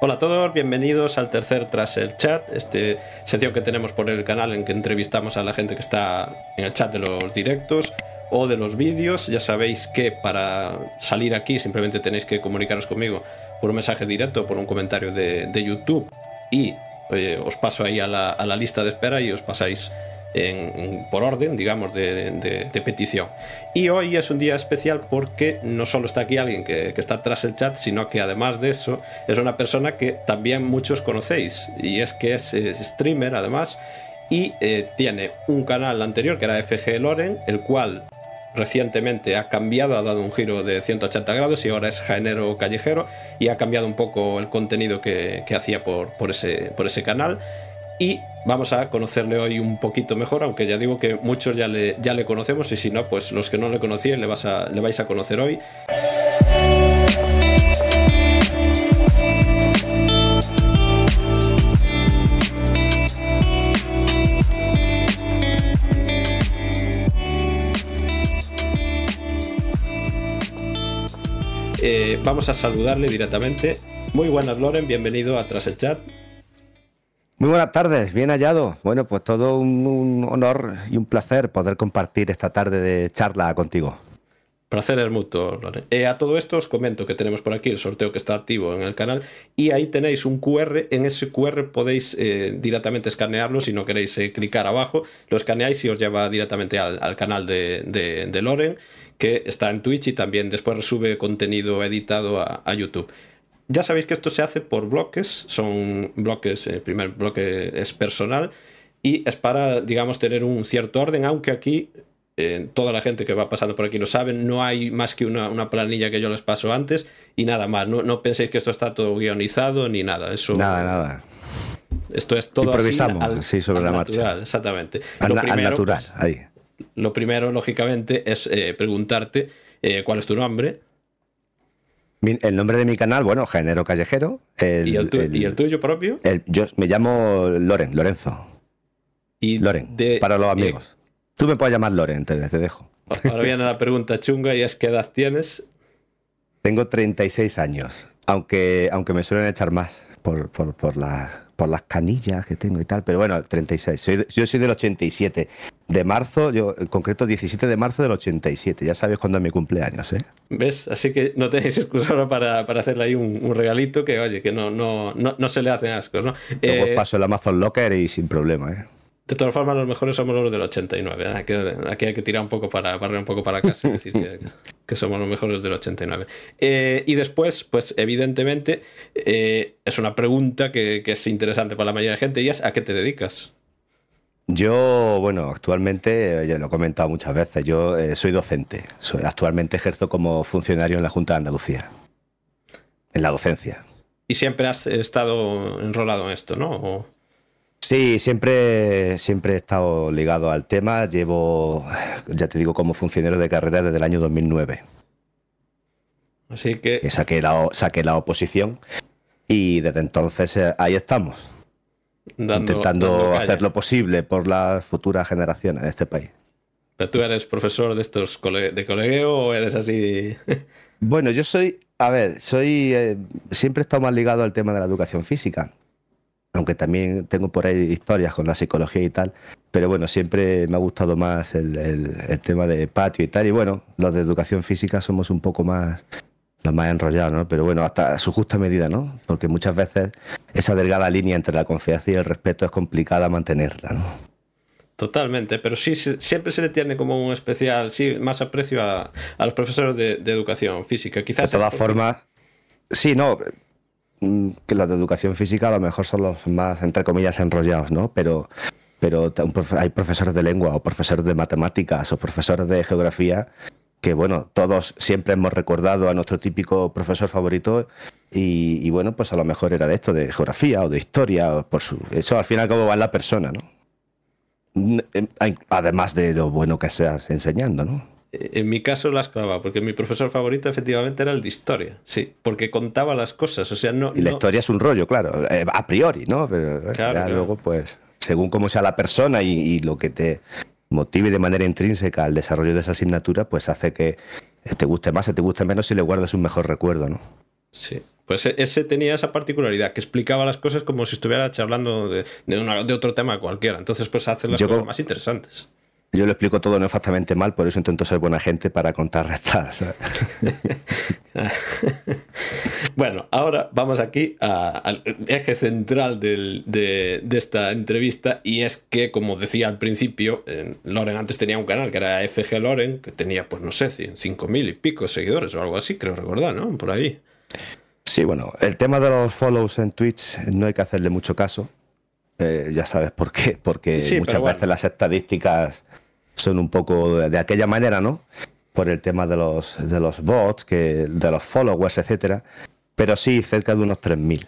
Hola a todos, bienvenidos al tercer Tras el Chat, este sección que tenemos por el canal en que entrevistamos a la gente que está en el chat de los directos o de los vídeos. Ya sabéis que para salir aquí simplemente tenéis que comunicaros conmigo por un mensaje directo, por un comentario de, YouTube y os paso ahí a la lista de espera y os pasáis por orden, digamos, de, petición. Y hoy es un día especial porque no solo está aquí alguien que, está tras el chat, sino que además de eso es una persona que también muchos conocéis. Y es que es, streamer además y eh, tiene un canal anterior que era FG Loren, el cual recientemente ha cambiado, ha dado un giro de 180 grados y ahora es jaenero callejero y ha cambiado un poco el contenido que, hacía por, por, ese, por ese canal y vamos a conocerle hoy un poquito mejor, aunque ya digo que muchos ya le, ya le conocemos y si no, pues los que no le conocían le, vas a, le vais a conocer hoy. Eh, vamos a saludarle directamente. Muy buenas, Loren, bienvenido a Tras el Chat. Muy buenas tardes, bien hallado. Bueno, pues todo un, honor y un placer poder compartir esta tarde de charla contigo. Placer es mutuo, eh, a todo esto os comento que tenemos por aquí el sorteo que está activo en el canal y ahí tenéis un QR. En ese QR podéis eh, directamente escanearlo si no queréis eh, clicar abajo. Lo escaneáis y os lleva directamente al, canal de, de, Loren, que está en Twitch y también después sube contenido editado a YouTube. Ya sabéis que esto se hace por bloques, son bloques, el primer bloque es personal y es para, digamos, tener un cierto orden, aunque aquí eh, toda la gente que va pasando por aquí lo saben, no hay más que una, planilla que yo les paso antes y nada más, no, penséis que esto está todo guionizado ni nada, eso... Nada, nada. Esto es todo Improvisamos, así, sobre la marcha. Exactamente. Al, lo primero, natural, ahí. Lo primero, lógicamente, es eh, preguntarte eh, cuál es tu nombre, el nombre de mi canal, bueno, Género Callejero. ¿Y, el tuyo propio? yo me llamo Loren, Lorenzo. Y Loren, para los amigos. Tú me puedes llamar Loren, te, dejo. Ahora viene la pregunta chunga y es ¿qué edad tienes? Tengo 36 años, aunque, aunque me suelen echar más por, por, por la por las canillas que tengo y tal, pero bueno, 36. Soy, yo soy del 87. De marzo, yo en concreto 17 de marzo del 87. Ya sabes cuándo es mi cumpleaños, ¿eh? ¿Ves? Así que no tenéis excusa para, para hacerle ahí un, regalito que, oye, que no, no, no, se le hacen ascos, ¿no? Luego eh, paso el Amazon Locker y sin problema, ¿eh? De todas formas, los mejores somos los del 89. ¿eh? Aquí, aquí, hay que tirar un poco para barrer un poco para casa y decir que, somos los mejores del 89. Eh, y después, pues evidentemente, eh, es una pregunta que, es interesante para la mayoría de gente y es ¿a qué te dedicas? Yo, bueno, actualmente, ya lo he comentado muchas veces, yo soy docente. Soy, actualmente ejerzo como funcionario en la Junta de Andalucía, en la docencia. Y siempre has estado enrolado en esto, ¿no? Sí, siempre, siempre he estado ligado al tema. Llevo, ya te digo, como funcionario de carrera desde el año 2009. Así que... saqué, la, saqué la oposición y desde entonces eh, ahí estamos. intentando hacer lo posible por las futuras generaciones de este país. ¿Pero tú eres profesor de estos de colegio o eres así? bueno, yo soy, a ver, soy, eh, siempre he estado más ligado al tema de la educación física aunque también tengo por ahí historias con la psicología y tal, pero bueno, siempre me ha gustado más el, tema de patio y tal, y bueno, los de educación física somos un poco más los más enrollados, ¿no? Pero bueno, hasta su justa medida, ¿no? Porque muchas veces esa delgada línea entre la confianza y el respeto es complicada mantenerla, ¿no? Totalmente, pero sí, siempre se le tiene como un especial, sí, más aprecio a, los profesores de, de, educación física. Quizás de todas formas, sí, no, que los de educación física a lo mejor son los más, entre comillas, enrollados, ¿no? Pero, pero hay profesores de lengua o profesores de matemáticas o profesores de geografía que, bueno, todos siempre hemos recordado a nuestro típico profesor favorito y, bueno, pues a lo mejor era de esto, de geografía o de historia, por su, eso al final como va la persona, ¿no? Además de lo bueno que seas enseñando, ¿no? En mi caso la esclava, porque mi profesor favorito efectivamente era el de historia, sí, porque contaba las cosas, o sea, no... Y la historia es un rollo, claro, eh, a priori, ¿no? Pero ya luego, pues, según cómo sea la persona y, lo que te motive de manera intrínseca al desarrollo de esa asignatura, pues hace que te guste más, o te guste menos si le guardas un mejor recuerdo, ¿no? Sí. Pues e-, ese tenía esa particularidad, que explicaba las cosas como si estuviera charlando de, de, otro tema cualquiera. Entonces, pues hace las cosas más interesantes. Yo lo explico todo nefastamente mal, por eso intento ser buena gente para contar restas. bueno, ahora vamos aquí al eje central de, esta entrevista y es que, como decía al principio, Loren antes tenía un canal que era FG Loren, que tenía, pues no sé, 5.000 y pico seguidores o algo así, creo recordar, ¿no? Por ahí. Sí, bueno, el tema de los follows en Twitch no hay que hacerle mucho caso. Eh, ya sabes por qué, porque muchas veces las estadísticas son un poco de, aquella manera, ¿no? Por el tema de los, de los bots, que, de los followers, etcétera. Pero sí, cerca de unos 3.000.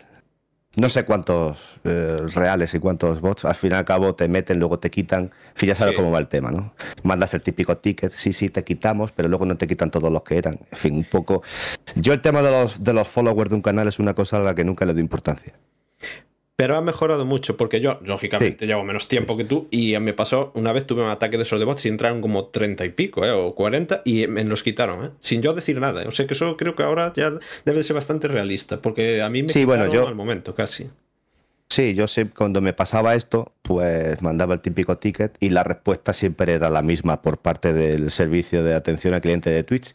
No sé cuántos eh, reales y cuántos bots. Al fin y al cabo te meten, luego te quitan. En fin, ya sabes cómo va el tema, ¿no? Mandas el típico ticket, sí, sí, te quitamos, pero luego no te quitan todos los que eran. En fin, un poco. Yo el tema de los, de los followers de un canal es una cosa a la que nunca le doy importancia pero ha mejorado mucho porque yo, lógicamente, llevo menos tiempo que tú y me pasó, una vez tuve un ataque de esos de bots y entraron como 30 y pico, ¿eh? o 40 y me los quitaron, ¿eh? sin yo decir nada. O sea que eso creo que ahora ya debe ser bastante realista porque a mí me sí, bueno, yo, al momento casi. Sí, yo sé, cuando me pasaba esto, pues mandaba el típico ticket y la respuesta siempre era la misma por parte del servicio de atención al cliente de Twitch.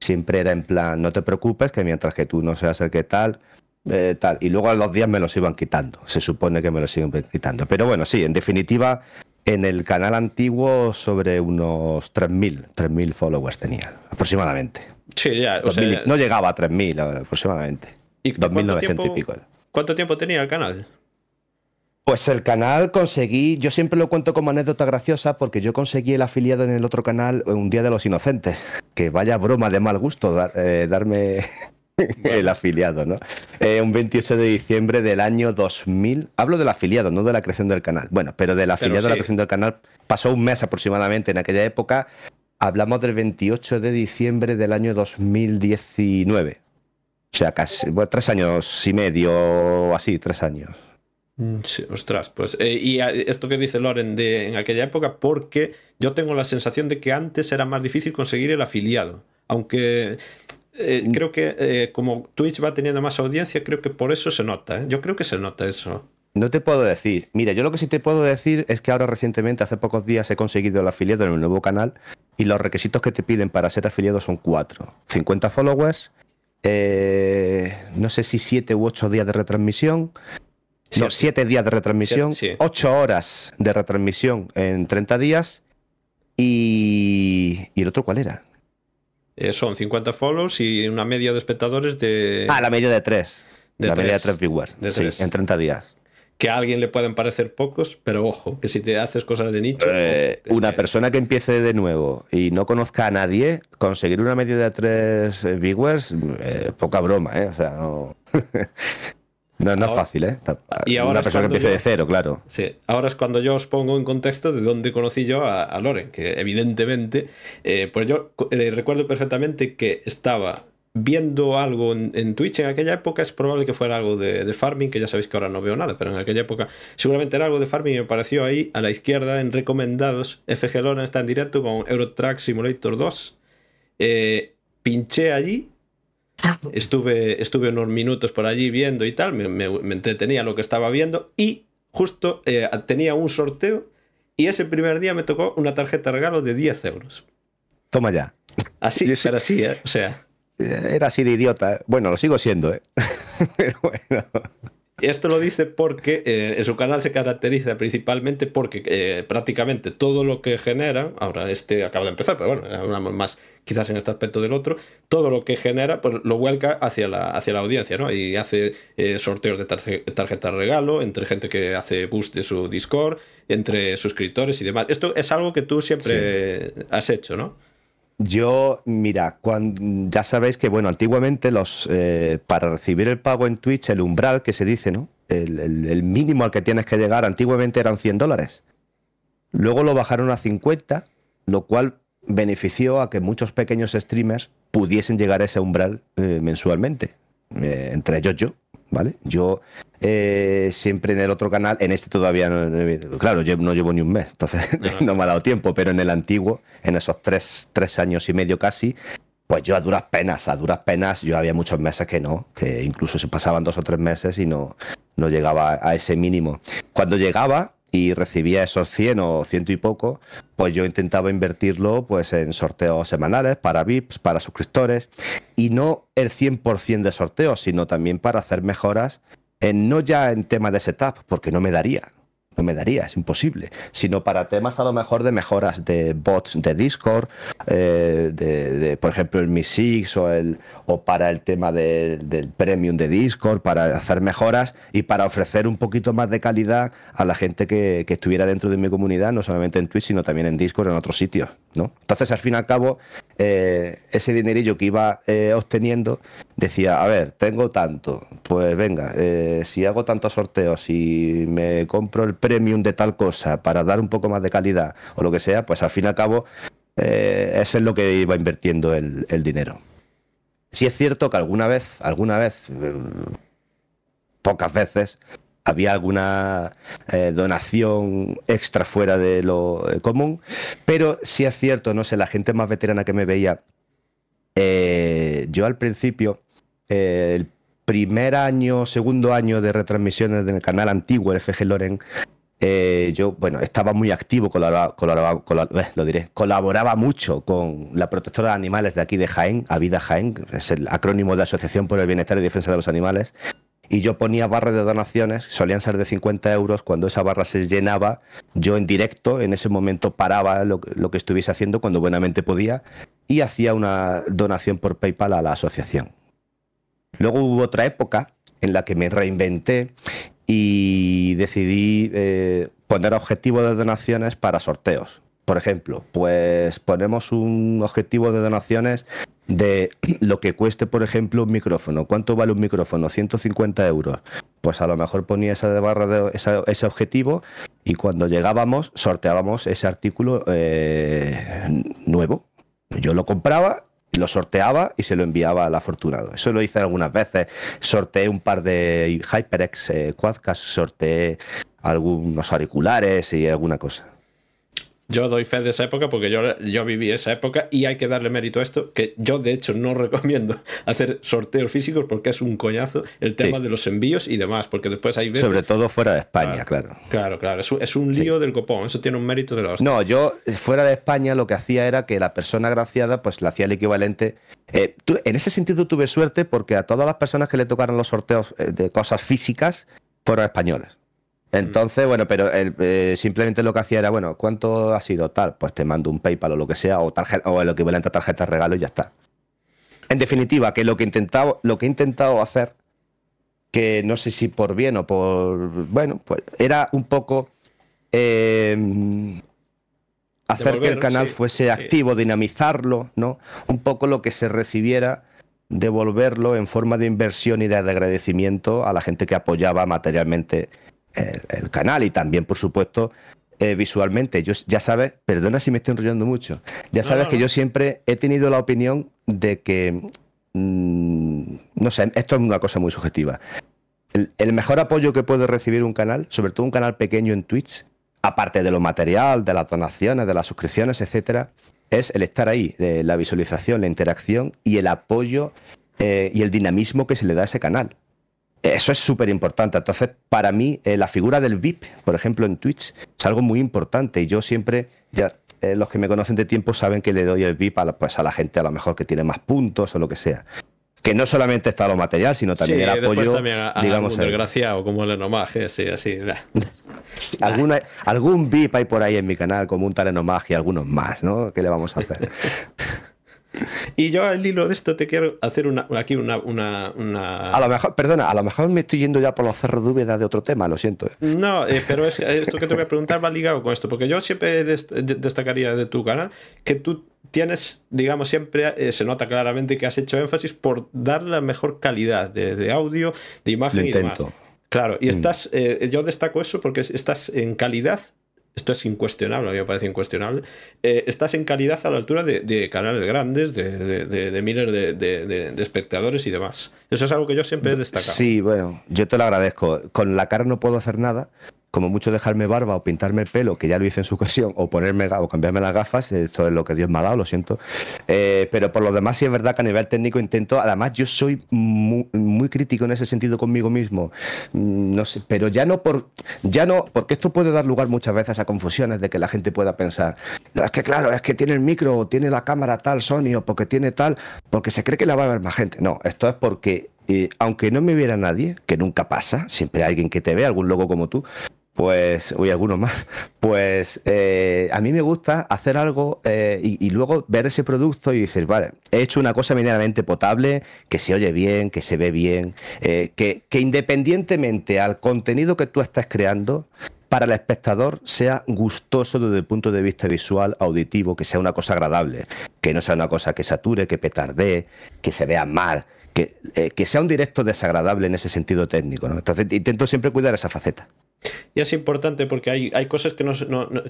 Siempre era en plan, no te preocupes, que mientras que tú no seas el que tal, eh, tal. Y luego a los días me los iban quitando. Se supone que me los siguen quitando. Pero bueno, sí, en definitiva, en el canal antiguo sobre unos 3.000, 3.000 followers tenía, aproximadamente. Sí, ya. no llegaba a 3.000 aproximadamente. ¿Y 2.900 y pico. ¿Cuánto tiempo tenía el canal? Pues el canal conseguí, yo siempre lo cuento como anécdota graciosa porque yo conseguí el afiliado en el otro canal un día de los inocentes. Que vaya broma de mal gusto eh, darme el afiliado, ¿no? Eh, un 28 de diciembre del año 2000. Hablo del afiliado, no de la creación del canal. Bueno, pero del afiliado de la creación del canal pasó un mes aproximadamente en aquella época. Hablamos del 28 de diciembre del año 2019. O sea, casi tres años y medio así, tres años. Mm, sí, ostras, pues. Eh, y esto que dice Loren de en aquella época, porque yo tengo la sensación de que antes era más difícil conseguir el afiliado. Aunque eh, mm. creo que eh, como Twitch va teniendo más audiencia, creo que por eso se nota. ¿eh? Yo creo que se nota eso. No te puedo decir. Mira, yo lo que sí te puedo decir es que ahora recientemente, hace pocos días, he conseguido el afiliado en el nuevo canal y los requisitos que te piden para ser afiliado son cuatro. 50 followers, no sé si siete u ocho días de retransmisión. no, siete días de retransmisión, ocho horas de retransmisión en 30 días y... ¿Y el otro cuál era? Eh, son 50 follows y una media de espectadores de. Ah, la media de 3. la media de 3 viewers. sí, en 30 días. Que a alguien le pueden parecer pocos, pero ojo, que si te haces cosas de nicho. Eh, una persona que empiece de nuevo y no conozca a nadie, conseguir una media de 3 eh, viewers, poca broma, ¿eh? O sea, no. No, es fácil, ¿eh? Y ahora Una persona que empiece de cero, claro. Sí, ahora es cuando yo os pongo en contexto de dónde conocí yo a, Loren, que evidentemente, eh, pues yo eh, recuerdo perfectamente que estaba viendo algo en, Twitch en aquella época, es probable que fuera algo de, farming, que ya sabéis que ahora no veo nada, pero en aquella época seguramente era algo de farming y me pareció ahí a la izquierda en recomendados, FG Loren está en directo con Eurotrack Simulator 2. Eh, pinché allí Estuve, estuve unos minutos por allí viendo y tal, me, entretenía lo que estaba viendo y justo eh, tenía un sorteo y ese primer día me tocó una tarjeta de regalo de 10 euros. Toma ya. Así, era así, ¿eh? O sea. Era así de idiota. Bueno, lo sigo siendo, ¿eh? Pero bueno. Esto lo dice porque eh, en su canal se caracteriza principalmente porque eh, prácticamente todo lo que genera, ahora este acaba de empezar, pero bueno, hablamos más quizás en este aspecto del otro, todo lo que genera pues lo vuelca hacia la, hacia la audiencia, ¿no? Y hace eh, sorteos de tarjetas regalo entre gente que hace boost de su Discord, entre suscriptores y demás. Esto es algo que tú siempre has hecho, ¿no? Yo, mira, ya sabéis que, bueno, antiguamente los eh, para recibir el pago en Twitch, el umbral que se dice, ¿no? El, mínimo al que tienes que llegar antiguamente eran 100 dólares. Luego lo bajaron a 50, lo cual benefició a que muchos pequeños streamers pudiesen llegar a ese umbral eh, mensualmente. Eh, entre ellos yo, ¿vale? Yo eh, siempre en el otro canal, en este todavía no, claro, yo no llevo ni un mes, entonces no me ha dado tiempo, pero en el antiguo, en esos tres, tres años y medio casi, Pues yo a duras penas, a duras penas, yo había muchos meses que no, que incluso se pasaban dos o tres meses y no, no llegaba a ese mínimo. Cuando llegaba y recibía esos 100 o ciento y poco, pues yo intentaba invertirlo pues en sorteos semanales para VIPs, para suscriptores y no el 100% de sorteos, sino también para hacer mejoras en, no ya en tema de setup, porque no me daría, no me daría, es imposible, sino para temas a lo mejor de mejoras de bots de Discord, eh, de, por ejemplo el Mi o, el, o para el tema del premium de Discord, para hacer mejoras y para ofrecer un poquito más de calidad a la gente que, estuviera dentro de mi comunidad, no solamente en Twitch, sino también en Discord, en otros sitios. ¿no? Entonces, al fin y al cabo, eh, ese dinerillo que iba eh, obteniendo decía, a ver, tengo tanto, pues venga, eh, si hago tantos sorteos y me compro el premium de tal cosa para dar un poco más de calidad o lo que sea, pues al fin y al cabo, eso es lo que iba invirtiendo el, dinero. Sí es cierto que alguna vez, alguna vez, pocas veces, había alguna eh, donación extra fuera de lo eh, común, pero sí es cierto, no sé, la gente más veterana que me veía, eh, yo al principio, el primer año, segundo año de retransmisiones del canal antiguo, el FG Loren, yo, bueno, estaba muy activo, colaboraba, lo diré, colaboraba mucho con la protectora de animales de aquí de Jaén, Avida Jaén, es el acrónimo de Asociación por el Bienestar y Defensa de los Animales, y yo ponía barras de donaciones, solían ser de 50 euros, cuando esa barra se llenaba, yo en directo, en ese momento paraba lo, que estuviese haciendo cuando buenamente podía y hacía una donación por PayPal a la asociación. Luego hubo otra época en la que me reinventé y decidí eh, poner objetivos de donaciones para sorteos. Por ejemplo, pues ponemos un objetivo de donaciones de lo que cueste, por ejemplo, un micrófono. ¿Cuánto vale un micrófono? 150 euros. Pues a lo mejor ponía esa de barra de ese, objetivo y cuando llegábamos sorteábamos ese artículo eh, nuevo. Yo lo compraba, lo sorteaba y se lo enviaba al afortunado. Eso lo hice algunas veces. Sorteé un par de HyperX eh, Quadcast, sorteé algunos auriculares y alguna cosa. Yo doy fe de esa época porque yo, yo viví esa época y hay que darle mérito a esto, que yo de hecho no recomiendo hacer sorteos físicos porque es un coñazo el tema de los envíos y demás, porque después hay veces... Sobre todo fuera de España, claro. Claro, claro, es, un lío del copón, eso tiene un mérito de los... No, yo fuera de España lo que hacía era que la persona graciada pues le hacía el equivalente... Eh, en ese sentido tuve suerte porque a todas las personas que le tocaron los sorteos eh, de cosas físicas fueron españoles. Entonces, bueno, pero eh, simplemente lo que hacía era, bueno, ¿cuánto ha sido tal? Pues te mando un PayPal o lo que sea, o, tarjeta, o el equivalente a tarjeta de regalo y ya está. En definitiva, que lo que he intentado, lo que he intentado hacer, que no sé si por bien o por. Bueno, pues era un poco. Em, hacer que el canal fuese activo, dinamizarlo, ¿no? Un poco lo que se recibiera, devolverlo en forma de inversión y de agradecimiento a la gente que apoyaba materialmente el, canal y también, por supuesto, eh, visualmente. Yo, ya sabes, perdona si me estoy enrollando mucho, ya sabes que yo siempre he tenido la opinión de que, mm, no sé, esto es una cosa muy subjetiva. El, mejor apoyo que puede recibir un canal, sobre todo un canal pequeño en Twitch, aparte de lo material, de las donaciones, de las suscripciones, etcétera, es el estar ahí, eh, la visualización, la interacción y el apoyo eh, y el dinamismo que se le da a ese canal. Eso es súper importante. Entonces, para mí, eh, la figura del VIP, por ejemplo, en Twitch, es algo muy importante. Y yo siempre, ya eh, los que me conocen de tiempo saben que le doy el VIP a la, pues, a la gente a lo mejor que tiene más puntos o lo que sea. Que no solamente está lo material, sino también el apoyo. También a, digamos, desgraciado como el enomaje, sí, así. Alguna, algún VIP hay por ahí en mi canal, como un tal y algunos más, ¿no? ¿Qué le vamos a hacer? Y yo al hilo de esto te quiero hacer una, aquí una, A lo mejor, perdona, a lo mejor me estoy yendo ya por los cerros de de otro tema, lo siento. ¿eh? No, eh, pero es esto que te voy a preguntar va ligado con esto, porque yo siempre destacaría de tu canal que tú tienes, digamos, siempre eh, se nota claramente que has hecho énfasis por dar la mejor calidad de, audio, de imagen y demás. Claro, y mm. estás, yo destaco eso porque estás en calidad esto es incuestionable, a mí me parece incuestionable, eh, estás en calidad a la altura de, canales grandes, de, miles de, espectadores y demás. Eso es algo que yo siempre he destacado. Sí, bueno, yo te lo agradezco. Con la cara no puedo hacer nada, como mucho dejarme barba o pintarme el pelo, que ya lo hice en su ocasión, o ponerme o cambiarme las gafas, esto es lo que Dios me ha dado, lo siento. Eh, pero por lo demás sí es verdad que a nivel técnico intento, además yo soy muy, crítico en ese sentido conmigo mismo, mm, no sé, pero ya no por, ya no, porque esto puede dar lugar muchas veces a confusiones de que la gente pueda pensar, es que claro, es que tiene el micro, o tiene la cámara tal Sony, o porque tiene tal, porque se cree que la va a ver más gente. No, esto es porque y aunque no me viera nadie, que nunca pasa, siempre hay alguien que te ve, algún loco como tú, pues, uy, algunos más, pues eh, a mí me gusta hacer algo eh, y, luego ver ese producto y decir, vale, he hecho una cosa medianamente potable, que se oye bien, que se ve bien, eh, que, que independientemente al contenido que tú estás creando, para el espectador sea gustoso desde el punto de vista visual, auditivo, que sea una cosa agradable, que no sea una cosa que sature, que petardee, que se vea mal, eh, que, sea un directo desagradable en ese sentido técnico. ¿no? Entonces intento siempre cuidar esa faceta. Y es importante porque hay, hay cosas que, no,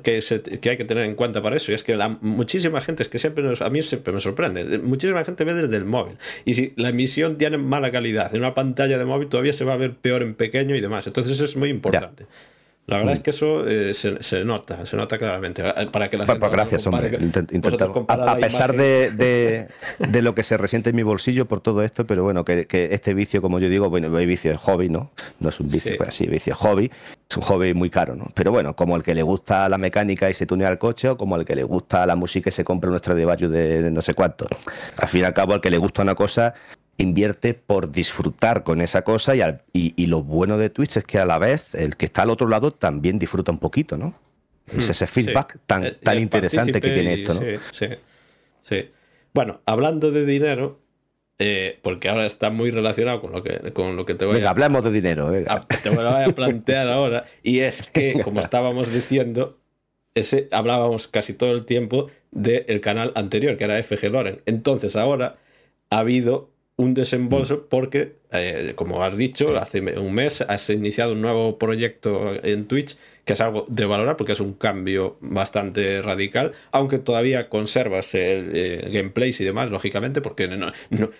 que, que, hay que tener en cuenta para eso. Y es que la, muchísima gente, es que siempre a mí siempre me sorprende, muchísima gente ve desde el móvil. Y si la emisión tiene mala calidad en una pantalla de móvil, todavía se va a ver peor en pequeño y demás. Entonces eso es muy importante. La verdad es que eso eh, se, nota, se nota claramente. Eh, para que la gente gracias, hombre. a, pesar de, lo que se resiente en mi bolsillo por todo esto, pero bueno, que, este vicio, como yo digo, bueno, hay vicio es hobby, ¿no? No es un vicio, sí. pues así, vicio es hobby. Es un hobby muy caro, ¿no? Pero bueno, como el que le gusta la mecánica y se tunea el coche, o como el que le gusta la música y se compra nuestra de de, de no sé cuánto. Al fin y al cabo, al que le gusta una cosa, invierte por disfrutar con esa cosa y, y, lo bueno de Twitch es que a la vez el que está al otro lado también disfruta un poquito, ¿no? Es hmm, ese feedback tan, eh, tan interesante que tiene esto, ¿no? Sí, sí, sí. Bueno, hablando de dinero, eh, porque ahora está muy relacionado con lo que, con lo que te voy venga, a... hablemos de dinero. Te voy a plantear ahora. Y es que, como estábamos diciendo, ese, hablábamos casi todo el tiempo del canal anterior, que era FG Loren. Entonces ahora ha habido un desembolso porque, eh, como has dicho, hace un mes has iniciado un nuevo proyecto en Twitch que es algo de valorar porque es un cambio bastante radical, aunque todavía conservas el eh, gameplays y demás, lógicamente, porque no,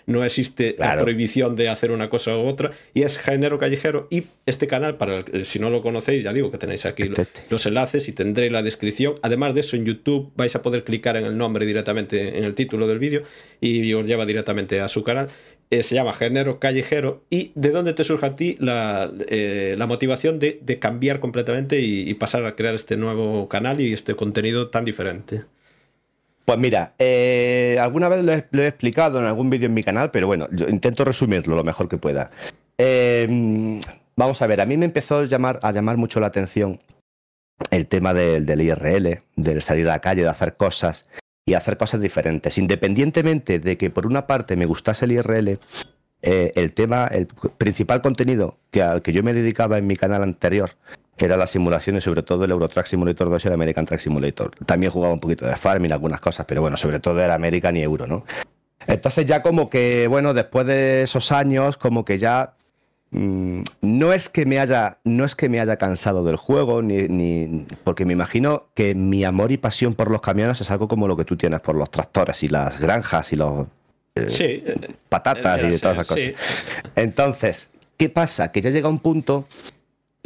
no, existe la prohibición de hacer una cosa u otra, y es género callejero. Y este canal, para si no lo conocéis, ya digo que tenéis aquí los, los enlaces y tendréis la descripción. Además de eso, en YouTube vais a poder clicar en el nombre directamente en el título del vídeo y os lleva directamente a su canal. Eh, se llama Género Callejero. ¿Y de dónde te surge a ti la, eh, motivación de, cambiar completamente y, pasar a crear este nuevo canal y este contenido tan diferente? Pues mira, eh, alguna vez lo he, explicado en algún vídeo en mi canal, pero bueno, yo intento resumirlo lo mejor que pueda. vamos a ver, a mí me empezó a llamar, a llamar mucho la atención el tema del, del IRL, del salir a la calle, de hacer cosas y hacer cosas diferentes. Independientemente de que por una parte me gustase el IRL, eh, el tema, el principal contenido que, al que yo me dedicaba en mi canal anterior era las simulaciones, sobre todo el Eurotrack Simulator 2 y el American Track Simulator. También jugaba un poquito de Farming, algunas cosas, pero bueno, sobre todo era American y Euro, ¿no? Entonces ya como que, bueno, después de esos años, como que ya Mm, no es que me haya no es que me haya cansado del juego ni, porque me imagino que mi amor y pasión por los camiones es algo como lo que tú tienes por los tractores y las granjas y los eh, eh, patatas y todas esas cosas. entonces qué pasa que ya llega un punto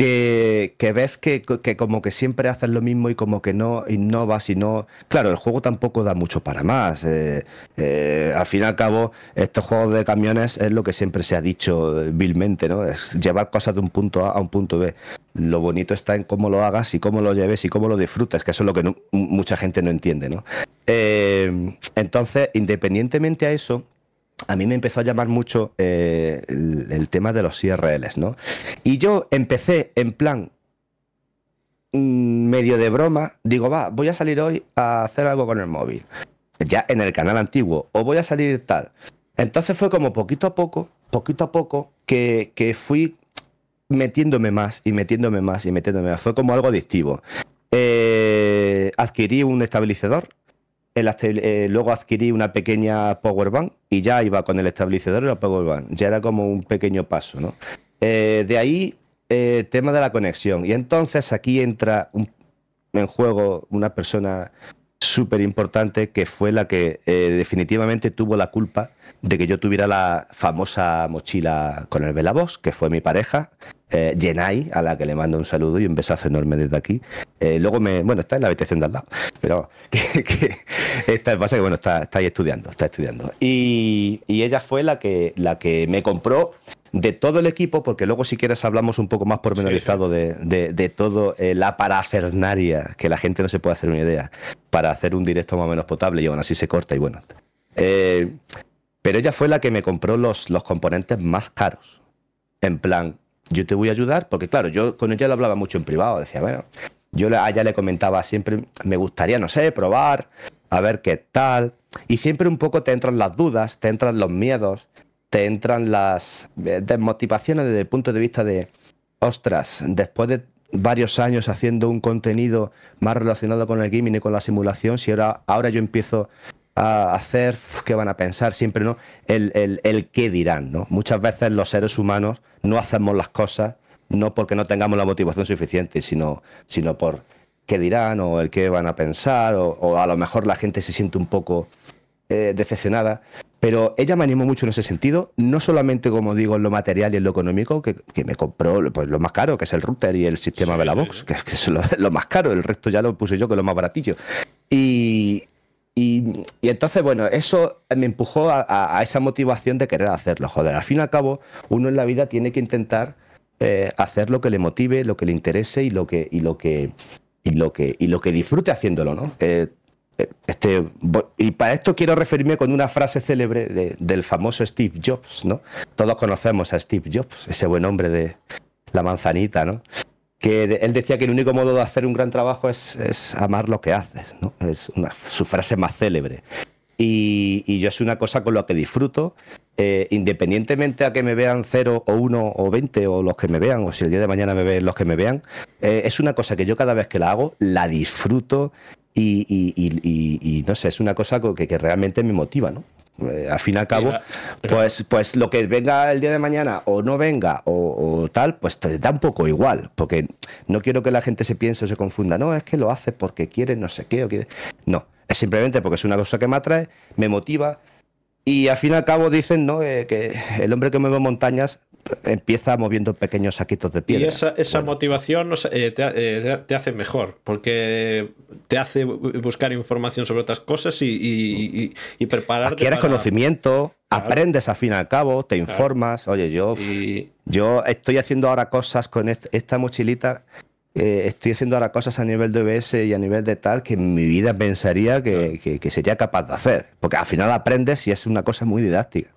que, ves que, como que siempre haces lo mismo y como que no innovas y no... Claro, el juego tampoco da mucho para más. Eh, eh, al fin y al cabo, estos juegos de camiones es lo que siempre se ha dicho vilmente, ¿no? Es llevar cosas de un punto A a un punto B. Lo bonito está en cómo lo hagas y cómo lo lleves y cómo lo disfrutas, que eso es lo que mucha gente no entiende, ¿no? Eh, entonces, independientemente a eso, a mí me empezó a llamar mucho eh, el, tema de los IRLs, ¿no? Y yo empecé en plan mm, medio de broma, digo, va, voy a salir hoy a hacer algo con el móvil, ya en el canal antiguo, o voy a salir tal. Entonces fue como poquito a poco, poquito a poco, que, fui metiéndome más y metiéndome más y metiéndome más. Fue como algo adictivo. Eh, adquirí un estabilizador eh, luego adquirí una pequeña power bank y ya iba con el establecedor y la power bank. Ya era como un pequeño paso, ¿no? Eh, de ahí, eh, tema de la conexión. Y entonces aquí entra en juego una persona súper importante que fue la que eh, definitivamente tuvo la culpa de que yo tuviera la famosa mochila con el Velavox, que fue mi pareja, eh, a la que le mando un saludo y un besazo enorme desde aquí. Eh, luego me, bueno, está en la habitación de al lado, pero que, que esta pasa que bueno, está, está ahí estudiando, está estudiando. Y, y, ella fue la que, la que me compró de todo el equipo, porque luego si quieres hablamos un poco más pormenorizado sí, sí. de, de, de, todo eh, la parafernaria, que la gente no se puede hacer una idea, para hacer un directo más o menos potable y aún así se corta y bueno. Eh, pero ella fue la que me compró los, los componentes más caros. En plan, yo te voy a ayudar, porque claro, yo con ella le hablaba mucho en privado, decía, bueno, yo a ella le comentaba siempre, me gustaría, no sé, probar, a ver qué tal, y siempre un poco te entran las dudas, te entran los miedos, te entran las desmotivaciones desde el punto de vista de, ostras, después de varios años haciendo un contenido más relacionado con el gaming y con la simulación, si ahora, ahora yo empiezo a hacer, qué van a pensar, siempre no, el, el, el qué dirán, ¿no? Muchas veces los seres humanos no hacemos las cosas no porque no tengamos la motivación suficiente, sino, sino por qué dirán o el qué van a pensar, o, o a lo mejor la gente se siente un poco eh, decepcionada. Pero ella me animó mucho en ese sentido, no solamente, como digo, en lo material y en lo económico, que, que me compró pues, lo más caro, que es el router y el sistema sí, de la box, que, que es lo, lo, más caro, el resto ya lo puse yo, que es lo más baratillo. Y, y, y, entonces, bueno, eso me empujó a, a, a, esa motivación de querer hacerlo. Joder, al fin y al cabo, uno en la vida tiene que intentar eh, hacer lo que le motive, lo que le interese y lo que, y lo que, y lo que, y lo que disfrute haciéndolo, ¿no? Eh, este, y para esto quiero referirme con una frase célebre de, del famoso Steve Jobs, ¿no? Todos conocemos a Steve Jobs, ese buen hombre de la manzanita, ¿no? Que él decía que el único modo de hacer un gran trabajo es, amar lo que haces, ¿no? Es su frase más célebre. Y, yo es una cosa con lo que disfruto, eh, independientemente a que me vean 0 o 1 o 20 o los que me vean, o si el día de mañana me ven los que me vean, eh, es una cosa que yo cada vez que la hago, la disfruto y, y, y no sé, es una cosa que, que realmente me motiva, ¿no? Eh, al fin y al cabo, pues, pues lo que venga el día de mañana o no venga o, o, tal, pues te da un poco igual, porque no quiero que la gente se piense o se confunda, no, es que lo hace porque quiere no sé qué o quiere... No, es simplemente porque es una cosa que me atrae, me motiva y al fin y al cabo dicen ¿no? Eh, que el hombre que mueve montañas empieza moviendo pequeños saquitos de piedra. Y esa, esa bueno. motivación eh, te, eh, te, hace mejor, porque te hace buscar información sobre otras cosas y, y, y, y prepararte. Adquieres para... conocimiento, claro. aprendes al fin y al cabo, te claro. informas. Oye, yo, yo estoy haciendo ahora cosas con esta mochilita eh, estoy haciendo ahora cosas a nivel de OBS y a nivel de tal que en mi vida pensaría que, claro. que, que, sería capaz de hacer. Porque al final aprendes y es una cosa muy didáctica.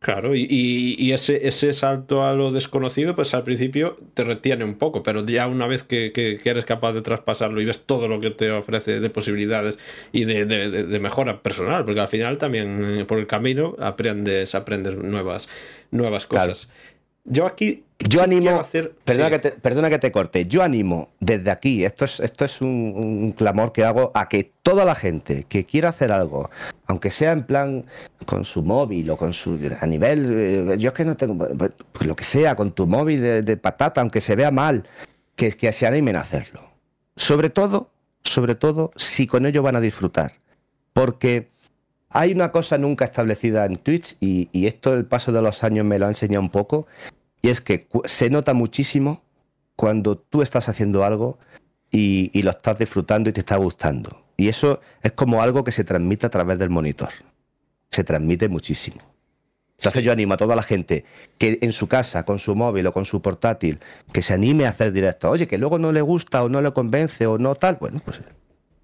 Claro, y, y, y, ese, ese salto a lo desconocido, pues al principio te retiene un poco, pero ya una vez que, que, que eres capaz de traspasarlo y ves todo lo que te ofrece de posibilidades y de, de, de mejora personal, porque al final también eh, por el camino aprendes, aprendes nuevas, nuevas cosas. Claro. Yo aquí. Yo sí animo. Hacer, perdona, sí. que te, perdona, que te, corte. Yo animo desde aquí, esto es, esto es un, un, clamor que hago a que toda la gente que quiera hacer algo, aunque sea en plan con su móvil o con su. a nivel. Eh, yo es que no tengo. Pues, lo que sea, con tu móvil de, de patata, aunque se vea mal, que, que se animen a hacerlo. Sobre todo, sobre todo, si con ello van a disfrutar. Porque. Hay una cosa nunca establecida en Twitch y, y, esto el paso de los años me lo ha enseñado un poco y es que se nota muchísimo cuando tú estás haciendo algo y, y, lo estás disfrutando y te está gustando. Y eso es como algo que se transmite a través del monitor. Se transmite muchísimo. Entonces sí. yo animo a toda la gente que en su casa, con su móvil o con su portátil, que se anime a hacer directo. Oye, que luego no le gusta o no le convence o no tal. Bueno, pues...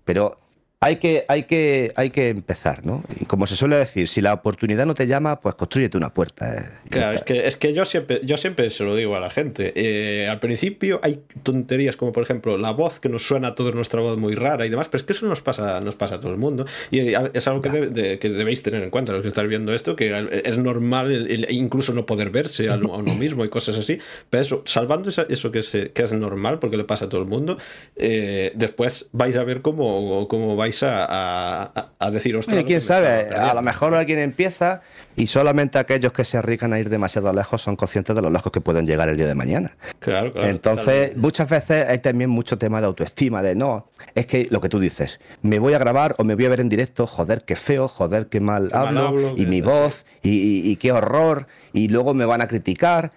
Pero hay que, hay, que, hay que empezar, ¿no? Y como se suele decir, si la oportunidad no te llama, pues construyete una puerta. Eh, claro, es que, es que yo, siempre, yo siempre se lo digo a la gente. Eh, al principio hay tonterías como, por ejemplo, la voz que nos suena a todos nuestra voz muy rara y demás, pero es que eso nos pasa, nos pasa a todo el mundo. Y es algo que, de, de, que debéis tener en cuenta los que estáis viendo esto, que es normal el, el, incluso no poder verse a, uno mismo y cosas así. Pero eso, salvando eso, eso que, es, que es normal, porque le pasa a todo el mundo, eh, después vais a ver cómo, cómo vais vais a, a, decir, ostras. quién sabe, a lo mejor alguien empieza y solamente aquellos que se arriesgan a ir demasiado lejos son conscientes de lo lejos que pueden llegar el día de mañana. Claro, claro. Entonces, muchas veces hay también mucho tema de autoestima, de no, es que lo que tú dices, me voy a grabar o me voy a ver en directo, joder, qué feo, joder, qué mal, hablo, y mi voz, y, qué horror, y luego me van a criticar.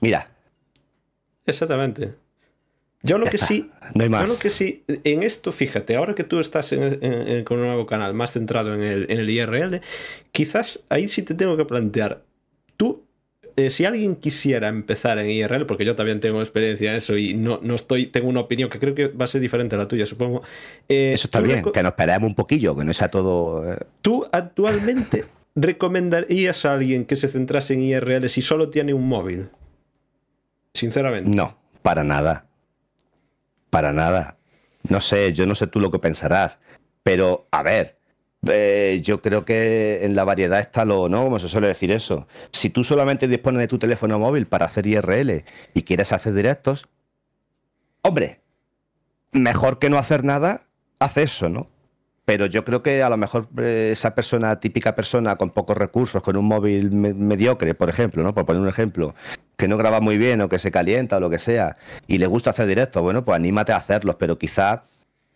Mira. Exactamente. Yo lo que sí, no hay más. Yo lo que sí, en esto, fíjate, ahora que tú estás con un nuevo canal más centrado en el, en el IRL, quizás ahí sí te tengo que plantear, tú eh, si alguien quisiera empezar en IRL, porque yo también tengo experiencia en eso y no, no estoy, tengo una opinión que creo que va a ser diferente a la tuya, supongo. Eh, eso está bien, que nos esperemos un poquillo, que no sea todo. Eh. ¿Tú actualmente recomendarías a alguien que se centrase en IRL si solo tiene un móvil? Sinceramente. No, para nada. Para nada. No sé, yo no sé tú lo que pensarás, pero a ver, eh, yo creo que en la variedad está lo, ¿no? Como se suele decir eso. Si tú solamente dispones de tu teléfono móvil para hacer IRL y quieres hacer directos, hombre, mejor que no hacer nada, haz eso, ¿no? Pero yo creo que a lo mejor eh, esa persona, típica persona con pocos recursos, con un móvil mediocre, por ejemplo, ¿no? Por poner un ejemplo, que no graba muy bien o que se calienta o lo que sea, y le gusta hacer directos, bueno, pues anímate a hacerlos, pero quizá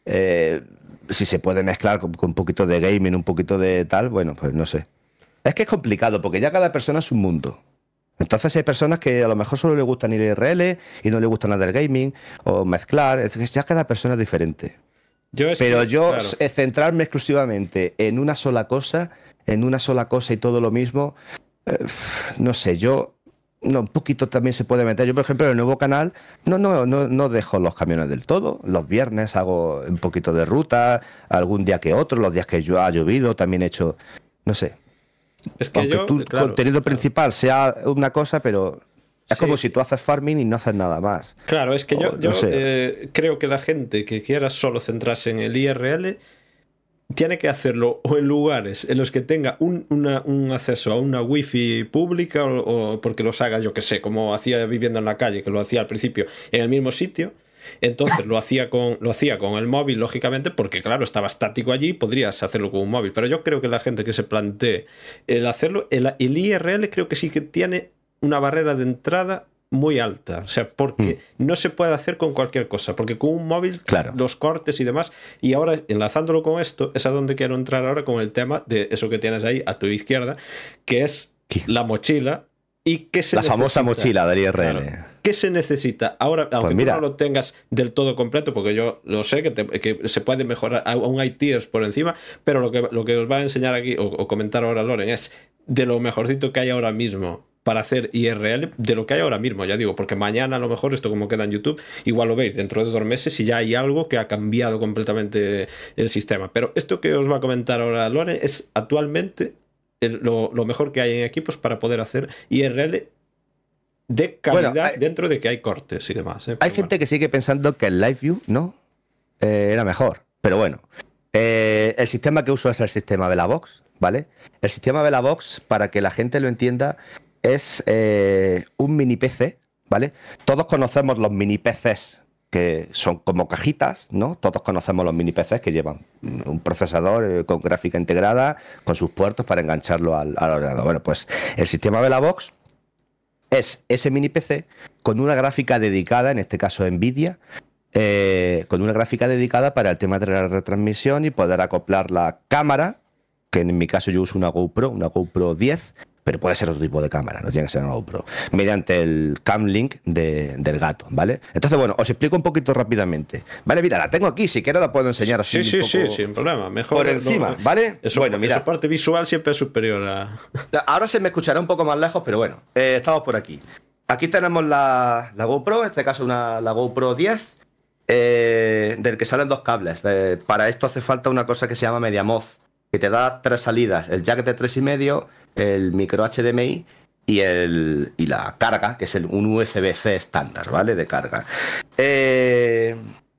eh, si se puede mezclar con, un poquito de gaming, un poquito de tal, bueno, pues no sé. Es que es complicado porque ya cada persona es un mundo. Entonces hay personas que a lo mejor solo le gustan ir IRL y no le gusta nada del gaming o mezclar. Es que ya cada persona es diferente. Pero yo centrarme exclusivamente en una sola cosa, en una sola cosa y todo lo mismo, eh, no sé, yo no, un poquito también se puede meter. Yo, por ejemplo, en el nuevo canal no, no, no, no dejo los camiones del todo. Los viernes hago un poquito de ruta, algún día que otro, los días que yo ha llovido también he hecho, no sé. Es que yo, tu contenido principal sea una cosa, pero es como si tú haces farming y no haces nada más. Claro, es que yo, yo eh, creo que la gente que quiera solo centrarse en el IRL tiene que hacerlo o en lugares en los que tenga un, acceso a una wifi pública o, porque los haga, yo que sé, como hacía viviendo en la calle, que lo hacía al principio en el mismo sitio. Entonces lo hacía con lo hacía con el móvil, lógicamente, porque claro, estaba estático allí, podrías hacerlo con un móvil. Pero yo creo que la gente que se plantee el hacerlo, el, el IRL creo que sí que tiene una barrera de entrada muy alta. O sea, porque mm. no se puede hacer con cualquier cosa. Porque con un móvil, los cortes y demás. Y ahora, enlazándolo con esto, es a donde quiero entrar ahora con el tema de eso que tienes ahí a tu izquierda, que es la mochila. ¿Y qué se la famosa mochila del IRL. ¿Qué se necesita? Ahora, pues aunque no lo tengas del todo completo, porque yo lo sé que, se puede mejorar, aún hay tiers por encima, pero lo que, lo que os va a enseñar aquí o, o comentar ahora Loren es de lo mejorcito que hay ahora mismo para hacer IRL de lo que hay ahora mismo, ya digo, porque mañana a lo mejor esto como queda en YouTube, igual lo veis dentro de dos meses y ya hay algo que ha cambiado completamente el sistema. Pero esto que os va a comentar ahora Lore es actualmente lo, mejor que hay en equipos para poder hacer IRL de calidad dentro de que hay cortes y demás. ¿eh? Hay gente que sigue pensando que el Live View no eh, era mejor, pero bueno. Eh, el sistema que uso es el sistema Velabox, ¿vale? El sistema Velabox, para que la gente lo entienda, es eh, un mini PC, ¿vale? Todos conocemos los mini PCs que son como cajitas, ¿no? Todos conocemos los mini PCs que llevan un procesador eh, con gráfica integrada, con sus puertos para engancharlo al, ordenador. Bueno, pues el sistema de la box es ese mini PC con una gráfica dedicada, en este caso Nvidia, eh, con una gráfica dedicada para el tema de la retransmisión y poder acoplar la cámara, que en mi caso yo uso una GoPro, una GoPro 10, pero puede ser otro tipo de cámara, no tiene que ser una GoPro, mediante el Cam Link del gato, ¿vale? Entonces, bueno, os explico un poquito rápidamente. Vale, mira, la tengo aquí, si quiero la puedo enseñar así. Sí, sí, sí, sin problema. Mejor por encima, ¿vale? Eso, bueno, mira. Esa parte visual siempre es superior a. Ahora se me escuchará un poco más lejos, pero bueno, eh, estamos por aquí. Aquí tenemos la, GoPro, en este caso una, la GoPro 10, eh, del que salen dos cables. Eh, para esto hace falta una cosa que se llama MediaMod, que te da tres salidas: el jack de 3,5 el micro HDMI y, el, y la carga, que es el, un USB-C estándar, ¿vale? De carga. Eh,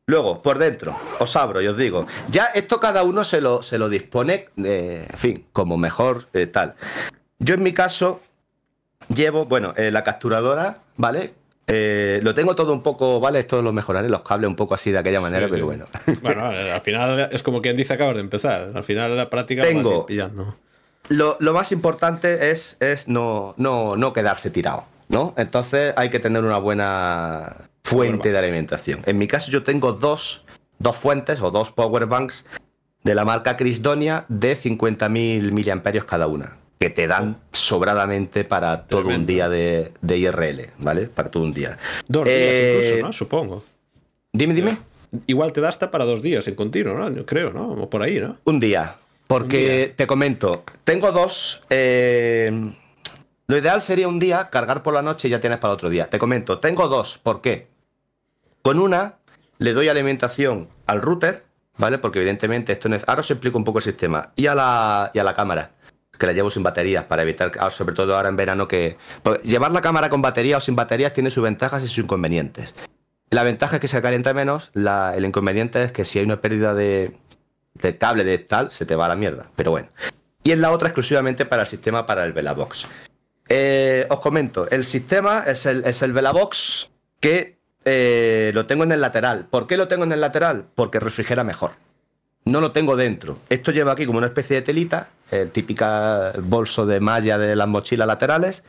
luego, por dentro, os abro y os digo, ya esto cada uno se lo, se lo dispone, eh, en fin, como mejor eh, tal. Yo en mi caso llevo, bueno, la capturadora, ¿vale? Eh, lo tengo todo un poco, vale, esto lo mejoraré, los cables un poco así de aquella manera, pero bueno. Bueno, al final es como quien dice acabas de empezar. Al final la práctica tengo, pillando. Lo, lo, más importante es, es no, no, no quedarse tirado, ¿no? Entonces hay que tener una buena fuente de alimentación. En mi caso yo tengo dos, dos fuentes o dos power banks de la marca Crisdonia de 50.000 miliamperios cada una que te dan sobradamente para todo un día de, IRL, ¿vale? Para todo un día. Dos días eh, incluso, ¿no? Supongo. Dime, dime. Igual te da hasta para dos días en continuo, ¿no? Yo creo, ¿no? O por ahí, ¿no? Un día. Porque te comento, tengo dos. Eh, lo ideal sería un día cargar por la noche y ya tienes para otro día. Te comento, tengo dos. ¿Por qué? Con una le doy alimentación al router, ¿vale? Porque evidentemente esto no es. Ahora os explico un poco el sistema. Y a la, y a la cámara que la llevo sin baterías para evitar, ah, sobre todo ahora en verano, que pues, llevar la cámara con batería o sin baterías tiene sus ventajas y sus inconvenientes. La ventaja es que se calienta menos, el inconveniente es que si hay una pérdida de, cable de tal, se te va a la mierda. Pero bueno. Y es la otra exclusivamente para el sistema para el Velabox. Eh, os comento, el sistema es el, es el Velabox que eh, lo tengo en el lateral. ¿Por qué lo tengo en el lateral? Porque refrigera mejor no lo tengo dentro. Esto lleva aquí como una especie de telita, el típica bolso de malla de las mochilas laterales,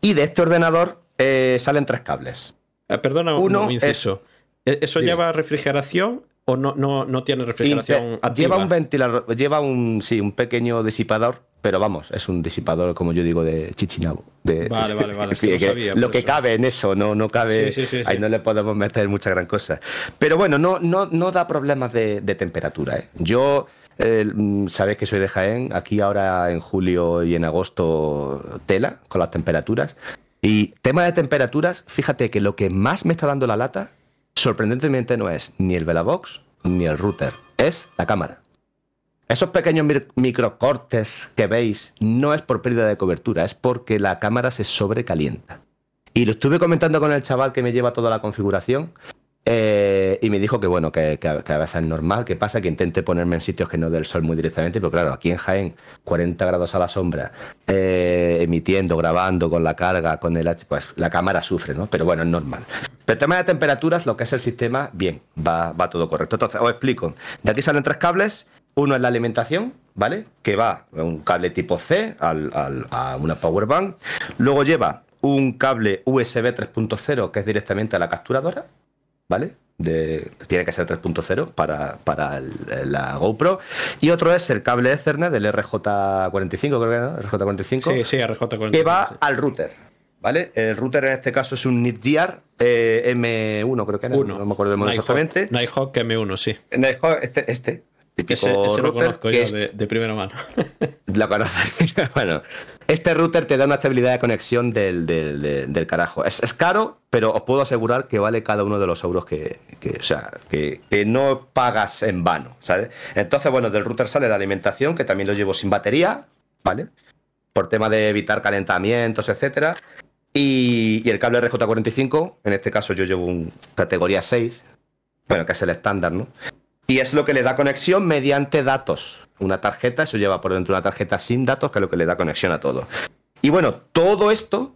y de este ordenador eh, salen tres cables. Eh, perdona, Uno un inciso. ¿E-, ¿Eso lleva refrigeración o no, no, no tiene refrigeración activa? Lleva un ventilador, lleva un, sí, un pequeño disipador pero vamos, es un disipador, como yo digo, de chichinabo. De, vale, vale, vale. lo que cabe en eso, no, no cabe. ahí no le podemos meter mucha gran cosa. Pero bueno, no, no, no da problemas de, temperatura. ¿eh? Yo. Eh, sabéis que soy de Jaén, aquí ahora en julio y en agosto tela con las temperaturas. Y tema de temperaturas, fíjate que lo que más me está dando la lata, sorprendentemente no es ni el Velabox ni el router, es la cámara. Esos pequeños microcortes que veis no es por pérdida de cobertura, es porque la cámara se sobrecalienta. Y lo estuve comentando con el chaval que me lleva toda la configuración eh, y me dijo que bueno, que, a veces es normal, que pasa que intente ponerme en sitios que no del sol muy directamente, pero claro, aquí en Jaén, 40 grados a la sombra, eh, emitiendo, grabando con la carga, con el pues la cámara sufre, ¿no? Pero bueno, es normal. Pero el tema de temperaturas, lo que es el sistema, bien, va, va todo correcto. Entonces, os explico. De aquí salen tres cables uno es la alimentación, ¿vale? Que va un cable tipo C a una power bank. Luego lleva un cable USB 3.0 que es directamente a la capturadora, ¿vale? tiene que ser 3.0 para, para la GoPro. Y otro es el cable Ethernet del RJ45, creo que ¿no? RJ45. Sí, sí, RJ45. Que va al router. ¿Vale? El router en este caso es un Netgear eh, M1, creo que era. no me acuerdo del modelo exactamente. Nighthawk M1, sí. Nighthawk, este, este, ese, lo conozco yo de, primera mano. Lo conoces. bueno, este router te da una estabilidad de conexión del, carajo. Es, caro, pero os puedo asegurar que vale cada uno de los euros que, o sea, que, no pagas en vano, ¿sabes? Entonces, bueno, del router sale la alimentación, que también lo llevo sin batería, ¿vale? Por tema de evitar calentamientos, etcétera. Y, y el cable RJ45, en este caso yo llevo un categoría 6, bueno, que es el estándar, ¿no? Y es lo que le da conexión mediante datos. Una tarjeta, eso lleva por dentro una tarjeta sin datos, que es lo que le da conexión a todo. Y bueno, todo esto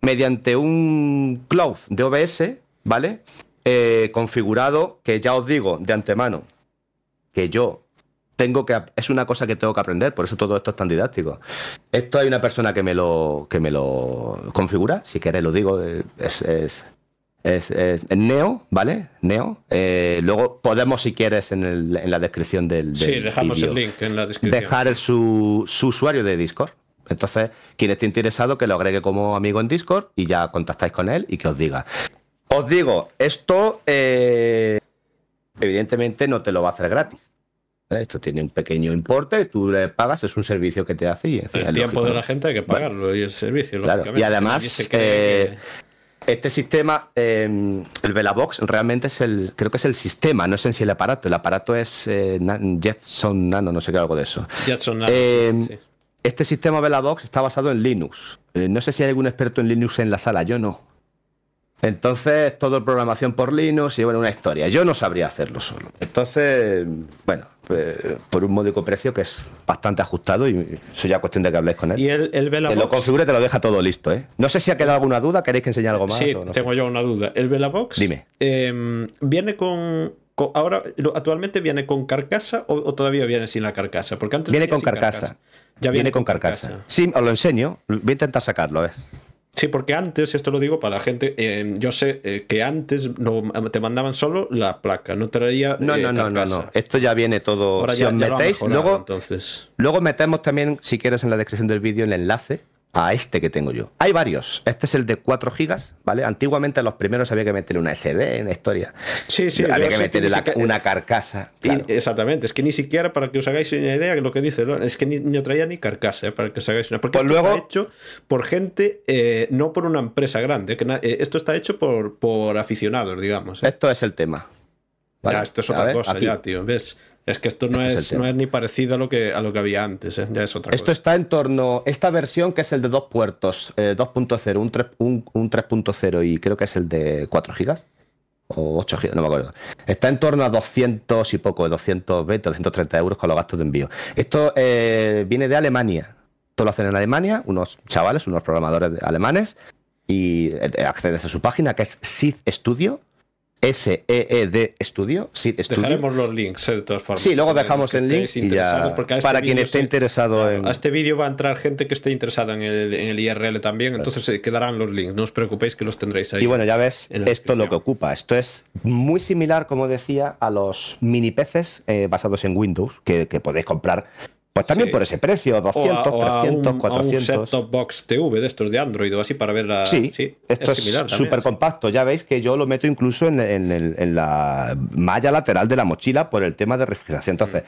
mediante un cloud de OBS, ¿vale? Eh, configurado, que ya os digo de antemano, que yo tengo que es una cosa que tengo que aprender, por eso todo esto es tan didáctico. Esto hay una persona que me lo que me lo configura, si queréis lo digo, es es, Neo, ¿vale? Neo. Eh, luego podemos, si quieres, en, la descripción del, Sí, dejamos el link en la descripción. Dejar su, usuario de Discord. Entonces, quien esté interesado, que lo agregue como amigo en Discord y ya contactáis con él y que os diga. Os digo, esto eh, evidentemente no te lo va a hacer gratis. Esto tiene un pequeño importe, tú le pagas, es un servicio que te hace. Y, el tiempo de la gente hay que pagarlo y el servicio, claro. Y además, este sistema, em, el Velabox, realmente es el, creo que es el sistema, no es en sí el aparato. El aparato es eh, Jetson Nano, no sé qué, algo de eso. Jetson Nano. Em, este sistema Velabox está basado en Linux. Eh, no sé si hay algún experto en Linux en la sala, yo no. Entonces, todo programación por Linux y bueno, una historia. Yo no sabría hacerlo solo. Entonces, bueno, eh, por un módico precio que es bastante ajustado y eso ya cuestión de que habléis con él. Y el, el Te lo configure te lo deja todo listo, ¿eh? No sé si ha quedado alguna duda, ¿queréis que enseñe algo más? Sí, no tengo sé? yo una duda. El Velabox Dime. eh, viene con, con- ahora actualmente viene con carcasa o, o todavía viene sin la carcasa, porque antes Viene con carcasa. Ya Viene con carcasa. Sí, os lo enseño. Voy a intentar sacarlo, a ver. Sí, porque antes, esto lo digo para la gente, eh, yo sé eh, que antes no, te mandaban solo la placa, no traía No, eh, no, no, no, no. Esto ya viene todo. Ahora si ya, os ya metéis, mejorado, luego, entonces. luego metemos también, si quieres, en la descripción del vídeo el enlace a este que tengo yo. Hay varios. Este es el de 4 gigas, ¿vale? Antiguamente los primeros había que meterle una SD en la historia. Sí, sí, había que meterle la- una carcasa. Claro. exactamente, es que ni siquiera para que os hagáis una idea de lo que dice, ¿no? es que ni, no traía ni carcasa, ¿eh? para que os hagáis una. Porque Pues esto luego- está hecho por gente, eh, no por una empresa grande, que na- eh, esto está hecho por, por aficionados, digamos. ¿eh? Esto es el tema. Ya, esto es otra ver, cosa, aquí. ya, tío. ¿Ves? Es que esto no, Este es no es ni parecido a lo que, a lo que había antes, ¿eh? ya es otra Esto cosa. está en torno. Esta versión, que es el de dos puertos, eh, 2.0, un, tres- un, un 3.0 y creo que es el de 4 gigas o 8 gigas, no me acuerdo. Está en torno a 200 y poco, 220, 230 euros con los gastos de envío. Esto eh, viene de Alemania. Esto lo hacen en Alemania, unos chavales, unos programadores alemanes, y eh, accedes a su página que es SID Studio, S-E-E-D Studio, SID Studio. Dejaremos los links, eh, de todas formas. Sí, luego dejamos el link y ya. este Para quien esté interesado en. A este vídeo va a entrar gente que esté interesada en el, en el IRL también, entonces se quedarán los links. No os preocupéis que los tendréis ahí. Y bueno, ya ves esto lo que ocupa. Esto es muy similar, como decía, a los mini peces eh, basados en Windows que, que podéis comprar. Pues también Sí. por ese precio, 200, o a, o a 300, un, 400. A un set-top box TV de estos de Android o así para ver la. Sí, esto es súper sí. compacto. Ya veis que yo lo meto incluso en, en el- en la malla lateral de la mochila por el tema de refrigeración. Entonces,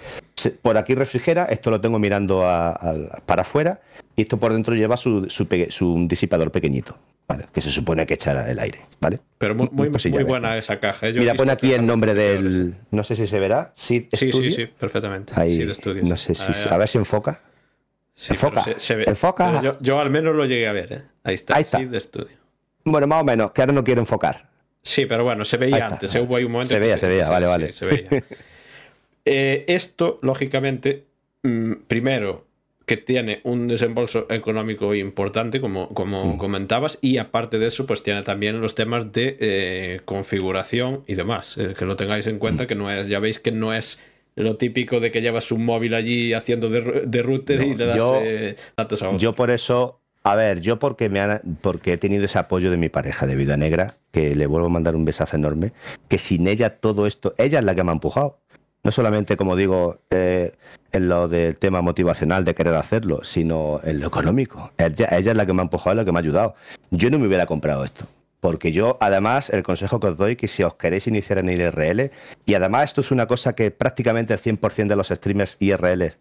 Mm. por aquí refrigera, esto lo tengo mirando a- a- para afuera y esto por dentro lleva su, su, su disipador pequeñito, ¿vale? que se supone que echará el aire. ¿vale? Pero muy, muy, buena esa caja. ¿eh? Yo Mira, pone aquí el nombre del. No sé si se verá. ¿eh? Sí, Studio. sí, sí, perfectamente. Ahí, no sé si. Ah. A ver si enfoca. Sí, enfoca, se- se ve. enfoca. Yo, yo al menos lo llegué a ver. ¿eh? Ahí está. Ahí está. sí, de estudio. Bueno, más o menos, que ahora no quiero enfocar. Sí, pero bueno, se veía antes. ¿eh? Hubo ahí un momento Se veía, se veía, sí, vale, vale. se veía. Eh, esto, lógicamente, mm, primero que tiene un desembolso económico importante, como, como Mm. comentabas, y aparte de eso, pues tiene también los temas de eh, configuración y demás. Eh, que lo tengáis en Mm. cuenta, que no es, ya veis que no es lo típico de que llevas un móvil allí haciendo de, router y le das yo- eh, datos a otro. Yo por eso. A ver, yo porque me han, porque he tenido ese apoyo de mi pareja de Vida Negra, que le vuelvo a mandar un besazo enorme, que sin ella todo esto, ella es la que me ha empujado. No solamente, como digo, eh, en lo del tema motivacional de querer hacerlo, sino en lo económico. Ella, ella es la que me ha empujado, la que me ha ayudado. Yo no me hubiera comprado esto. Porque yo, además, el consejo que os doy, que si os queréis iniciar en IRL, y además esto es una cosa que prácticamente el 100% de los streamers IRL,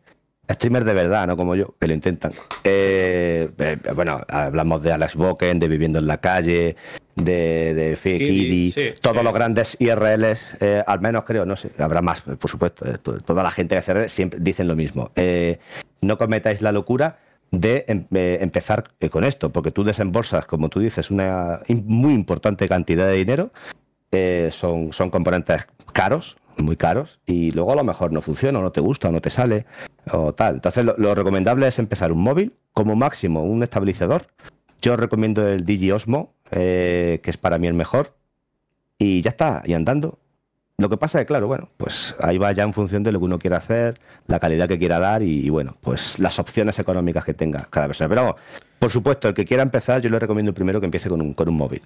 streamers de verdad, no como yo, que lo intentan. eh, eh, bueno, hablamos de Alex Boken, de Viviendo en la Calle, de, de Kiddy, sí, todos sí. los grandes IRLs, eh, al menos creo, no sé, habrá más, por supuesto. eh, to- toda la gente que hace siempre dicen lo mismo. No cometáis la locura de em- empezar con esto, porque tú desembolsas, como tú dices, una muy importante cantidad de dinero. son, son componentes caros, muy caros, y luego a lo mejor no funciona, o no te gusta, o no te sale, o tal. Entonces, lo, recomendable es empezar un móvil, como máximo un estabilizador. Yo recomiendo el Digi Osmo, eh, que es para mí el mejor, y ya está, y andando. Lo que pasa es que, claro, bueno, pues ahí va ya en función de lo que uno quiera hacer, la calidad que quiera dar y, bueno, pues las opciones económicas que tenga cada persona. Pero por supuesto, el que quiera empezar, yo le recomiendo primero que empiece con un, con un móvil.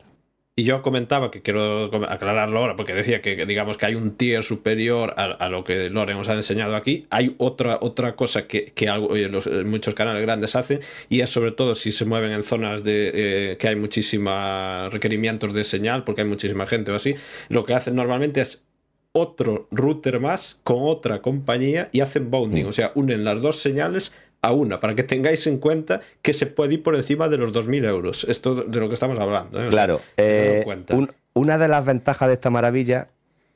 Y yo comentaba que quiero aclararlo ahora, porque decía que que digamos que hay un tier superior a, a lo que Loren os ha enseñado aquí. Hay otra, otra cosa que, que algo, eh, los- eh, muchos canales grandes hacen, y es sobre todo si se mueven en zonas de eh, que hay muchísimos requerimientos de señal, porque hay muchísima gente o así. Lo que hacen normalmente es otro router más con otra compañía y hacen bounding, Mm. o sea, unen las dos señales a una, para que tengáis en cuenta que se puede ir por encima de los 2.000 euros. Esto de lo que estamos hablando. ¿eh? Sea, Claro, eh, un- una de las ventajas de esta maravilla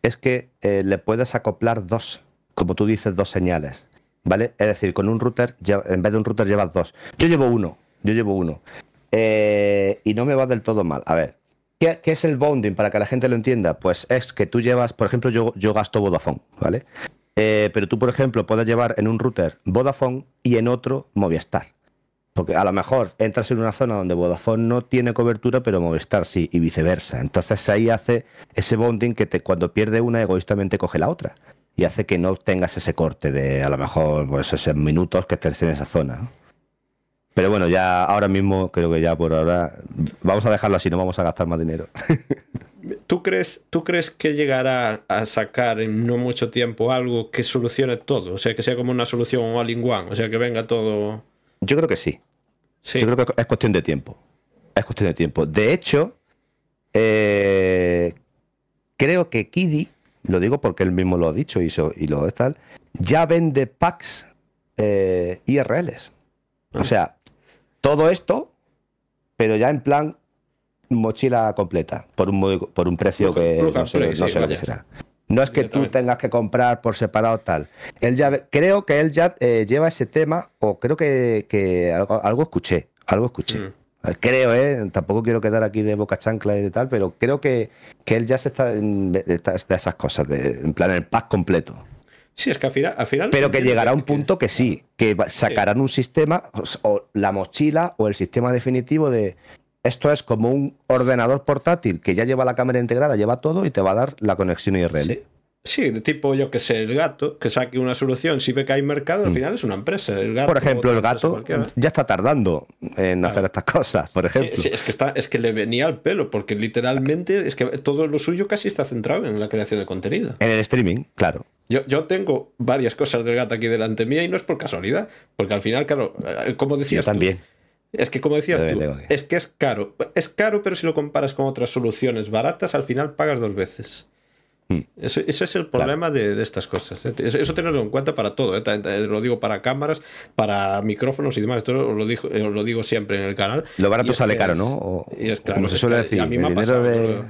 es que eh, le puedes acoplar dos, como tú dices, dos señales. ¿Vale? Es decir, con un router, en vez de un router llevas dos. Yo llevo uno, yo llevo uno. Y no me va del todo mal. A ver, ¿qué, qué es el bounding? Para que la gente lo entienda, pues es que tú llevas, por ejemplo, yo, yo gasto Vodafone, ¿vale? Eh, pero tú, por ejemplo, puedes llevar en un router Vodafone y en otro Movistar. Porque a lo mejor entras en una zona donde Vodafone no tiene cobertura, pero Movistar sí, y viceversa. Entonces ahí hace ese bonding que te, cuando pierde una, egoístamente coge la otra. Y hace que no tengas ese corte de a lo mejor pues, esos minutos que estés en esa zona. Pero bueno, ya ahora mismo creo que ya por ahora vamos a dejarlo así, no vamos a gastar más dinero. ¿Tú crees, ¿Tú crees que llegará a sacar en no mucho tiempo algo que solucione todo? O sea, que sea como una solución all in one, o sea, que venga todo... Yo creo que sí. Yo creo que es cuestión de tiempo. Es cuestión de tiempo. De hecho, eh, creo que Kiddy, lo digo porque él mismo lo ha dicho y, y lo es tal, ya vende packs eh, IRLs. O sea, todo esto, pero ya en plan mochila completa, por un, por un precio que no sé, lo que será. No es que tú tengas que comprar por separado tal. Él ya, creo que él ya eh, lleva ese tema, o creo que, algo, escuché, algo escuché. Mm. Creo, ¿eh? Tampoco quiero quedar aquí de boca chancla y de tal, pero creo que, que él ya se está de, esas cosas, de, en plan el pack completo. Sí, es que al final. Al final pero que llegará a un punto que sí, que sacarán un sistema, o la mochila, o el sistema definitivo de esto es como un ordenador portátil que ya lleva la cámara integrada, lleva todo y te va a dar la conexión IRL. Sí. de tipo, yo que sé, el gato, que saque una solución, si ve que hay mercado, al mm. final es una empresa. por ejemplo, el gato ya está tardando en hacer estas cosas, por ejemplo. Sí, es, que está, es que le venía al pelo, porque literalmente es que todo lo suyo casi está centrado en la creación de contenido. En el streaming, claro. Yo, yo tengo varias cosas del gato aquí delante mía y no es por casualidad, porque al final, claro, eh, como decías yo también. Es que como decías tú, es que es caro. Es caro, pero si lo comparas con otras soluciones baratas, al final pagas dos veces. Hmm. Eso, es el problema de, estas cosas. ¿eh? Eso, tenerlo en cuenta para todo. ¿eh? Lo digo para cámaras, para micrófonos y demás. Esto lo digo, eh, lo digo siempre en el canal. Lo barato sale caro, ¿no? y es como se suele decir. A mí me ha pasado, de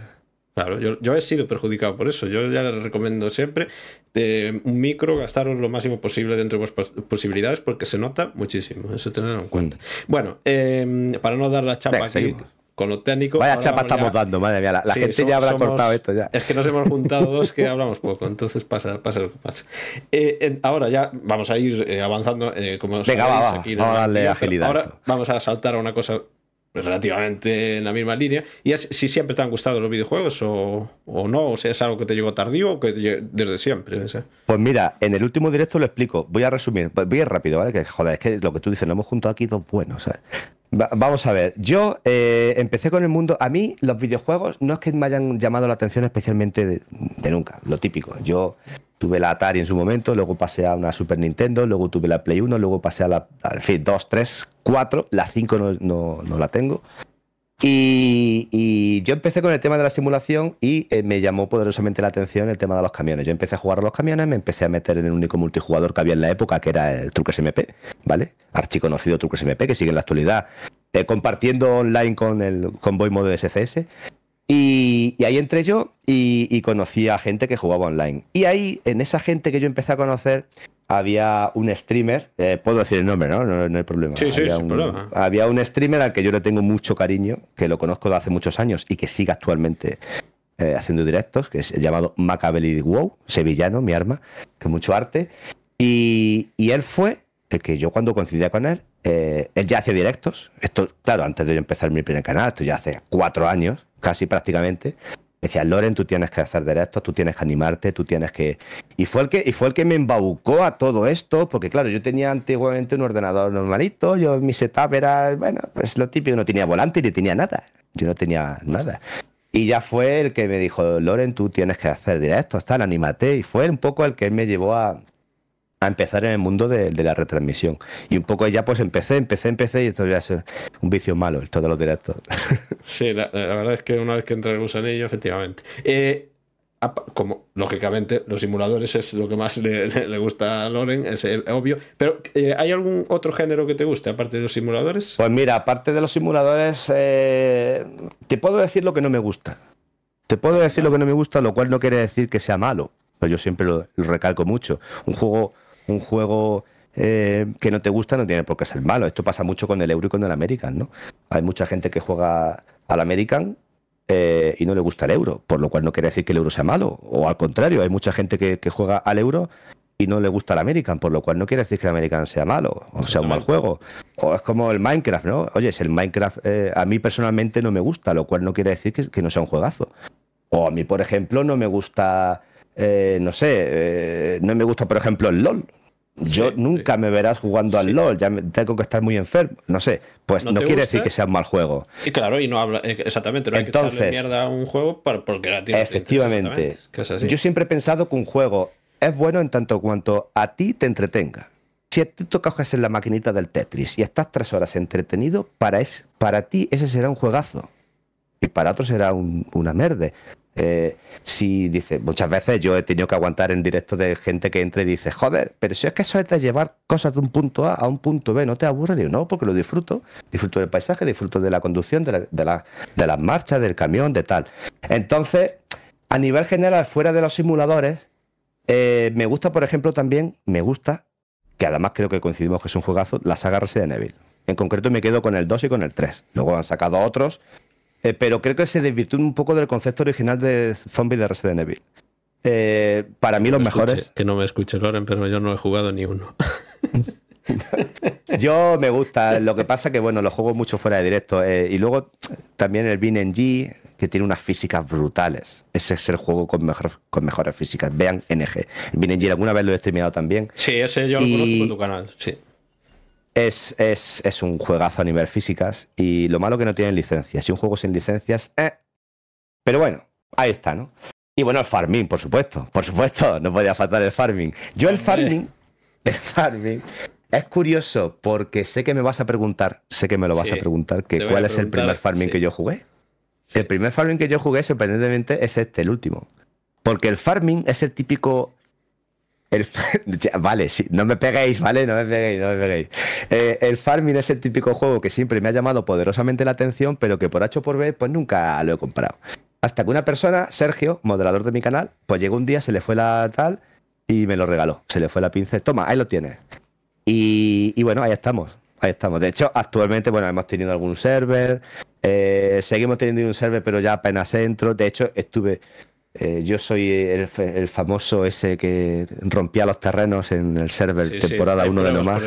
Claro, yo, he sido perjudicado por eso. Yo ya les recomiendo siempre de un micro gastaros lo máximo posible dentro de vuestras posibilidades porque se nota muchísimo. Eso tenerlo en cuenta. Mm. Bueno, em, para no dar la chapa aquí con lo técnico. Vaya chapa estamos dando, madre mía. La, gente ya habrá cortado esto ya. Es que nos hemos juntado dos que hablamos poco, entonces pasa, pasa lo que pasa. Eh, ahora ya vamos a ir eh, avanzando. Eh, como Venga, va, aquí vamos a darle agilidad. Ahora vamos a saltar a una cosa relativamente en la misma línea. Y es si siempre te han gustado los videojuegos o, no, o sea, es algo que te llegó tardío o que desde siempre. Pues mira, en el último directo lo explico. Voy a resumir, voy a ir rápido, ¿vale? Que joder, es que lo que tú dices, nos hemos juntado aquí dos buenos, vamos a ver, yo eh, empecé con el mundo. A mí, los videojuegos no es que me hayan llamado la atención especialmente de, nunca, lo típico. Yo tuve la Atari en su momento, luego pasé a una Super Nintendo, luego tuve la Play 1, luego pasé a la. En fin, 2, 3, 4, la 5 no, no, la tengo. Y, yo empecé con el tema de la simulación y eh, me llamó poderosamente la atención el tema de los camiones. Yo empecé a jugar a los camiones, me empecé a meter en el único multijugador que había en la época, que era el Truques MP, ¿vale? Archiconocido Truques MP, que sigue en la actualidad, eh, compartiendo online con el Convoy Mode SCS. Y, ahí entré yo y, conocí a gente que jugaba online. Y ahí, en esa gente que yo empecé a conocer, había un streamer, eh, puedo decir el nombre, ¿no? No, hay problema. Sí, sí, había, un, problema. había un streamer al que yo le tengo mucho cariño, que lo conozco de hace muchos años y que sigue actualmente eh, haciendo directos, que es llamado Macabelli Wow, sevillano, mi arma, que mucho arte. Y, él fue el que yo cuando coincidía con él, eh, él ya hacía directos. Esto, claro, antes de empezar mi primer canal, esto ya hace cuatro años, casi prácticamente. Decía, Loren, tú tienes que hacer directos, tú tienes que animarte, tú tienes que... Y fue el que, y fue el que me embaucó a todo esto, porque claro, yo tenía antiguamente un ordenador normalito, yo mi setup era, bueno, pues lo típico, no tenía volante ni tenía nada, yo no tenía nada. Y ya fue el que me dijo, Loren, tú tienes que hacer directos, tal, anímate, y fue un poco el que me llevó a, a empezar en el mundo de, la retransmisión. Y un poco ya pues empecé, empecé, empecé y esto ya es un vicio malo, el todos los directos. Sí, la, verdad es que una vez que entra el gusanillo, efectivamente. Eh, como lógicamente los simuladores es lo que más le, gusta a Loren, es obvio. Pero eh, ¿hay algún otro género que te guste aparte de los simuladores? Pues mira, aparte de los simuladores, eh, te puedo decir lo que no me gusta. Te puedo decir lo que no me gusta, lo cual no quiere decir que sea malo. Pues yo siempre lo recalco mucho. Un juego un juego eh, que no te gusta no tiene por qué ser malo. Esto pasa mucho con el Euro y con el American, ¿no? Hay mucha gente que juega al American eh, y no le gusta el Euro, por lo cual no quiere decir que el Euro sea malo. O al contrario, hay mucha gente que, juega al Euro y no le gusta el American, por lo cual no quiere decir que el American sea malo o sea un mal juego. O es como el Minecraft, ¿no? Oye, si el Minecraft eh, a mí personalmente no me gusta, lo cual no quiere decir que, no sea un juegazo. O a mí, por ejemplo, no me gusta, eh, no sé, eh, no me gusta, por ejemplo, el LOL. Yo nunca me verás jugando al LOL, ya tengo que estar muy enfermo, no sé, pues no, quiere decir que sea un mal juego. Sí, claro, y no habla exactamente, no hay Entonces, que mierda a un juego porque la tiene Efectivamente. Yo siempre he pensado que un juego es bueno en tanto cuanto a ti te entretenga. Si te toca en la maquinita del Tetris y estás tres horas entretenido, para, es, para ti ese será un juegazo. Y para otros será una merde. Eh, si dice, muchas veces yo he tenido que aguantar en directo de gente que entra y dice, joder, pero si es que eso es de llevar cosas de un punto A a un punto B, ¿no te aburre? Digo, no, porque lo disfruto. Disfruto del paisaje, disfruto de la conducción, de, la, de las marchas, del camión, de tal. Entonces, a nivel general, fuera de los simuladores, eh, me gusta, por ejemplo, también, me gusta, que además creo que coincidimos que es un juegazo, la saga Resident Evil. En concreto me quedo con el 2 y con el 3. Luego han sacado otros, eh, pero creo que se desvirtúa un poco del concepto original de zombie de Resident Evil. Eh, para mí los mejores... que no me escuche Loren, pero yo no he jugado ni uno. yo me gusta, lo que pasa que bueno, lo juego mucho fuera de directo. y luego también el BNG, que tiene unas físicas brutales. Ese es el juego con, mejor, con mejores físicas. Vean NG. Vienen alguna vez lo he streameado también. Sí, ese yo lo conozco por tu canal, sí. Es, es, es, un juegazo a nivel físicas y lo malo que no tienen licencias. Si un juego sin licencias, eh. Pero bueno, ahí está, ¿no? Y bueno, el farming, por supuesto. Por supuesto, no podía faltar el farming. Yo el farming, el farming, es curioso porque sé que me vas a preguntar, sé que me lo vas a preguntar, que cuál es el primer farming que yo jugué. El primer farming que yo jugué, sorprendentemente, es este, el último. Porque el farming es el típico. vale, sí, no me peguéis, ¿vale? No me peguéis, no me peguéis. Eh, el farming es el típico juego que siempre me ha llamado poderosamente la atención, pero que por H o por B, pues nunca lo he comprado. Hasta que una persona, Sergio, moderador de mi canal, pues llegó un día, se le fue la tal y me lo regaló. Se le fue la pincel. Toma, ahí lo tienes. Y, y bueno, ahí estamos. Ahí estamos. De hecho, actualmente, bueno, hemos tenido algún server, eh, seguimos teniendo un server, pero ya apenas entro. De hecho, estuve. Eh, yo soy el, famoso ese que rompía los terrenos en el server temporada 1 de nomás.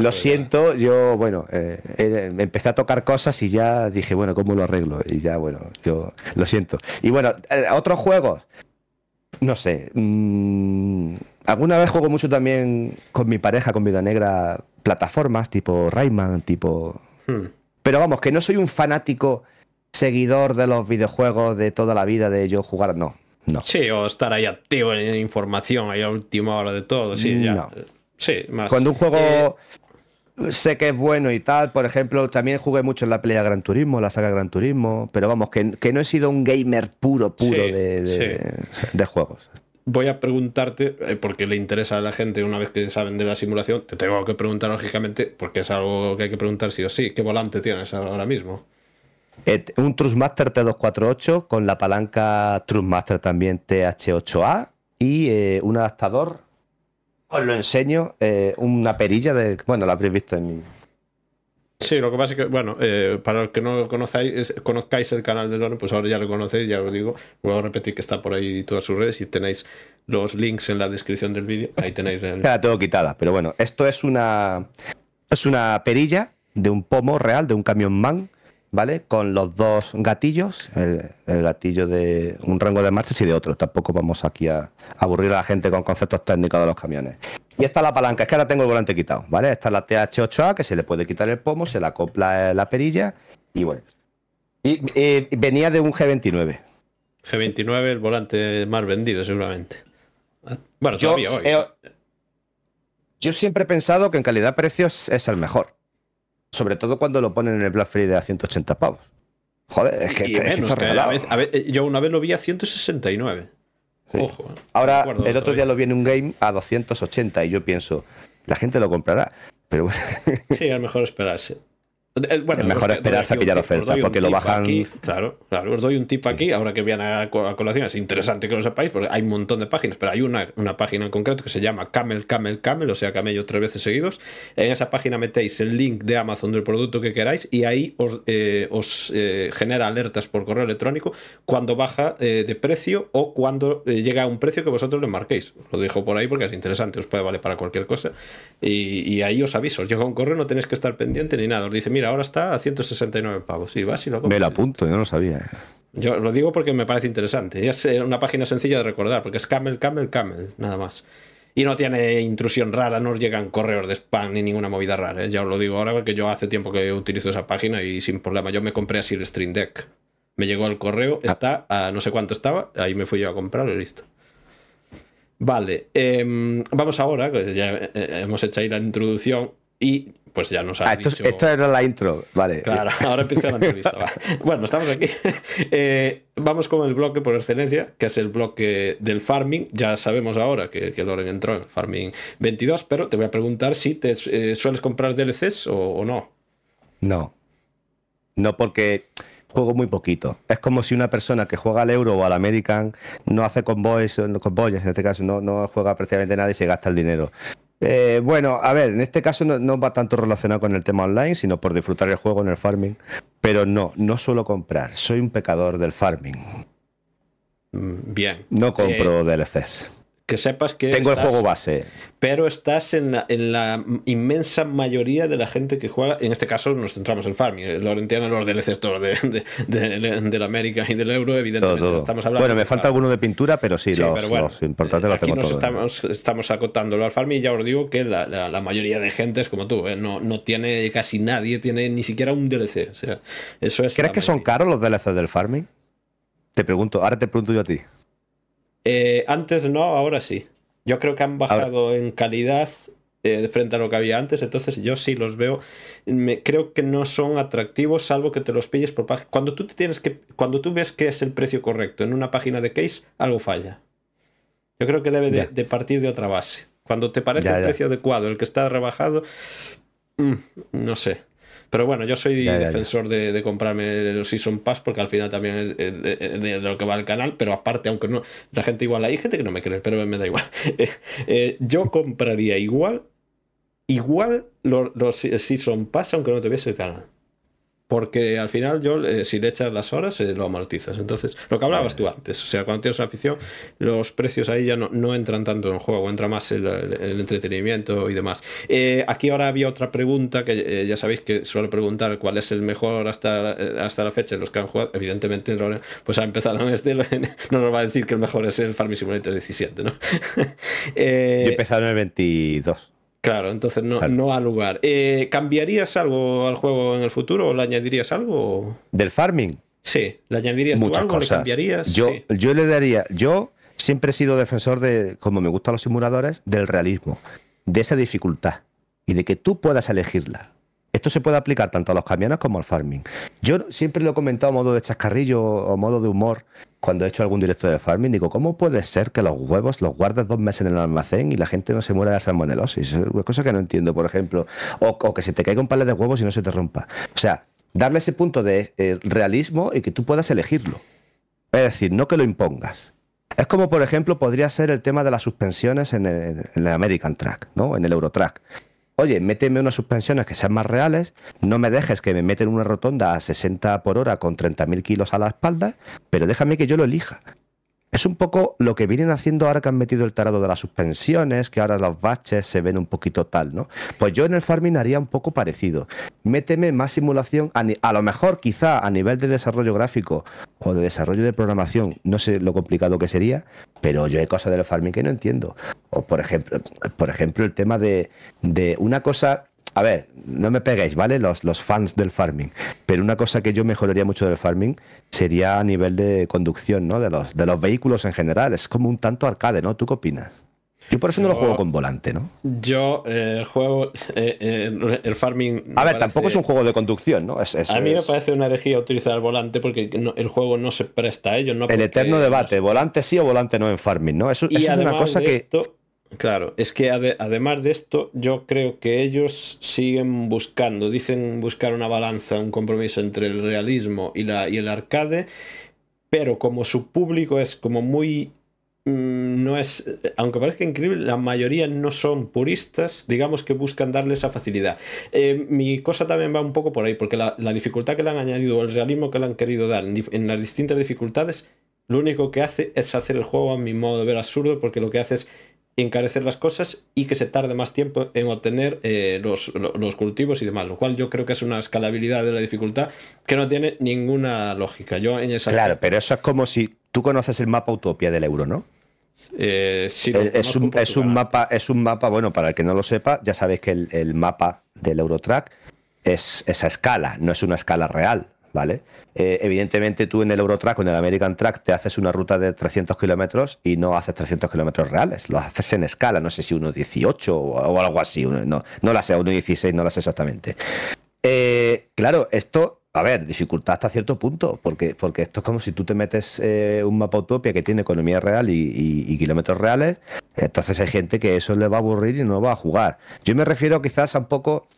Lo siento, yo, bueno, eh, empecé a tocar cosas y ya dije, bueno, ¿cómo lo arreglo? Y ya, bueno, yo lo siento. Y bueno, otros juegos, no sé. Mm, alguna vez juego mucho también con mi pareja, con Vida Negra, plataformas tipo Rayman, tipo. Hmm. Pero vamos, que no soy un fanático seguidor de los videojuegos de toda la vida de yo jugar, no. No. Sí, o estar ahí activo en información, ahí a última hora de todo. Sí, ya. Sí, más. Cuando un juego eh, sé que es bueno y tal, por ejemplo, también jugué mucho en la pelea Gran Turismo, la saga Gran Turismo, pero vamos, que, no he sido un gamer puro, puro de, de, juegos voy a preguntarte, eh, porque le interesa a la gente una vez que saben de la simulación, te tengo que preguntar lógicamente, porque es algo que hay que preguntar sí o sí, ¿qué volante tienes ahora mismo? Un Trustmaster T248 con la palanca Trustmaster también TH8A y eh, un adaptador, os lo enseño, eh, una perilla de, bueno, lo habréis visto en mi, Sí, lo que pasa es que, bueno, eh, para los que no lo conozcáis, conozcáis el canal de Loren, pues ahora ya lo conocéis, ya os digo. Voy a repetir que está por ahí todas sus redes y tenéis los links en la descripción del vídeo. Ahí tenéis el... Ya la tengo quitada, pero bueno, esto es una, es una perilla de un pomo real, de un camión man, ¿vale? Con los dos gatillos, el, gatillo de un rango de marchas y de otro. Tampoco vamos aquí a aburrir a la gente con conceptos técnicos de los camiones. Y esta es la palanca, es que ahora tengo el volante quitado, ¿vale? Esta es la TH8A, que se le puede quitar el pomo, se la acopla la perilla y bueno. Y, venía de un G29. G29, el volante más vendido seguramente. Bueno, yo, todavía hoy. yo siempre he pensado que en calidad-precios es el mejor. Sobre todo cuando lo ponen en el Black Friday a 180 pavos. Joder, es que, eh, yo una vez lo vi a 169. Ojo. Eh. Ahora, el otro día lo vi en un game a 280 y yo pienso, la gente lo comprará. Pero bueno. Sí, es mejor esperarse. Eh, bueno, es mejor esperarse a pillar oferta porque lo bajan. claro, claro, os doy un tip aquí, ahora que viene a, colación. Es interesante que lo sepáis porque hay un montón de páginas, pero hay una, una, página en concreto que se llama Camel, Camel, Camel, o sea, camello tres veces seguidos. En esa página metéis el link de Amazon del producto que queráis y ahí os, eh, os eh, genera alertas por correo electrónico cuando baja de precio o cuando llega a un precio que vosotros le marquéis. Lo dejo por ahí porque es interesante, os puede valer para cualquier cosa. Y, y ahí os aviso, llega un correo, no tenéis que estar pendiente ni nada. Os dice, mira, ahora está a 169 pavos. Y vas y lo Me lo apunto, yo no lo sabía. Yo lo digo porque me parece interesante. Es eh, una página sencilla de recordar, porque es Camel, Camel, Camel, nada más. Y no tiene intrusión rara, no os llegan correos de spam ni ninguna movida rara. ¿eh? Ya os lo digo ahora porque yo hace tiempo que utilizo esa página y sin problema. Yo me compré así el Stream Deck. Me llegó el correo, ah. está a no sé cuánto estaba, ahí me fui yo a comprarlo y listo. Vale, em, vamos ahora, que ya eh, hemos hecho ahí la introducción y pues ya nos ha ah, esto, dicho... esto, era la intro, vale. Claro, ahora empieza la entrevista. Bueno, estamos aquí. Eh, vamos con el bloque por excelencia, que es el bloque del farming. Ya sabemos ahora que, que Loren entró en farming 22, pero te voy a preguntar si te eh, sueles comprar DLCs o, no. No. No, porque juego muy poquito. Es como si una persona que juega al Euro o al American no hace convoys, convoys en este caso, no, no juega prácticamente nada y se gasta el dinero. Eh, bueno, a ver, en este caso no, va tanto relacionado con el tema online, sino por disfrutar el juego en el farming. Pero no, no suelo comprar. Soy un pecador del farming. Mm, bien. No compro eh, DLCs que sepas que... Tengo el juego base. Pero estás en la, en la, inmensa mayoría de la gente que juega, en este caso nos centramos en farming, entienden los DLCs de, de, de, la América y del euro, evidentemente. Estamos hablando bueno, me falta alguno de pintura, pero sí, los, pero importantes los tengo nos Estamos, estamos acotándolo al farming y ya os digo que la, la, mayoría de gente es como tú, ¿eh? no, no tiene casi nadie, tiene ni siquiera un DLC. O sea, eso es ¿Crees que son caros los DLCs del farming? Te pregunto, ahora te pregunto yo a ti. Eh, antes no, ahora sí. Yo creo que han bajado en calidad eh, frente a lo que había antes, entonces yo sí los veo. Me, creo que no son atractivos, salvo que te los pilles por página. Cuando tú tienes que, cuando tú ves que es el precio correcto en una página de case, algo falla. Yo creo que debe de, partir de otra base. Cuando te parece el precio adecuado, el que está rebajado, mm, no sé. Pero bueno, yo soy defensor De, comprarme los Season Pass porque al final también es de, lo que va el canal, pero aparte, aunque no, la gente igual, hay gente que no me cree, pero me da igual. Eh, eh, yo compraría igual, igual los, los Season Pass aunque no tuviese el canal. Porque al final, yo, eh, si le echas las horas, eh, lo amortizas. Entonces, lo que hablabas tú antes, o sea, cuando tienes una afición, los precios ahí ya no, entran tanto en juego, entra más el, entretenimiento y demás. Eh, aquí ahora había otra pregunta que ya sabéis que suelo preguntar cuál es el mejor hasta, hasta la fecha los que han jugado. Evidentemente, pues ha empezado en este, no nos va a decir que el mejor es el Farming Simulator 17, ¿no? yo he en el 22. Claro, entonces no, no ha lugar. Eh, ¿Cambiarías algo al juego en el futuro o le añadirías algo? ¿Del farming? Sí, ¿le añadirías Muchas algo? Cosas. ¿Le cambiarías? Yo, yo le daría. Yo siempre he sido defensor de, como me gustan los simuladores, del realismo, de esa dificultad y de que tú puedas elegirla. Esto se puede aplicar tanto a los camiones como al farming. Yo siempre lo he comentado a modo de chascarrillo o modo de humor cuando he hecho algún directo de farming. Digo, ¿cómo puede ser que los huevos los guardes dos meses en el almacén y la gente no se muera de salmonelosis? Es cosa que no entiendo, por ejemplo. O, que se te caiga un palet de huevos y no se te rompa. O sea, darle ese punto de eh, realismo y que tú puedas elegirlo. Es decir, no que lo impongas. Es como, por ejemplo, podría ser el tema de las suspensiones en el, en el American Track, ¿no? En el Eurotrack oye, méteme unas suspensiones que sean más reales, no me dejes que me meten una rotonda a 60 por hora con 30.000 kilos a la espalda, pero déjame que yo lo elija. Es un poco lo que vienen haciendo ahora que han metido el tarado de las suspensiones, que ahora los baches se ven un poquito tal, ¿no? Pues yo en el farming haría un poco parecido. Méteme más simulación, a, lo mejor quizá a nivel de desarrollo gráfico o de desarrollo de programación, no sé lo complicado que sería, pero yo hay cosas del farming que no entiendo. O por ejemplo, por ejemplo el tema de, de una cosa a ver, no me peguéis, ¿vale? Los, los fans del farming. Pero una cosa que yo mejoraría mucho del farming sería a nivel de conducción, ¿no? De los, de los vehículos en general. Es como un tanto arcade, ¿no? ¿Tú qué opinas? Yo por eso no lo juego con volante, ¿no? Yo el juego, eh, el farming... A ver, tampoco es un juego de conducción, ¿no? Es, a mí me parece una herejía utilizar el volante porque el juego no se presta a ello. No el eterno debate, volante sí o volante no en farming, ¿no? Eso, es una cosa que... Claro, es que además de esto, yo creo que ellos siguen buscando, dicen buscar una balanza, un compromiso entre el realismo y, la, y el arcade, pero como su público es como muy mm, no es, aunque parezca increíble, la mayoría no son puristas, digamos que buscan darle esa facilidad. Eh, mi cosa también va un poco por ahí, porque la, dificultad que le han añadido, el realismo que le han querido dar en, las distintas dificultades, lo único que hace es hacer el juego a mi modo de ver absurdo, porque lo que hace es encarecer las cosas y que se tarde más tiempo en obtener eh, los, cultivos y demás, lo cual yo creo que es una escalabilidad de la dificultad que no tiene ninguna lógica. Yo en esa claro, pero eso es como si tú conoces el mapa Utopia del euro, ¿no? Eh, sí, es, un, es, un, mapa, es un mapa, bueno, para el que no lo sepa, ya sabéis que el, el mapa del Eurotrack es esa escala, no es una escala real. ¿Vale? Eh, evidentemente tú en el Eurotrack o en el American Track te haces una ruta de 300 kilómetros y no haces 300 kilómetros reales, lo haces en escala, no sé si 1.18 o, o algo así, no, no la sé, 1.16, no la sé exactamente. Eh, claro, esto, a ver, dificultad hasta cierto punto, porque, porque esto es como si tú te metes eh, un mapa utopia que tiene economía real y, kilómetros reales, entonces hay gente que eso le va a aburrir y no va a jugar. Yo me refiero quizás a un poco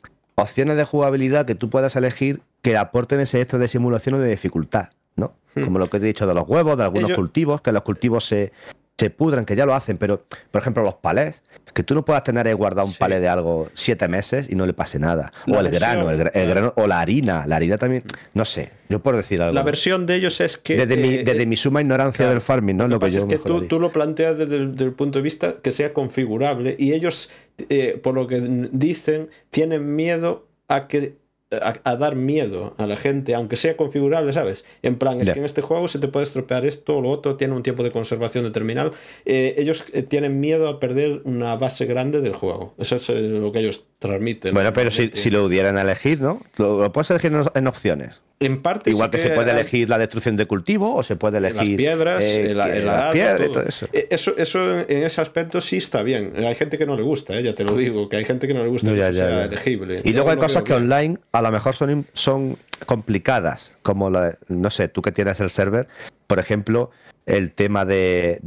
opciones de jugabilidad que tú puedas elegir que aporten ese extra de simulación o de dificultad, ¿no? Hmm. Como lo que he dicho de los huevos, de algunos cultivos, que los cultivos se, se pudran, que ya lo hacen, pero por ejemplo los palés, que tú no puedas tener ahí guardado un palé de algo siete meses y no le pase nada. o el grano, el, grano, o la harina, la harina también, no sé, yo por decir algo. La versión de ellos es que... Desde, mi, desde mi suma ignorancia del farming, ¿no? Lo, que, yo es que tú, tú, lo planteas desde el, punto de vista que sea configurable y ellos, eh, por lo que dicen, tienen miedo a que a, dar miedo a la gente, aunque sea configurable, ¿sabes? En plan, es que en este juego se te puede estropear esto o lo otro, tiene un tiempo de conservación determinado. Eh, ellos eh, tienen miedo a perder una base grande del juego. Eso es eh, lo que ellos transmiten. Bueno, pero si, si, lo pudieran elegir, ¿no? Lo, puedes elegir en opciones. En parte Igual que, se puede elegir la destrucción de cultivo o se puede elegir las piedras, eh, las piedras y todo eso. Eh, eso. eso. en ese aspecto sí está bien. Hay gente que no le gusta, eh, ya te lo digo, que hay gente que no le gusta que sea elegible. Y luego hay cosas que online a lo mejor son, son complicadas, como la, no sé, tú que tienes el server, por ejemplo, el tema de,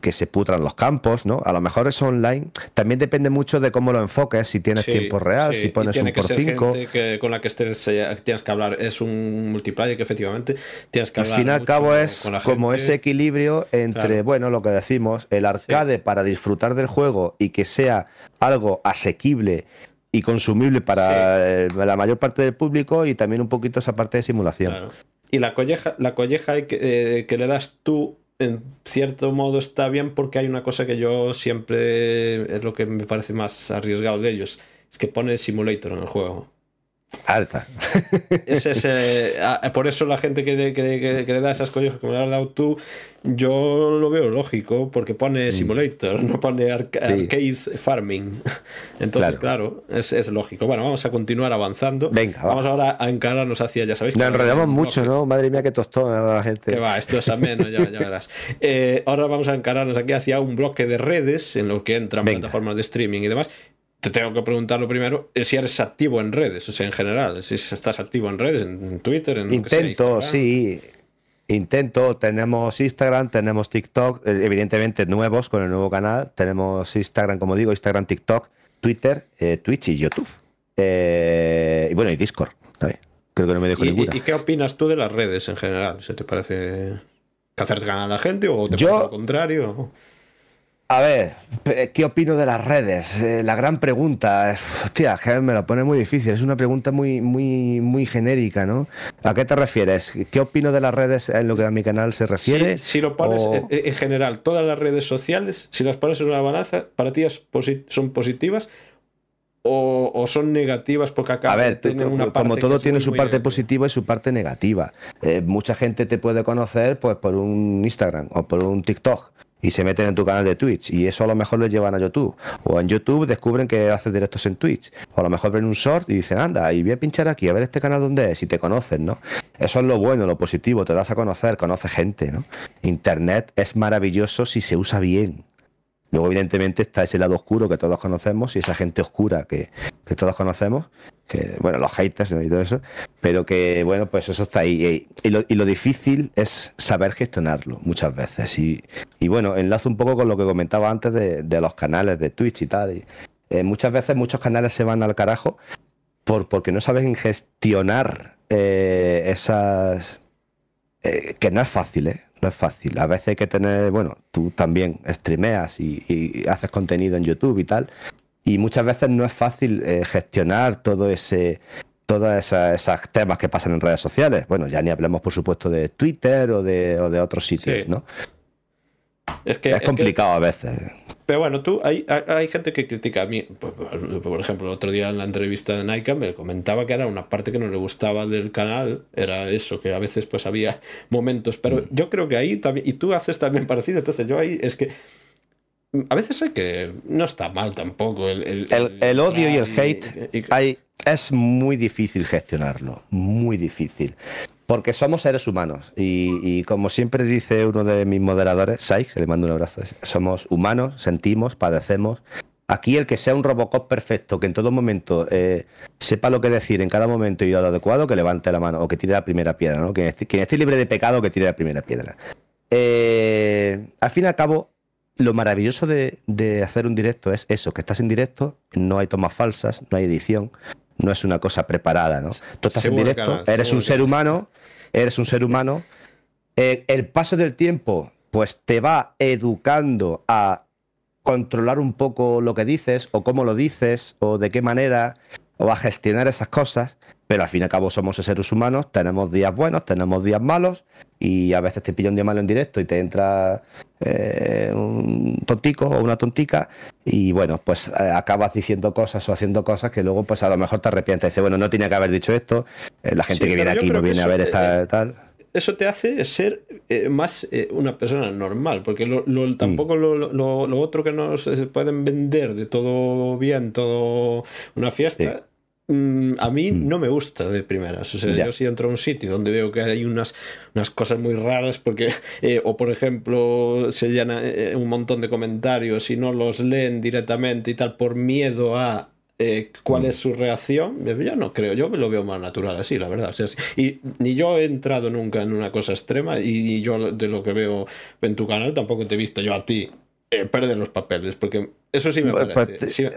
que se putran los campos, ¿no? A lo mejor es online. También depende mucho de cómo lo enfoques, si tienes tiempo real, si pones un por cinco. Que con la que estés, eh, tienes que hablar. Es un multiplayer que efectivamente tienes que hablar. Al fin y al cabo es como ese equilibrio entre, bueno, lo que decimos, el arcade para disfrutar del juego y que sea algo asequible y consumible para eh, la mayor parte del público y también un poquito esa parte de simulación. Y la colleja, la colleja que, que le das tú en cierto modo está bien porque hay una cosa que yo siempre es lo que me parece más arriesgado de ellos, es que pone simulator en el juego. Alta. Es ese, por eso la gente que, le da esas collejas como le has dado tú, yo lo veo lógico, porque pone mm. Simulator, no pone Arcade Farming. Entonces, claro, es, lógico. Bueno, vamos a continuar avanzando. Venga, vamos ahora a encararnos hacia, ya sabéis. Nos enredamos mucho, ¿no? Madre mía, qué tostón la gente. Que va, esto es ameno, ya, ya verás. Eh, ahora vamos a encararnos aquí hacia un bloque de redes en lo que entran plataformas de streaming y demás te tengo que preguntar lo primero si eres activo en redes, o sea, en general, si estás activo en redes, en Twitter, en Intento, sí. Intento, tenemos Instagram, tenemos TikTok, eh, evidentemente nuevos con el nuevo canal. Tenemos Instagram, como digo, Instagram, TikTok, Twitter, eh, Twitch y YouTube. Eh, y bueno, y Discord también. Creo que no me dejo ninguna. ¿Y qué opinas tú de las redes en general? ¿Se te parece que acercan a la gente o te parece lo contrario? A ver, ¿qué opino de las redes? Eh, la gran pregunta, hostia, me lo pone muy difícil, es una pregunta muy, muy, muy genérica, ¿no? ¿A qué te refieres? ¿Qué opino de las redes en lo que a mi canal se refiere? si lo pones en, general, todas las redes sociales, si las pones en una balanza, ¿para ti son positivas o, son negativas porque acá a ver, una parte como todo tiene su parte positiva y su parte negativa eh, mucha gente te puede conocer pues por un Instagram o por un TikTok y se meten en tu canal de Twitch y eso a lo mejor les llevan a YouTube. O en YouTube descubren que haces directos en Twitch. O a lo mejor ven un short y dicen, anda, y voy a pinchar aquí, a ver este canal donde es, y te conocen, ¿no? Eso es lo bueno, lo positivo, te das a conocer, conoce gente, ¿no? Internet es maravilloso si se usa bien. Luego, evidentemente, está ese lado oscuro que todos conocemos y esa gente oscura que, todos conocemos, que, bueno, los haters y todo eso, pero que, bueno, pues eso está ahí. Y, lo, difícil es saber gestionarlo muchas veces. Y, bueno, enlazo un poco con lo que comentaba antes de, los canales de Twitch y tal. Eh, muchas veces muchos canales se van al carajo por, porque no saben gestionar eh, esas... Eh, que no es fácil, ¿eh? No es fácil. A veces hay que tener, bueno, tú también streameas y, haces contenido en YouTube y tal, y muchas veces no es fácil eh, gestionar todo ese todos esos temas que pasan en redes sociales. Bueno, ya ni hablemos, por supuesto, de Twitter o de, o de otros sitios, ¿no? Es, que, es complicado a veces. Pero bueno, tú, hay, hay gente que critica a mí. Por, ejemplo, el otro día en la entrevista de Nike me comentaba que era una parte que no le gustaba del canal, era eso, que a veces pues había momentos. Pero mm. yo creo que ahí también, y tú haces también parecido, entonces yo ahí es que a veces hay que. No está mal tampoco. El, el, odio y el hate hay, es muy difícil gestionarlo. Muy difícil. Porque somos seres humanos y, como siempre dice uno de mis moderadores, Sykes, le mando un abrazo, somos humanos, sentimos, padecemos. Aquí el que sea un Robocop perfecto, que en todo momento eh, sepa lo que decir en cada momento y lo adecuado, que levante la mano o que tire la primera piedra, ¿no? Quien esté, libre de pecado, que tire la primera piedra. Eh, al fin y al cabo, lo maravilloso de, de, hacer un directo es eso, que estás en directo, no hay tomas falsas, no hay edición, no es una cosa preparada, ¿no? Tú estás en directo, eres un ser humano, eres un ser humano. Eh, el paso del tiempo, pues te va educando a controlar un poco lo que dices, o cómo lo dices, o de qué manera, o a gestionar esas cosas. Pero al fin y al cabo somos seres humanos, tenemos días buenos, tenemos días malos, y a veces te pilla un día malo en directo y te entra eh, un tontico o una tontica, y bueno, pues eh, acabas diciendo cosas o haciendo cosas que luego pues a lo mejor te arrepientes. Dices, bueno, no tenía que haber dicho esto, eh, la gente que viene aquí no viene a ver esta tal eso te hace ser más una persona normal, porque lo, tampoco mm. lo, lo, otro que nos pueden vender de todo bien, todo una fiesta, a mí mm. no me gusta de primeras. O sea, yo si entro a un sitio donde veo que hay unas, unas cosas muy raras, porque, eh, o por ejemplo, se llena eh, un montón de comentarios y no los leen directamente y tal, por miedo a eh, cuál mm. es su reacción, yo no creo, yo me lo veo más natural así, la verdad. O sea, y ni yo he entrado nunca en una cosa extrema y, yo de lo que veo en tu canal tampoco te he visto yo a ti perder los papeles, porque eso sí me pues, parece.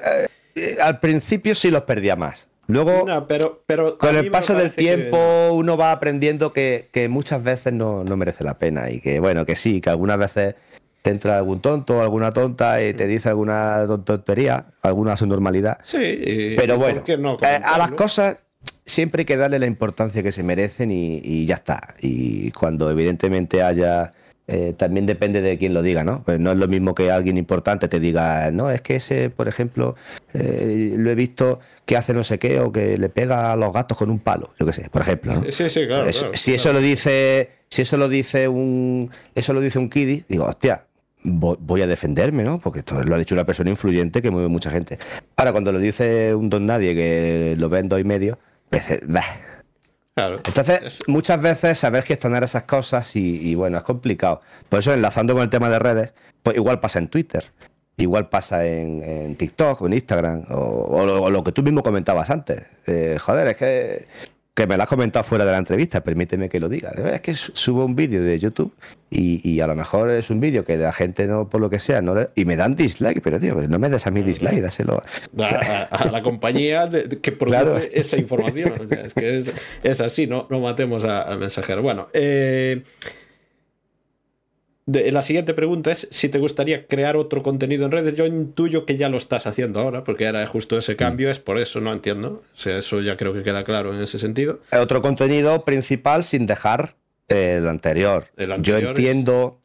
al principio sí los perdía más. Luego, pero, pero con el paso del tiempo, uno va aprendiendo que, muchas veces no, merece la pena y que, bueno, que sí, que algunas veces te entra algún tonto, alguna tonta y te dice alguna tontería, alguna subnormalidad. Sí, pero bueno, eh, a las cosas siempre hay que darle la importancia que se merecen y ya está. Y cuando evidentemente haya eh, también depende de quién lo diga, ¿no? Pues no es lo mismo que alguien importante te diga, no, es que ese, por ejemplo, eh, lo he visto que hace no sé qué o que le pega a los gatos con un palo, yo qué sé, por ejemplo. ¿no? Sí, sí, claro. si eso lo dice, si eso lo dice un, eso lo dice un kiddie, digo, hostia, voy a defenderme, ¿no? Porque esto lo ha dicho una persona influyente que mueve mucha gente. Ahora, cuando lo dice un don nadie que lo ve en dos y medio, pues, bah, entonces, muchas veces saber gestionar esas cosas y, bueno, es complicado. Por eso, enlazando con el tema de redes, pues igual pasa en Twitter, igual pasa en, TikTok o en Instagram, o, lo que tú mismo comentabas antes. Eh, joder, es que que me lo has comentado fuera de la entrevista, permíteme que lo diga. Es que subo un vídeo de YouTube y, a lo mejor es un vídeo que la gente no, por lo que sea, no y me dan dislike, pero tío, no me des a mí dislike, dáselo. A, la compañía que produce esa información. es que es, así, no, no matemos al mensajero. Bueno, eh, la siguiente pregunta es si te gustaría crear otro contenido en redes. Yo intuyo que ya lo estás haciendo ahora, porque era justo ese cambio, mm. es por eso, no entiendo. O sea, eso ya creo que queda claro en ese sentido. Otro contenido principal sin dejar el anterior. yo entiendo...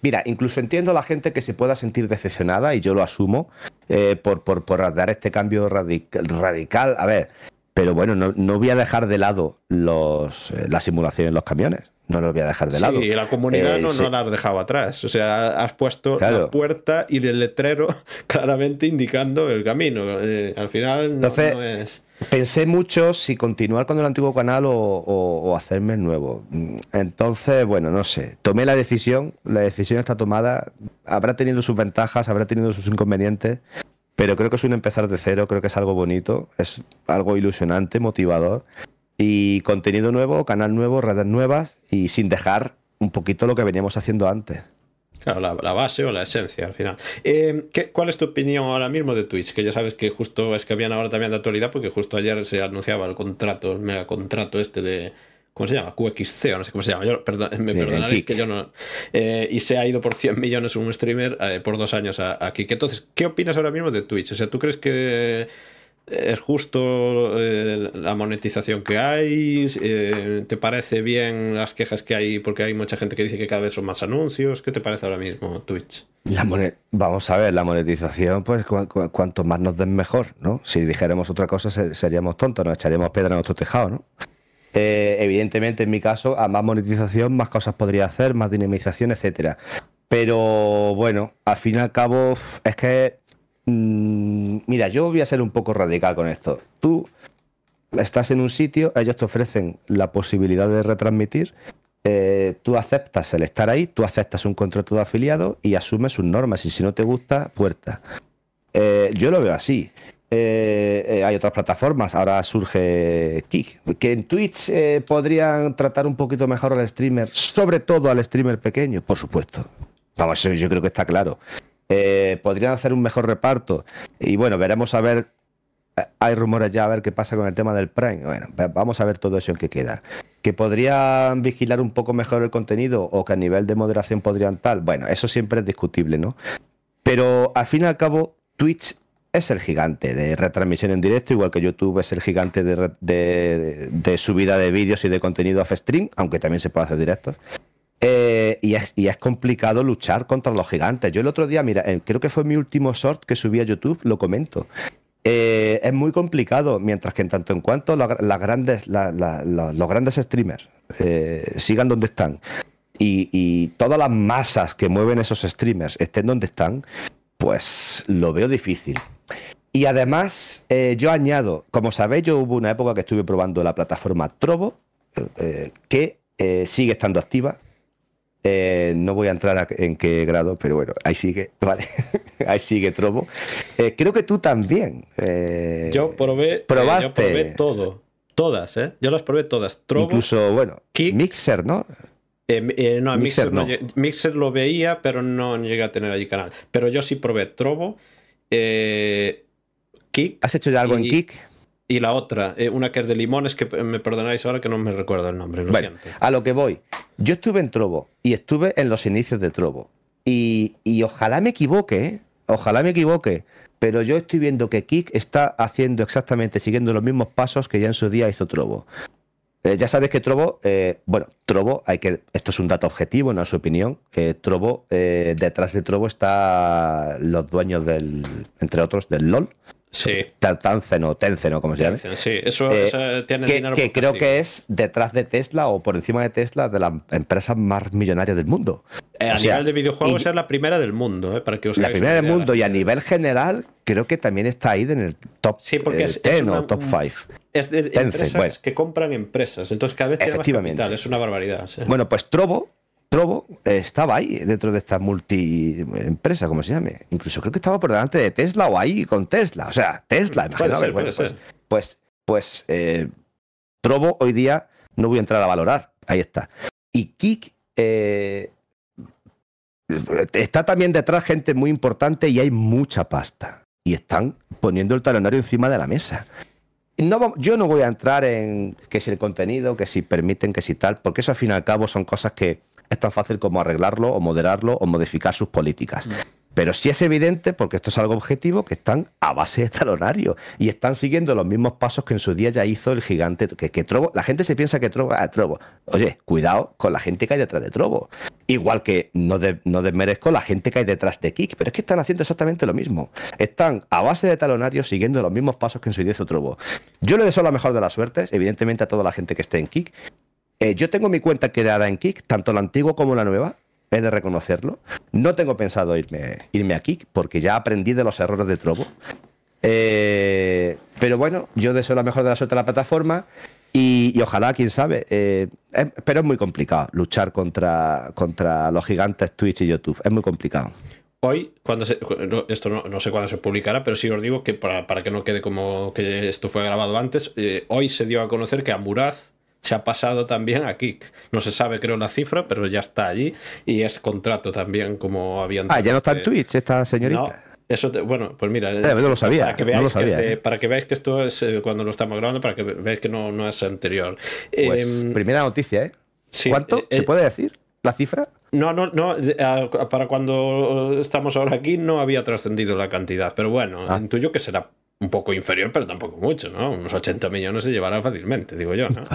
mira, incluso entiendo a la gente que se pueda sentir decepcionada, y yo lo asumo, eh, por, por, por, dar este cambio radical. A ver, pero bueno, no, no voy a dejar de lado los, eh, la simulación en los camiones. No lo voy a dejar de lado. Sí, la comunidad no, no, la has dejado atrás. O sea, has puesto la puerta y el letrero claramente indicando el camino. Eh, al final no, es. Pensé mucho si continuar con el antiguo canal o, o, hacerme el nuevo. Entonces, bueno, no sé. Tomé la decisión. La decisión está tomada. Habrá tenido sus ventajas, habrá tenido sus inconvenientes. Pero creo que es un empezar de cero, creo que es algo bonito, es algo ilusionante, motivador. Y contenido nuevo, canal nuevo, redes nuevas y sin dejar un poquito lo que veníamos haciendo antes. Claro, la, base o la esencia al final. Eh, ¿qué, ¿Cuál es tu opinión ahora mismo de Twitch? Que ya sabes que justo es que habían ahora también de actualidad porque justo ayer se anunciaba el contrato, el mega contrato este de, ¿Cómo se llama? QXC o no sé cómo se llama. Yo, perdón, me perdonaréis que yo no. Eh, y se ha ido por 100 millones un streamer eh, por dos años aquí. Entonces, ¿qué opinas ahora mismo de Twitch? O sea, ¿tú crees que es justo eh, la monetización que hay? ¿Te parece bien las quejas que hay? Porque hay mucha gente que dice que cada vez son más anuncios. ¿Qué te parece ahora mismo Twitch? Vamos a ver, la monetización, pues cuanto más nos den mejor, ¿no? Si dijéramos otra cosa seríamos tontos, nos echaríamos piedra en nuestro tejado, ¿no? Eh, evidentemente, en mi caso, a más monetización, más cosas podría hacer, más dinamización, etcétera. Pero bueno, al fin y al cabo, es que. Mm, mira, yo voy a ser un poco radical con esto. Tú estás en un sitio, ellos te ofrecen la posibilidad de retransmitir. Eh, tú aceptas el estar ahí, tú aceptas un contrato de afiliado y asumes sus normas. Y si no te gusta, puerta. Eh, yo lo veo así. Eh, hay otras plataformas, ahora surge Kik, que en Twitch podrían tratar un poquito mejor al streamer, sobre todo al streamer pequeño, por supuesto. Vamos, yo creo que está claro. Podrían hacer un mejor reparto. Y bueno, veremos a ver. Hay rumores ya a ver qué pasa con el tema del Prime. Bueno, vamos a ver todo eso en qué queda. Que podrían vigilar un poco mejor el contenido o que a nivel de moderación podrían tal. Bueno, eso siempre es discutible, ¿no? Pero al fin y al cabo, Twitch es el gigante de retransmisión en directo, igual que YouTube es el gigante de, subida de vídeos y de contenido off stream, aunque también se puede hacer directo. Eh, y, es, complicado luchar contra los gigantes. Yo el otro día, mira, creo que fue mi último short que subí a YouTube, lo comento. Eh, es muy complicado, mientras que en tanto en cuanto las grandes, los grandes streamers eh, sigan donde están y, y todas las masas que mueven esos streamers estén donde están, pues lo veo difícil. Y además, eh, yo añado, como sabéis, yo hubo una época que estuve probando la plataforma Trovo, eh, eh, que sigue estando activa. No voy a entrar en qué grado, pero bueno, ahí sigue, ¿vale? ahí sigue Trovo. creo que tú también. yo probé, probaste. yo probé todo. Todas, ¿eh? Yo las probé todas. Trovo, Incluso, bueno, Mixer, ¿no? no, Mixer, no. Mixer lo veía, pero no llegué a tener allí canal. Pero yo sí probé Trovo. Eh, ¿Has hecho ya algo en Kik? Y la otra, eh, una que es de limones, que me perdonáis ahora que no me recuerdo el nombre, lo. A lo que voy. Yo estuve en Trovo y estuve en los inicios de Trovo. Y, ojalá me equivoque, ¿eh? ojalá me equivoque, pero yo estoy viendo que Kik está haciendo exactamente, siguiendo los mismos pasos que ya en su día hizo Trovo. Eh, ya sabes que Trovo, bueno, Trovo, hay que, esto es un dato objetivo, en su opinión. Trovo, detrás de Trovo está los dueños del, entre otros, del LOL. Sí. Tanceno, Tenceno, como se llama. Sí, eso, eh, tiene que, que creo que es detrás de Tesla o por encima de Tesla de las empresas más millonarias del mundo. Eh, a nivel de videojuegos es la primera del mundo, eh, para que os La primera del mundo y a nivel general creo que también está ahí en el top sí, porque es, 10 o top 5. Es de empresas que compran empresas, entonces cada vez tiene más capital, es una barbaridad. Bueno, pues Trovo Trovo estaba ahí dentro de esta multi-empresa, como se llame. Incluso creo que estaba por delante de Tesla o ahí con Tesla. O sea, Tesla, imagínate. Pues, pues, pues eh, Trovo hoy día no voy a entrar a valorar. Ahí está. Y Kik eh, está también detrás gente muy importante y hay mucha pasta. Y están poniendo el talonario encima de la mesa. No, yo no voy a entrar en que si el contenido, que si permiten, que si tal, porque eso al fin y al cabo son cosas que es tan fácil como arreglarlo o moderarlo o modificar sus políticas. Mm. Pero sí es evidente, porque esto es algo objetivo, que están a base de talonario y están siguiendo los mismos pasos que en su día ya hizo el gigante. Que, que Trovo, la gente se piensa que Trovo es ah, Trovo. Oye, cuidado con la gente que hay detrás de Trovo. Igual que no, no desmerezco la gente que hay detrás de Kik, pero es que están haciendo exactamente lo mismo. Están a base de talonario siguiendo los mismos pasos que en su día hizo Trovo. Yo le deseo la mejor de las suertes, evidentemente a toda la gente que esté en Kik. Eh, yo tengo mi cuenta creada en Kik, tanto la antigua como la nueva he de reconocerlo. No tengo pensado irme, irme aquí porque ya aprendí de los errores de Trovo. Eh, pero bueno, yo deseo la mejor de la suerte a la plataforma y, ojalá, quién sabe. Eh, pero es muy complicado luchar contra, contra los gigantes Twitch y YouTube. Es muy complicado. Hoy, cuando esto no, sé cuándo se publicará, pero sí os digo que para, que no quede como que esto fue grabado antes, hoy se dio a conocer que Amuraz se ha pasado también a Kik. No se sabe, creo, la cifra, pero ya está allí y es contrato también, como habían. Ah, ya no está en Twitch esta señorita. eso bueno, pues mira, eh, lo sabía, para, que veáis que, para que veáis que esto es eh, cuando lo estamos grabando, para que veáis que no, no es anterior. Pues, em, primera noticia, ¿eh? ¿Cuánto? Eh, ¿Se puede decir la cifra? No, no, no. Para cuando estamos ahora aquí no había trascendido la cantidad, pero bueno, ah. intuyo que será un poco inferior, pero tampoco mucho, ¿no? Unos 80 millones se llevará fácilmente, digo yo, ¿no?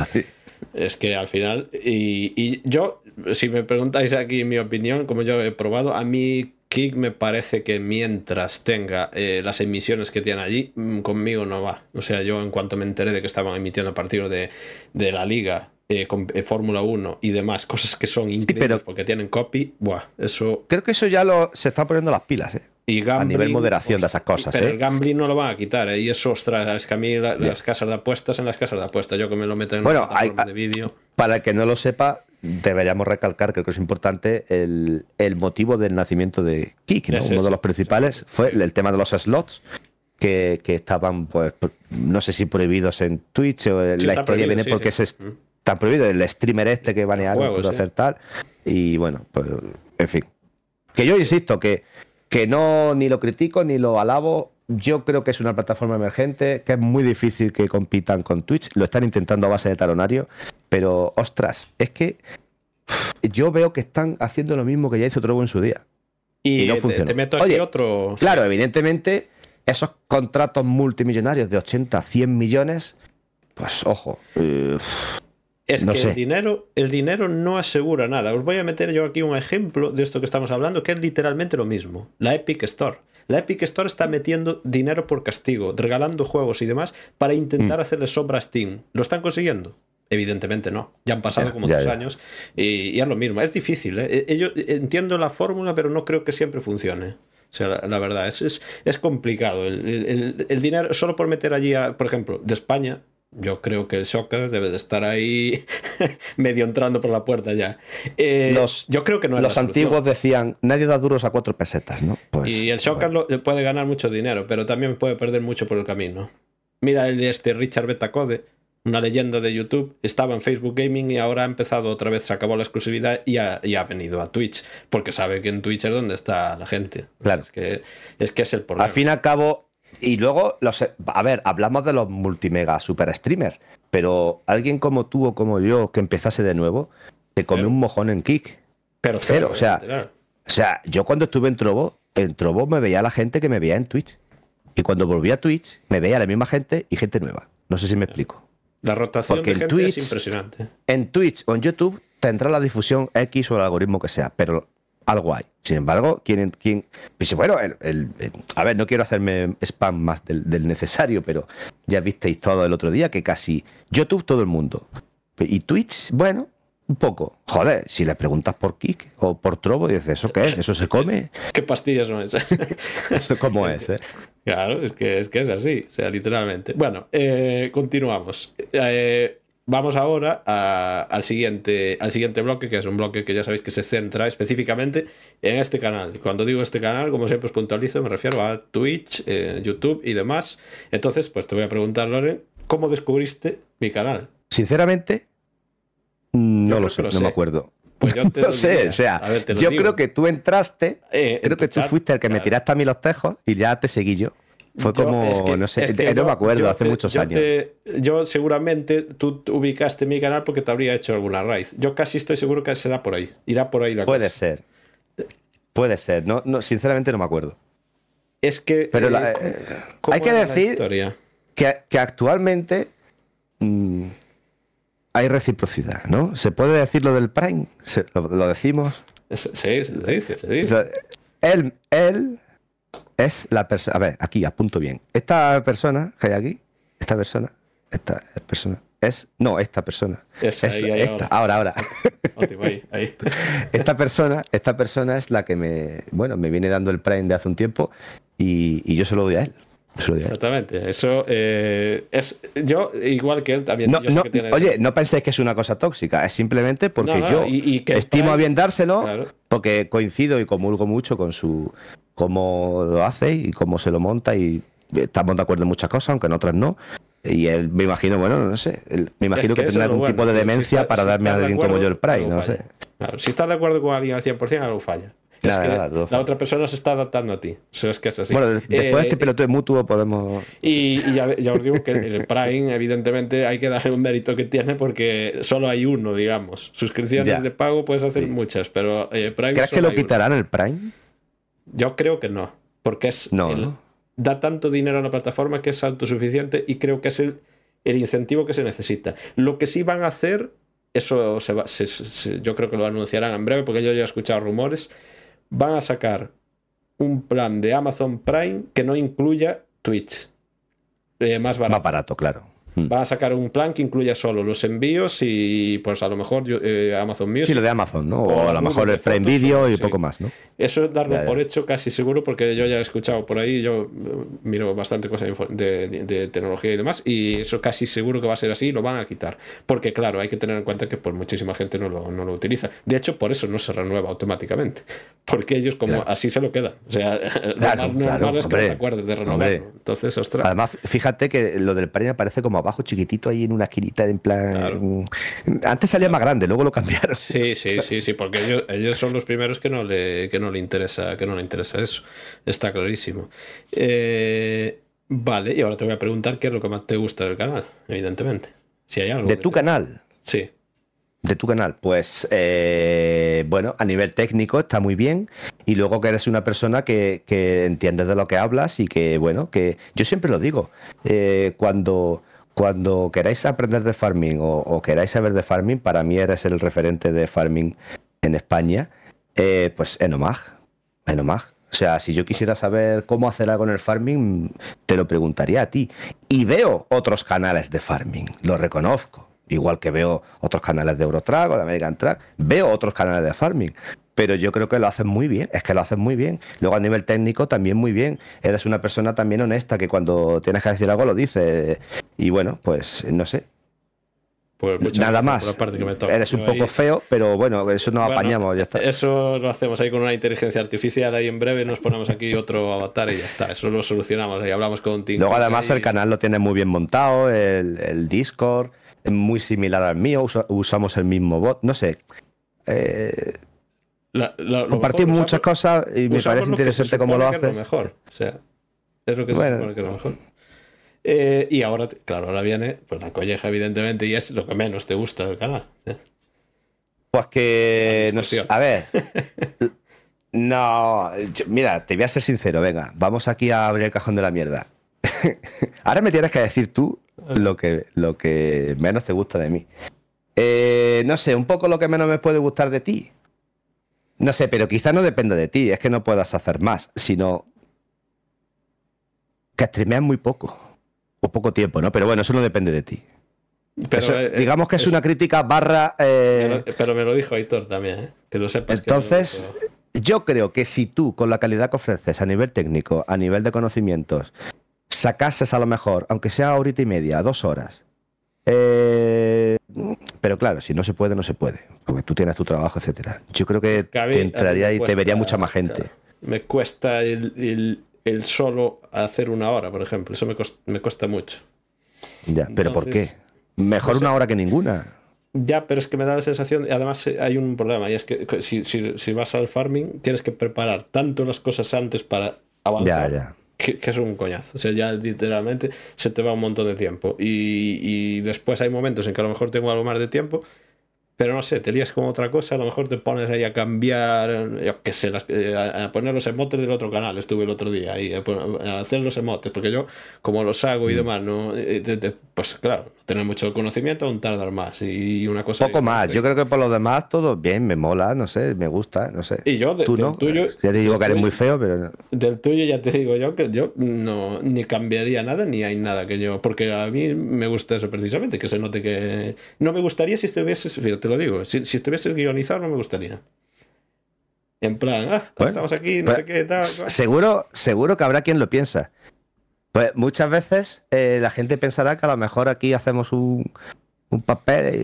Es que al final, y, yo, si me preguntáis aquí mi opinión, como yo he probado, a mí Kik me parece que mientras tenga eh, las emisiones que tiene allí, mm, conmigo no va. O sea, yo en cuanto me enteré de que estaban emitiendo a partir de, de la liga eh, con eh, Fórmula 1 y demás, cosas que son increíbles porque tienen copy, buah, eso... Creo que eso ya lo, se está poniendo las pilas, ¿eh? a nivel moderación de esas cosas. Pero ¿eh? el gambling no lo van a quitar. Y eso, ostras, es que a mí las casas de apuestas en las casas de apuestas, yo que me lo meto en bueno, hay, de vídeo. Para el que no lo sepa, deberíamos recalcar, creo que es importante, el, el motivo del nacimiento de Kik. Uno de los principales fue el tema de los slots. Que, que, estaban, pues, no sé si prohibidos en Twitch o la historia viene porque es, está prohibido. El streamer este que banearon pudo hacer tal. Y bueno, pues, en fin. Que yo insisto que que no ni lo critico ni lo alabo. Yo creo que es una plataforma emergente, que es muy difícil que compitan con Twitch. Lo están intentando a base de talonario, pero ostras, es que yo veo que están haciendo lo mismo que ya hizo Trovo en su día. Y, no funciona. Te, meto aquí otro. Claro, evidentemente, esos contratos multimillonarios de 80, 100 millones, pues ojo. Eh, es que el dinero, el dinero no asegura nada. Os voy a meter yo aquí un ejemplo de esto que estamos hablando, que es literalmente lo mismo. La Epic Store. La Epic Store está metiendo dinero por castigo, regalando juegos y demás para intentar mm. hacerle sombra a Steam. ¿Lo están consiguiendo? Evidentemente no. Ya han pasado como dos años y, es lo mismo. Es difícil. ¿eh? E-, yo entiendo la fórmula, pero no creo que siempre funcione. O sea, la, verdad, es, es, complicado. El, el, dinero, solo por meter allí, por ejemplo, de España, yo creo que el Shockers debe de estar ahí medio entrando por la puerta ya. Eh, los, yo creo que no Los antiguos decían, nadie da duros a cuatro pesetas, ¿no? Pues, y el Shockers puede ganar mucho dinero, pero también puede perder mucho por el camino. Mira el de este Richard Betacode, una leyenda de YouTube, estaba en Facebook Gaming y ahora ha empezado otra vez, se acabó la exclusividad y ha, y ha venido a Twitch, porque sabe que en Twitch es donde está la gente. Claro. Es que es, que es el problema. Al fin y al cabo, y luego, los, a ver, hablamos de los multimega super streamers, pero alguien como tú o como yo que empezase de nuevo, te come un mojón en kick. Pero cero, o sea, o sea, yo cuando estuve en Trovo, en Trovo me veía la gente que me veía en Twitch. Y cuando volví a Twitch, me veía la misma gente y gente nueva. No sé si me explico. La rotación de gente es impresionante. En Twitch o en YouTube tendrá la difusión X o el algoritmo que sea, pero algo hay. Sin embargo, ¿quién, quién pues, bueno, el, a ver, no quiero hacerme spam más del, necesario, pero ya visteis todo el otro día que casi YouTube todo el mundo. Y Twitch, bueno, un poco. Joder, si le preguntas por Kik o por Trovo, dices, ¿eso qué es? ¿Eso se come? ¿Qué pastillas son esas? ¿Eso cómo es? Eh? Claro, es que, es que es así, o sea, literalmente. Bueno, eh, continuamos. Eh, Vamos ahora al, siguiente, al siguiente bloque, que es un bloque que ya sabéis que se centra específicamente en este canal. Cuando digo este canal, como siempre os puntualizo, me refiero a Twitch, eh, YouTube y demás. Entonces, pues te voy a preguntar, Loren, ¿cómo descubriste mi canal? Sinceramente, no lo sé, no me acuerdo. Pues no sé, o sea, yo creo que tú entraste, eh, creo que tú fuiste el que me tiraste a mí los tejos y ya te seguí yo. Fue como, no sé, no me acuerdo, hace muchos años. yo seguramente tú ubicaste mi canal porque te habría hecho alguna raíz. Yo casi estoy seguro que será por ahí. Irá por ahí la Puede ser. Puede ser, no, no, sinceramente no me acuerdo. Es que. Pero eh, la- ¿cómo- eh, hay que decir-? Que, que actualmente mm, hay reciprocidad, ¿no? ¿Se puede decir lo del Prime? Lo, lo decimos. Es- Sí, se dice, se dice. él, él es la persona. A ver, aquí apunto bien. Esta persona que hay aquí, esta persona, esta persona, es. No, esta persona. Esa, Esta, ahí, ahí, esta, ahora, ahora. Ahí, ahí. Esta persona, esta persona es la que me, bueno, me viene dando el Prime de hace un tiempo y, y yo se lo doy a él. Exactamente. Eso eh, es. Yo, igual que él, también. No, yo sé no, que tiene- oye, no penséis que es una cosa tóxica, es simplemente porque No, yo y- y que estimo a bien dárselo, Claro. porque coincido y comulgo mucho con su cómo lo hace y cómo se lo monta y estamos de acuerdo en muchas cosas, aunque en otras no. Y él me imagino, bueno, no sé, él- me imagino que que, eso tendrá es algún bueno, tipo de tío. Si demencia está- para si darme a de alguien como acuerdo, yo el Prime, no falla. sé. Claro, si estás de acuerdo con alguien al 100%, algo falla. Es Nada, que nada, la falla. otra persona se está adaptando a ti. Eso es que es así. Bueno, de- después de Eh, este pelotudo mutuo podemos... Y, y ya, ya os digo que el Prime, evidentemente, hay que darle un mérito que tiene porque solo hay uno, digamos. Suscripciones Ya. de pago puedes hacer Sí. muchas, pero eh, Prime ¿Crees que lo hay uno. quitarán el Prime? Yo creo que no, porque es No, el- ¿no? da tanto dinero a la plataforma que es autosuficiente y creo que es el, el incentivo que se necesita. Lo que sí van a hacer, eso se va- se- se- yo creo que lo anunciarán en breve porque yo ya he escuchado rumores, van a sacar un plan de Amazon Prime que no incluya Twitch. Eh, más barato. Más barato, claro. Mm. Van a sacar un plan que incluya solo los envíos y pues a lo mejor eh, Amazon Music. Sí, lo de Amazon, ¿no? O O a lo mejor el fotos, Video y sí. poco más, ¿no? Eso es darlo por hecho casi seguro porque yo ya he escuchado por ahí, yo eh, miro bastante cosas de de, de- tecnología y demás y eso casi seguro que va a ser así y lo van a quitar. Porque claro, hay que tener en cuenta que pues muchísima gente no lo, no lo utiliza. De hecho, por eso no se renueva automáticamente. Porque ellos como Claro. así se lo quedan. O sea, lo Claro, normal claro, es que no hombre, te acuerdes de renovarlo. Entonces, ostras. Además, fíjate que lo del Prime aparece como abajo, chiquitito, ahí en una esquinita, en plan. Claro. Antes salía más grande, luego lo cambiaron. Sí, sí, sí, sí, porque ellos, ellos son los primeros que no le, que no le interesa, que no le interesa eso. Está clarísimo. Eh, vale, y ahora te voy a preguntar qué es lo que más te gusta del canal, evidentemente. Si hay algo. De tu te- canal. Sí. De tu canal, pues eh, bueno, a nivel técnico está muy bien y luego que eres una persona que, que entiendes de lo que hablas y que bueno, que yo siempre lo digo, eh, cuando, cuando queráis aprender de farming o, queráis saber de farming, para mí eres el referente de farming en España, eh, pues Enomag, Enomag. O sea, si yo quisiera saber cómo hacer algo en el farming, te lo preguntaría a ti. Y veo otros canales de farming, lo reconozco. Igual que veo otros canales de Eurotrack o de American Track, veo otros canales de farming. Pero yo creo que lo hacen muy bien, es que lo hacen muy bien. Luego a nivel técnico también muy bien. Eres una persona también honesta que cuando tienes que decir algo lo dices. Y bueno, pues no sé, Pues nada más. por la parte que me toca. Eres un poco ahí- feo, pero bueno, eso nos Bueno, apañamos, ya está. Eso lo hacemos ahí con una inteligencia artificial ahí en breve, nos ponemos aquí otro avatar y ya está. Eso lo solucionamos y hablamos con Tim. Luego además ahí. el canal lo tiene muy bien montado, el, el Discord es muy similar al mío, usa- usamos el mismo bot, no sé. Eh, La- mejor, muchas usamos- cosas y me parece interesante cómo lo que haces. Es lo mejor. O sea, es lo que se supone que es lo mejor. Eh, y ahora, claro, ahora viene pues la colleja, evidentemente, y es lo que menos te gusta del canal. ¿eh? Pues que, no sé, a ver. No, yo- mira, te voy a ser sincero, venga, vamos aquí a abrir el cajón de la mierda. Ahora me tienes que decir tú lo que, lo que menos te gusta de mí. Eh, no sé, un poco lo que menos me puede gustar de ti. No sé, pero quizá no depende de ti, es que no puedas hacer más, sino que streameas muy poco. O poco tiempo, ¿no? Pero bueno, eso no depende de ti. Pero, Eso, eh, digamos que es, es- una crítica barra... eh, pero me lo dijo Aitor también, ¿eh? que lo sepas. que Entonces, lo yo creo que si tú, con la calidad que ofreces a nivel técnico, a nivel de conocimientos, sacases a lo mejor, aunque sea horita y media, dos horas. Eh, pero claro, si no se puede, no se puede. Porque tú tienes tu trabajo, etcétera. Yo creo que te entraría y te vería mucha más gente. claro, me cuesta el, el- el solo hacer una hora, por ejemplo. Eso me, me cuesta mucho. Ya, pero ¿por qué? Mejor sé. una hora que ninguna. Ya, pero es que me da la sensación, además eh, hay un problema, y es que si, si- si vas al farming tienes que preparar tanto las cosas antes para Ya, avanzar, ya. Que, que es un coñazo. O sea, ya literalmente se te va un montón de tiempo. Y, y después hay momentos en que a lo mejor tengo algo más de tiempo pero no sé, te lías con otra cosa, a lo mejor te pones ahí a cambiar, yo qué sé, eh, a, poner los emotes del otro canal, estuve el otro día ahí, a, hacer los emotes, porque yo, como los hago y mm. demás, no eh, pues claro, tener mucho conocimiento, aún tardar más, y una cosa... Poco más, yo creo que por lo demás todo bien, me mola, no sé, me gusta, no sé. Y yo, de, ¿Tú no? tuyo... Ya te digo que eres muy feo, pero... Del tuyo ya te digo yo que yo no, ni cambiaría nada, ni hay nada que yo, porque a mí me gusta eso precisamente, que se note que... No me gustaría si estuvieses, te lo digo. Si, si estuviese guionizado, no me gustaría. En plan, ah, estamos aquí, no pues, sé qué, tal. Seguro, seguro que habrá quien lo piensa. Pues muchas veces eh, la gente pensará que a lo mejor aquí hacemos un, un papel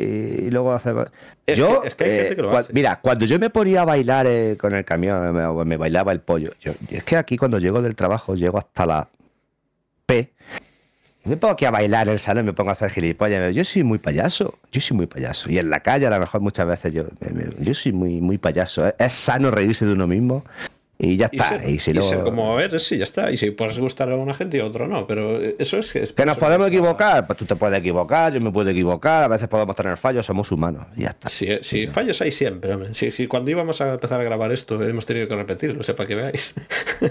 y, luego hacemos. yo, es que hay gente que lo hace. Mira, cuando yo me ponía a bailar eh, con el camión, me, me, bailaba el pollo. Yo, es que aquí cuando llego del trabajo, llego hasta la P me pongo aquí a bailar en el salón, me pongo a hacer gilipollas. Yo soy muy payaso, yo soy muy payaso. Y en la calle a lo mejor muchas veces yo, yo soy muy, muy payaso. Es sano reírse de uno mismo. Y ya está. Y, si como, a ver, sí, ya está. Y si puedes gustar a una gente y a otro no. Pero eso es. es que nos podemos equivocar. Pues tú te puedes equivocar, yo me puedo equivocar. A veces podemos tener fallos, somos humanos. Y ya está. Sí, sí fallos hay siempre. Sí, sí, cuando íbamos a empezar a grabar esto, hemos tenido que repetirlo, sepa que veáis.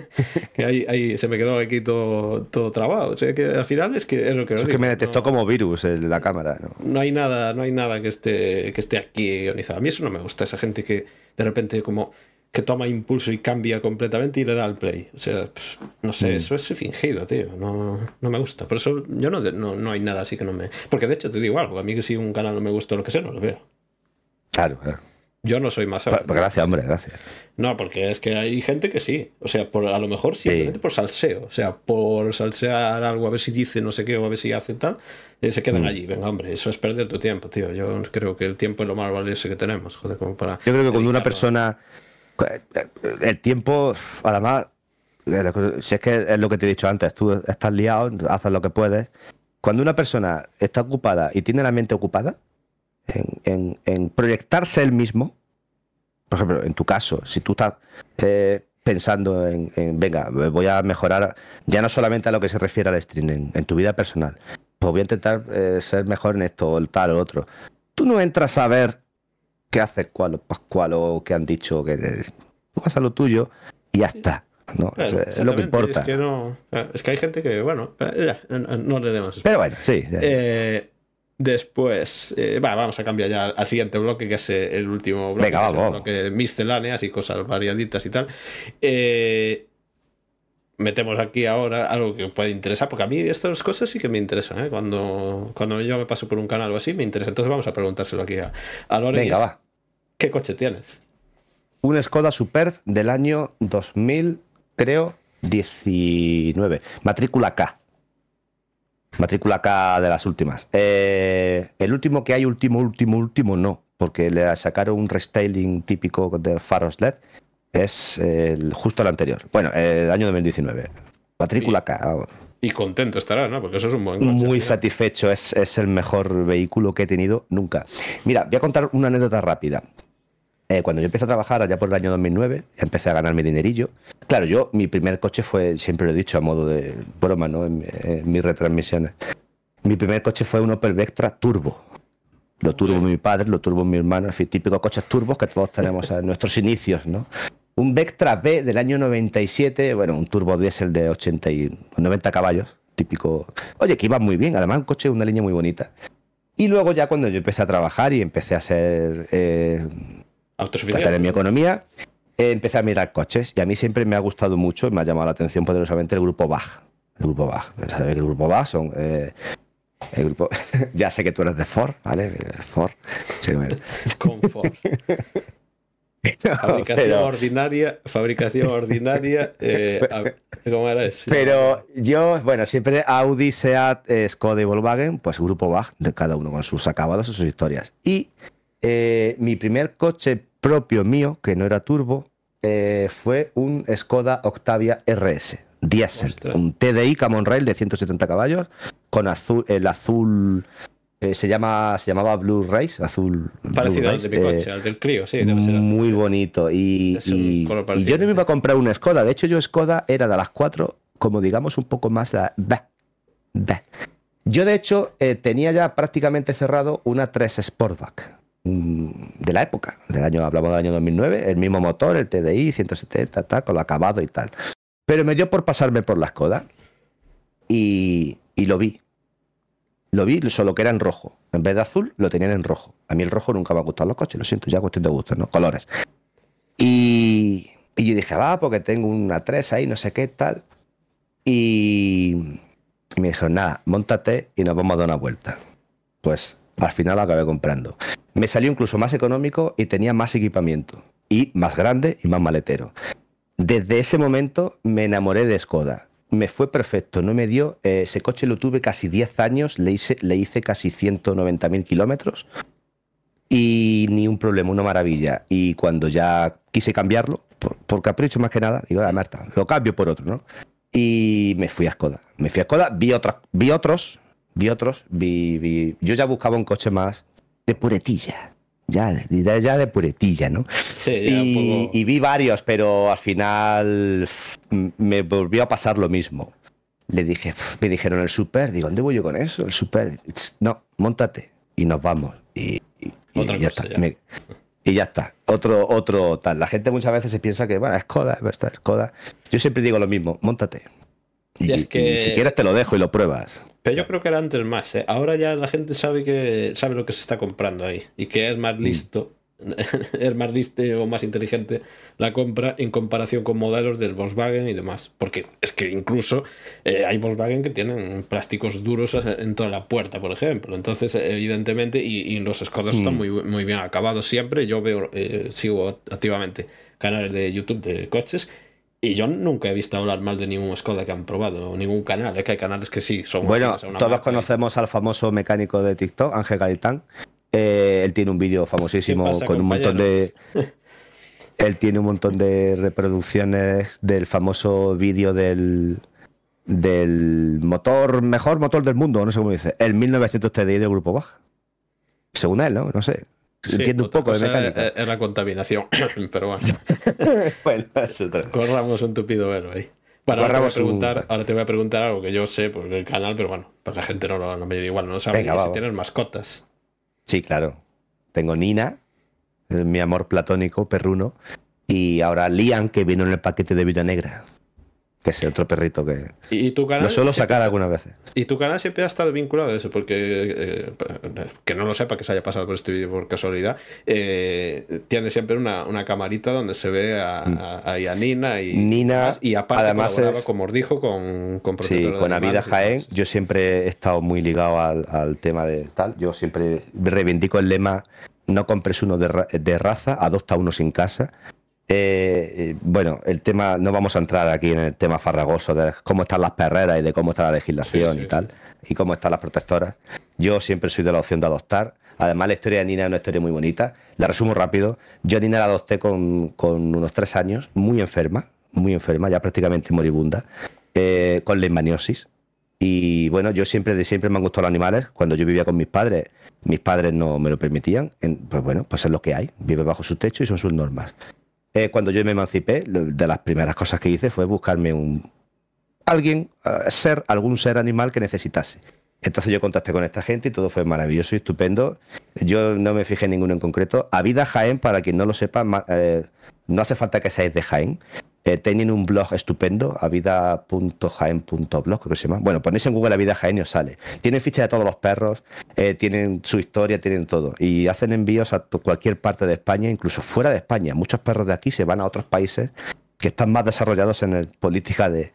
que ahí, ahí, se me quedó aquí todo, todo trabado. O sea, que al final es que es lo que. Es que me detectó como virus en la cámara. ¿no? no hay nada, no hay nada que esté, que esté aquí ionizado. A mí eso no me gusta, esa gente que de repente como que toma impulso y cambia completamente y le da al play. O sea, no sé, mm. eso es fingido, tío. No, no, me gusta. Por eso yo no, no, no, hay nada así que no me. Porque de hecho te digo algo, a mí que si un canal no me gusta lo que sea, no lo veo. Claro, claro. Yo no soy más. gracias, hombre, gracias. No, porque es que hay gente que sí. O sea, por, a lo mejor simplemente por salseo. O sea, por salsear algo, a ver si dice no sé qué o a ver si hace tal, y se quedan mm. allí. Venga, hombre, eso es perder tu tiempo, tío. Yo creo que el tiempo es lo más valioso que tenemos. Joder, como para. Yo creo que cuando una persona el tiempo, además, si es que es lo que te he dicho antes, tú estás liado, haces lo que puedes. Cuando una persona está ocupada y tiene la mente ocupada en, proyectarse él mismo, por ejemplo, en tu caso, si tú estás eh, pensando en, venga, voy a mejorar ya no solamente a lo que se refiere al streaming, en, tu vida personal, pues voy a intentar eh, ser mejor en esto, o tal o otro. Tú no entras a ver qué hace cuál Pascual o qué han dicho, que tú vas a lo tuyo y ya está. ¿no? es, lo que importa. Es que, no, es que hay gente que, bueno, ya, no le demos. Pero bueno, sí. Eh, después, eh, vamos a cambiar ya al siguiente bloque, que es el último bloque, Venga, vamos. bloque misceláneas y cosas variaditas y tal. Eh, metemos aquí ahora algo que puede interesar, porque a mí estas cosas sí que me interesan, ¿eh? cuando, cuando yo me paso por un canal o así, me interesa. Entonces vamos a preguntárselo aquí a, a Venga, va. ¿Qué coche tienes? Un Skoda Superb del año 2000, creo, 19. Matrícula K. Matrícula K de las últimas. Eh, el último que hay, último, último, último, no, porque le sacaron un restyling típico de faros LED es el, justo el anterior. Bueno, el año 2019. Matrícula K. Y contento estará, ¿no? Porque eso es un buen coche. Muy satisfecho, es, es, el mejor vehículo que he tenido nunca. Mira, voy a contar una anécdota rápida. Eh, cuando yo empecé a trabajar allá por el año 2009, empecé a ganar mi dinerillo. Claro, yo, mi primer coche fue, siempre lo he dicho a modo de broma, ¿no? En, mis retransmisiones. Mi primer coche fue un Opel Vectra Turbo. Lo turbo mi padre, lo turbo mi hermano, en fin, típicos coches turbos que todos tenemos en nuestros inicios, ¿no? Un Vectra B del año 97, bueno, un turbo diésel de 80 y 90 caballos, típico. Oye, que iba muy bien, además un coche, una línea muy bonita. Y luego ya cuando yo empecé a trabajar y empecé a ser... Eh, a tener mi economía, eh, empecé a mirar coches y a mí siempre me ha gustado mucho y me ha llamado la atención poderosamente el grupo BAG. El grupo BAG. ¿Sabes que el grupo BAG son... Eh, el grupo... ya sé que tú eres de Ford, ¿vale? Ford. Sí, Con Ford. fabricación ordinaria, fabricación ordinaria, eh, ¿cómo era eso? Pero yo, bueno, siempre Audi, Seat, eh, Skoda y Volkswagen, pues grupo BAG, de cada uno con sus acabados y sus historias. Y eh, mi primer coche propio mío, que no era turbo, fue un Skoda Octavia RS, diesel, un TDI Camon Rail de 170 caballos, con azul, el azul eh, se, llama, se llamaba Blue Race, azul. Parecido al de mi coche, eh, al del Crio, sí. muy bonito. Y, yo no me iba a comprar una Skoda. De hecho, yo Skoda era de las cuatro, como digamos, un poco más la. Yo, de hecho, eh, tenía ya prácticamente cerrado una 3 Sportback. de la época, del año, hablamos del año 2009, el mismo motor, el TDI 170, tal, con lo acabado y tal. Pero me dio por pasarme por la Skoda y, y lo vi. Lo vi, solo que era en rojo. En vez de azul, lo tenían en rojo. A mí el rojo nunca me ha gustado los coches, lo siento, ya cuestión de gustos, ¿no? Colores. Y, y yo dije, va, porque tengo una 3 ahí, no sé qué, tal. Y, y me dijeron, nada, montate y nos vamos a dar una vuelta. Pues al final lo acabé comprando. Me salió incluso más económico y tenía más equipamiento. Y más grande y más maletero. Desde ese momento me enamoré de Skoda. Me fue perfecto, no me dio. Eh, ese coche lo tuve casi 10 años, le hice, le hice casi 190.000 kilómetros y ni un problema, una maravilla. Y cuando ya quise cambiarlo, por, capricho más que nada, digo, ah, Marta, lo cambio por otro, ¿no? Y me fui a Skoda. Me fui a Skoda, vi, vi otros, vi otros, vi, yo ya buscaba un coche más de puretilla. Ya, ya de puretilla, ¿no? Sí, y, y vi varios, pero al final me volvió a pasar lo mismo. Le dije, me dijeron el super, digo, ¿dónde voy yo con eso? El super, no, montate y nos vamos. Y, Otra ya cosa, está. ya. Me- y ya está. Otro, otro tal. La gente muchas veces se piensa que, bueno, es Skoda, es Skoda. Yo siempre digo lo mismo, montate. Y Y, es que- y si quieres te lo dejo y lo pruebas. Pero yo creo que era antes más, ¿eh? Ahora ya la gente sabe que sabe lo que se está comprando ahí y que es Mm. más listo, es más listo o más inteligente la compra en comparación con modelos del Volkswagen y demás. Porque es que incluso eh, hay Volkswagen que tienen plásticos duros en toda la puerta, por ejemplo. Entonces, evidentemente, y, y los Skodas están Mm. muy, muy bien acabados siempre. Yo veo, eh, sigo activamente canales de YouTube de coches. Y yo nunca he visto hablar mal de ningún Skoda que han probado, o ningún canal. Es que hay canales que sí son Bueno, afines a una todos marca conocemos al famoso mecánico de TikTok, Ángel Gaitán. Eh, él tiene un vídeo famosísimo ¿Qué pasa, con un montón de. él tiene un montón de reproducciones del famoso vídeo del del motor, mejor motor del mundo, no sé cómo dice, el 1900 TDI del grupo Bach. Según él, ¿no? No sé. Sí, Entiende un poco de mecánica. Es, es la contaminación, pero bueno, bueno, es otra. corramos un tupido velo ahí. Bueno, ahora te, voy a un- preguntar, ahora te voy a preguntar algo que yo sé por el canal, pero bueno, pues la gente no lo, no me igual, no sabe. Venga, si tienes mascotas. Sí, claro. Tengo Nina, mi amor platónico, perruno. Y ahora Liam, que vino en el paquete de Vida Negra. Que es otro perrito que. Y, tu canal Lo suelo siempre- sacar algunas veces. Y tu canal siempre ha estado vinculado a eso, porque eh, que no lo sepa, que se haya pasado por este vídeo por casualidad, eh, tiene siempre una, una camarita donde se ve a, a, a Nina y, Mm. Nina, y aparte además es- como os dijo, con, con Sí, con Avida Jaén, yo siempre he estado muy ligado al, al tema de tal. Yo siempre reivindico el lema: no compres uno de, ra- de raza, adopta uno sin casa. Eh, eh, bueno, el tema, no vamos a entrar aquí en el tema farragoso de cómo están las perreras y de cómo está la legislación Sí, sí, y tal, y cómo están las protectoras. Yo siempre soy de la opción de adoptar. Además, la historia de Nina es una historia muy bonita. La resumo rápido. Yo a Nina la adopté con, con unos tres años, muy enferma, muy enferma, ya prácticamente moribunda, eh, con leishmaniosis. Y bueno, yo siempre de siempre me han gustado los animales. Cuando yo vivía con mis padres, mis padres no me lo permitían. Pues bueno, pues es lo que hay. Vive bajo su techo y son sus normas. Eh, cuando yo me emancipé, de las primeras cosas que hice fue buscarme un alguien, eh, ser, algún ser animal que necesitase. Entonces yo contacté con esta gente y todo fue maravilloso y estupendo. Yo no me fijé en ninguno en concreto. A Vida Jaén, para quien no lo sepa, eh, no hace falta que seáis de Jaén. Eh, tienen un blog estupendo, avida.jaén.blog, creo que se llama. Bueno, ponéis en Google Avida Jaén y os sale. Tienen fichas de todos los perros, eh, tienen su historia, tienen todo. Y hacen envíos a cualquier parte de España, incluso fuera de España. Muchos perros de aquí se van a otros países que están más desarrollados en el política de,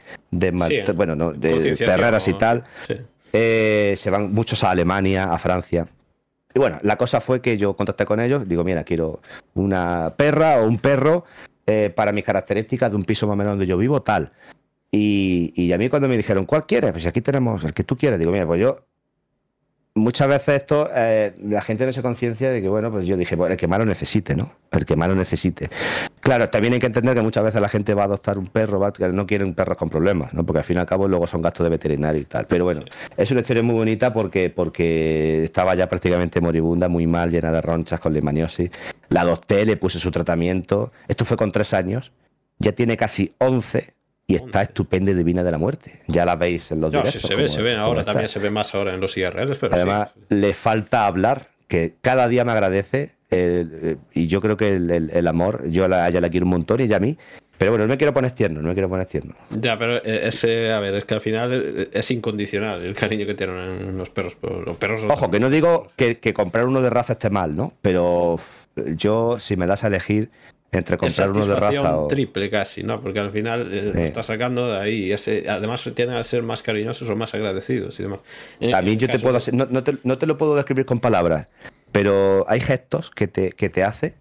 bueno, no, de perreras y tal. Sí. Eh, se van muchos a Alemania, a Francia. Y bueno, la cosa fue que yo contacté con ellos, digo, mira, quiero una perra o un perro eh, para mis características de un piso más o menos donde yo vivo, tal. Y, y a mí cuando me dijeron, ¿cuál quieres? Pues aquí tenemos el que tú quieres. Digo, mira, pues yo... Muchas veces esto, eh, la gente no se conciencia de que, bueno, pues yo dije, bueno, el que más lo necesite, ¿no? El que más lo necesite. Claro, también hay que entender que muchas veces la gente va a adoptar un perro, va, no quieren perros con problemas, ¿no? Porque al fin y al cabo luego son gastos de veterinario y tal. Pero bueno, es una historia muy bonita porque, porque estaba ya prácticamente moribunda, muy mal, llena de ronchas, con leishmaniosis. La adopté, le puse su tratamiento. Esto fue con tres años. Ya tiene casi 11 y está 11. estupenda y divina de la muerte. Ya la veis en los No, sí, directos. se ve, se ve ahora, está. también se ve más ahora en los IRLs, pero Además, sí. le falta hablar, que cada día me agradece. eh, y yo creo que el, amor, yo a ella la quiero un montón y ella a mí. Pero bueno, no me quiero poner tierno, no me quiero poner tierno. Ya, pero eh, ese, a ver, es que al final es incondicional el cariño que tienen los perros. Los perros Ojo, que no digo que, comprar uno de raza esté mal, ¿no? Pero yo, si me das a elegir entre comprar uno de raza o... triple casi, ¿no? Porque al final eh, lo está sacando de ahí. Ese, además, tienden a ser más cariñosos o más agradecidos y demás. a mí yo te puedo... No, no, te, no te lo puedo describir con palabras, pero hay gestos que te, que te hace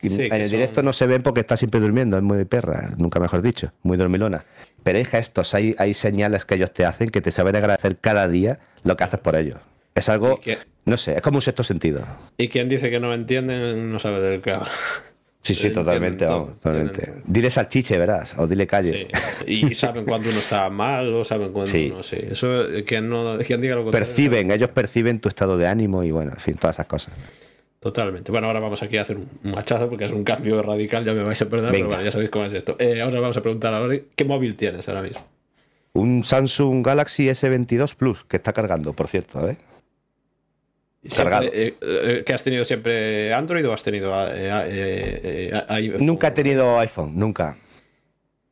en el directo no se ven porque está siempre durmiendo, es muy perra, nunca mejor dicho, muy dormilona. Pero hay gestos, hay, hay señales que ellos te hacen que te saben agradecer cada día lo que haces por ellos. Es algo, no sé, es como un sexto sentido. Y quien dice que no me entienden no sabe del qué Sí, sí, totalmente, vamos, totalmente. Dile salchiche, verás, o dile calle. Y saben cuando uno está mal o saben cuando uno, sí. Eso, quien, no, quien diga lo contrario. Perciben, ellos perciben tu estado de ánimo y bueno, en fin, todas esas cosas. Totalmente. Bueno, ahora vamos aquí a hacer un machazo porque es un cambio radical, ya me vais a perdonar, pero bueno, ya sabéis cómo es esto. Eh, ahora vamos a preguntar a Lori, ¿qué móvil tienes ahora mismo? Un Samsung Galaxy S22 Plus, que está cargando, por cierto, ¿eh? Eh, eh ¿Que has tenido siempre Android o has tenido iPhone? Nunca he tenido iPhone, nunca.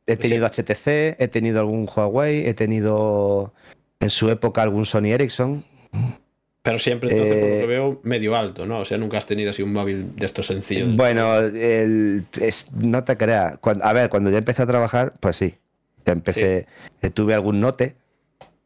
He tenido HTC, he tenido algún Huawei, he tenido en su época algún Sony Ericsson. Pero siempre, entonces, por lo que eh, veo, medio alto, ¿no? O sea, nunca has tenido así un móvil de estos sencillos. Bueno, no te creas. a ver, cuando ya empecé a trabajar, pues sí. Ya empecé. Eh, tuve algún note.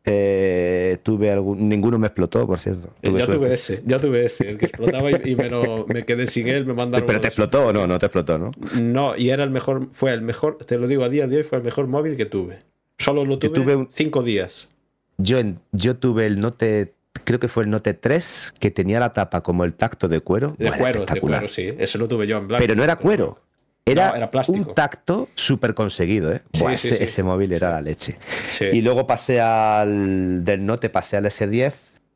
Eh, tuve algún. Ninguno me explotó, por cierto. ya tuve ese, ya tuve ese, el que explotaba y, me, me, quedé sin él, me mandaron. Pero te explotó o no, no te explotó, ¿no? No, y era el mejor, fue el mejor, te lo digo a día de hoy, fue el mejor móvil que tuve. Solo lo tuve, tuve cinco días. Yo, yo tuve el Note creo que fue el Note 3, que tenía la tapa como el tacto de cuero. De cuero, de cuero, sí. Eso lo tuve yo en blanco. Pero no era cuero. Era, un tacto súper conseguido, ¿eh? ese, móvil era la leche. Y luego pasé al. Del Note pasé al S10.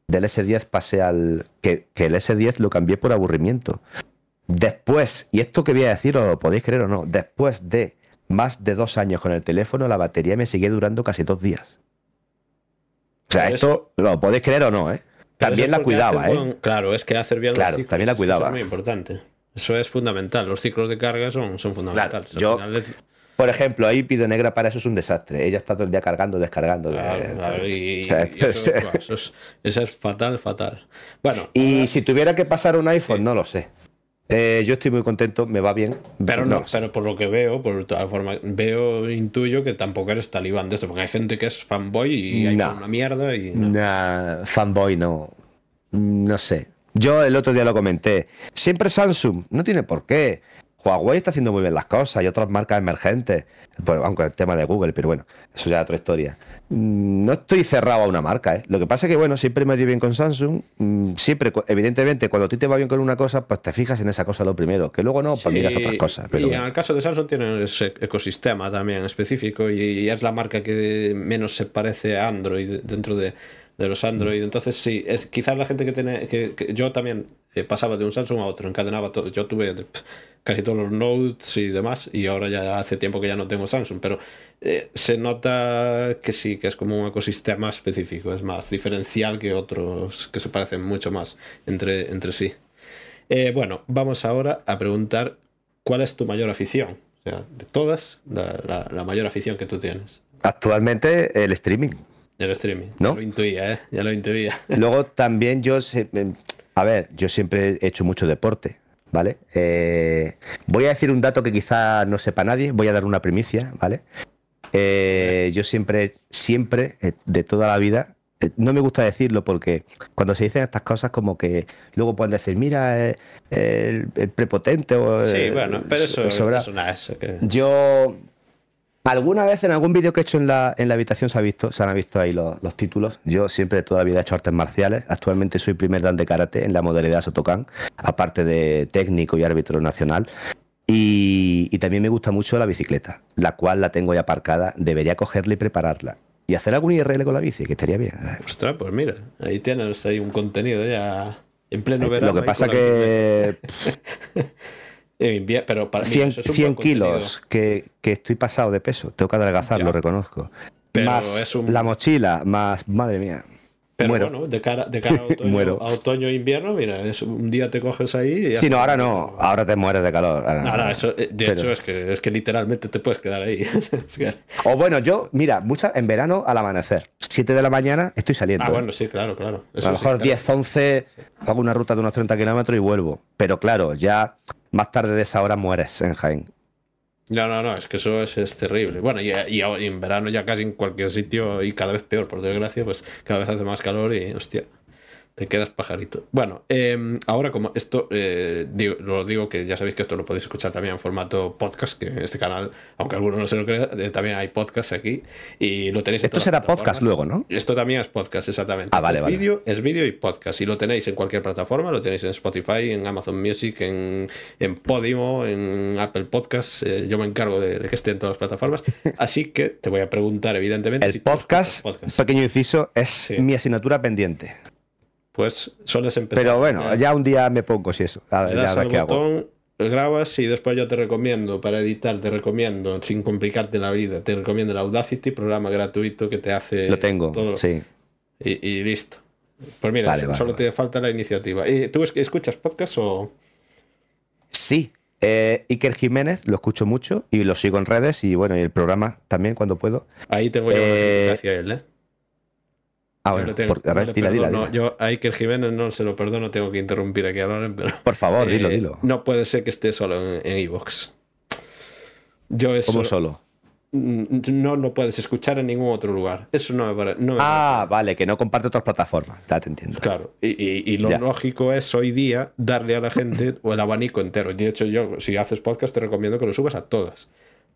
Del S10 pasé al. Que, que el S10 lo cambié por aburrimiento. Después, y esto que voy a decir, lo podéis creer o no, después de más de dos años con el teléfono, la batería me sigue durando casi dos días. O sea, esto lo podéis creer o no, ¿eh? También la cuidaba, ¿eh? claro, es que hacer bien claro, también la cuidaba. Eso es muy importante. Eso es fundamental. Los ciclos de carga son, son fundamentales. yo, Por ejemplo, ahí Pido Negra para eso es un desastre. Ella está todo el día cargando, descargando. y, eso, es, fatal, fatal. Bueno. Y si tuviera que pasar un iPhone, no lo sé. Eh, yo estoy muy contento, me va bien. Pero no, pero por lo que veo, por toda forma, veo, intuyo que tampoco eres talibán de esto, porque hay gente que es fanboy y hay una mierda y. No. fanboy no. No sé. Yo el otro día lo comenté. Siempre Samsung, no tiene por qué. Huawei está haciendo muy bien las cosas y otras marcas emergentes. Pues, aunque el tema de Google, pero bueno, eso ya es otra historia. Mm, no estoy cerrado a una marca, ¿eh? Lo que pasa es que, bueno, siempre me ido bien con Samsung. Mm, siempre, evidentemente, cuando a ti te va bien con una cosa, pues te fijas en esa cosa lo primero. Que luego no, pues miras otras cosas. Pero y en el caso de Samsung tiene ese ecosistema también específico y es la marca que menos se parece a Android dentro de de los Android. Entonces, sí, es quizás la gente que tiene. Que, yo también eh, pasaba de un Samsung a otro, encadenaba todo. Yo tuve casi todos los Notes y demás, y ahora ya hace tiempo que ya no tengo Samsung, pero eh, se nota que sí, que es como un ecosistema específico, es más diferencial que otros que se parecen mucho más entre, entre sí. Eh, bueno, vamos ahora a preguntar cuál es tu mayor afición. O sea, de todas, la, la mayor afición que tú tienes. Actualmente el streaming. El streaming. ¿No? Ya lo intuía, ¿eh? Ya lo intuía. Luego también yo, em, a ver, yo siempre he hecho mucho deporte, ¿vale? Eh, voy a decir un dato que quizá no sepa nadie, voy a dar una primicia, ¿vale? Eh, yo siempre, siempre, eh, de toda la vida, no me gusta decirlo porque cuando se dicen estas cosas como que luego pueden decir, mira, el, prepotente o... Sí, bueno, pero eso, eso, eso que... Yo Alguna vez en algún vídeo que he hecho en la, en la habitación se, ha visto, se han visto ahí los, títulos. Yo siempre toda la vida he hecho artes marciales. Actualmente soy primer dan de karate en la modalidad Sotokan, aparte de técnico y árbitro nacional. Y, también me gusta mucho la bicicleta, la cual la tengo ya aparcada. Debería cogerla y prepararla. Y hacer algún IRL con la bici, que estaría bien. Ostras, pues mira, ahí tienes ahí un contenido ya en pleno verano. Lo que pasa que... pero para 100, kilos que, estoy pasado de peso. Tengo que adelgazar, lo reconozco. más la mochila, más. Madre mía. Pero Muero. bueno, de cara, de cara a, otoño, Muero. a otoño e invierno, mira, es, un día te coges ahí y... Sí, no, ahora no. Ahora te mueres de calor. Ahora eso, eh, de Pero- hecho es que, es que literalmente te puedes quedar ahí. Es que- O bueno, yo, mira, muchas en verano al amanecer. 7 de la mañana estoy saliendo. Ah, bueno, sí, claro, claro. Eso a lo sí, mejor claro. 10, 11, hago una ruta de unos 30 kilómetros y vuelvo. Pero claro, ya más tarde de esa hora mueres en Jaén. No, no, no, es que eso es, es terrible. Bueno, y, y en verano ya casi en cualquier sitio y cada vez peor, por desgracia, pues cada vez hace más calor y, hostia, te quedas pajarito. Bueno, eh, ahora como esto, eh, digo, lo digo que ya sabéis que esto lo podéis escuchar también en formato podcast, que en este canal, aunque alguno no se lo crea, eh, también hay podcast aquí y lo tenéis en Esto todas será podcast luego, ¿no? Esto también es podcast, exactamente. Ah, Esto vale, es vale. vídeo, es vídeo y podcast. Y lo tenéis en cualquier plataforma, lo tenéis en Spotify, en Amazon Music, en, en Podimo, en Apple Podcasts. eh, yo me encargo de, de que esté en todas las plataformas. Así que te voy a preguntar, evidentemente, El si podcast, podcast. pequeño inciso, es Sí. mi asignatura pendiente. Pues sueles empezar. Pero bueno, eh, ya un día me pongo si eso. A, le ya das ves al hago. botón, grabas y después yo te recomiendo, para editar, te recomiendo, sin complicarte la vida, te recomiendo el Audacity, programa gratuito que te hace. Lo tengo, todo- sí. Y, y listo. Pues mira, Vale, solo vale. te falta la iniciativa. ¿Y ¿Tú es- escuchas podcast o.? Sí. Eh, Iker Jiménez lo escucho mucho y lo sigo en redes y bueno, y el programa también cuando puedo. Ahí tengo yo Eh, hacia él, ¿eh? Ah, bueno, tengo- a no ver, le dila, dila, dila. Yo a Iker Jiménez no se lo perdono, tengo que interrumpir aquí a Loren, pero. Por favor, dilo, eh, dilo. No puede ser que esté solo en Evox. Yo eso. ¿Cómo solo? Mm, No lo puedes escuchar en ningún otro lugar. Eso no me parece. No Ah, vale, que no comparte otras plataformas. Ya te entiendo. Claro, y, y- y lo Ya. lógico es hoy día darle a la gente o el abanico entero. De hecho, yo, si haces podcast, te recomiendo que lo subas a todas.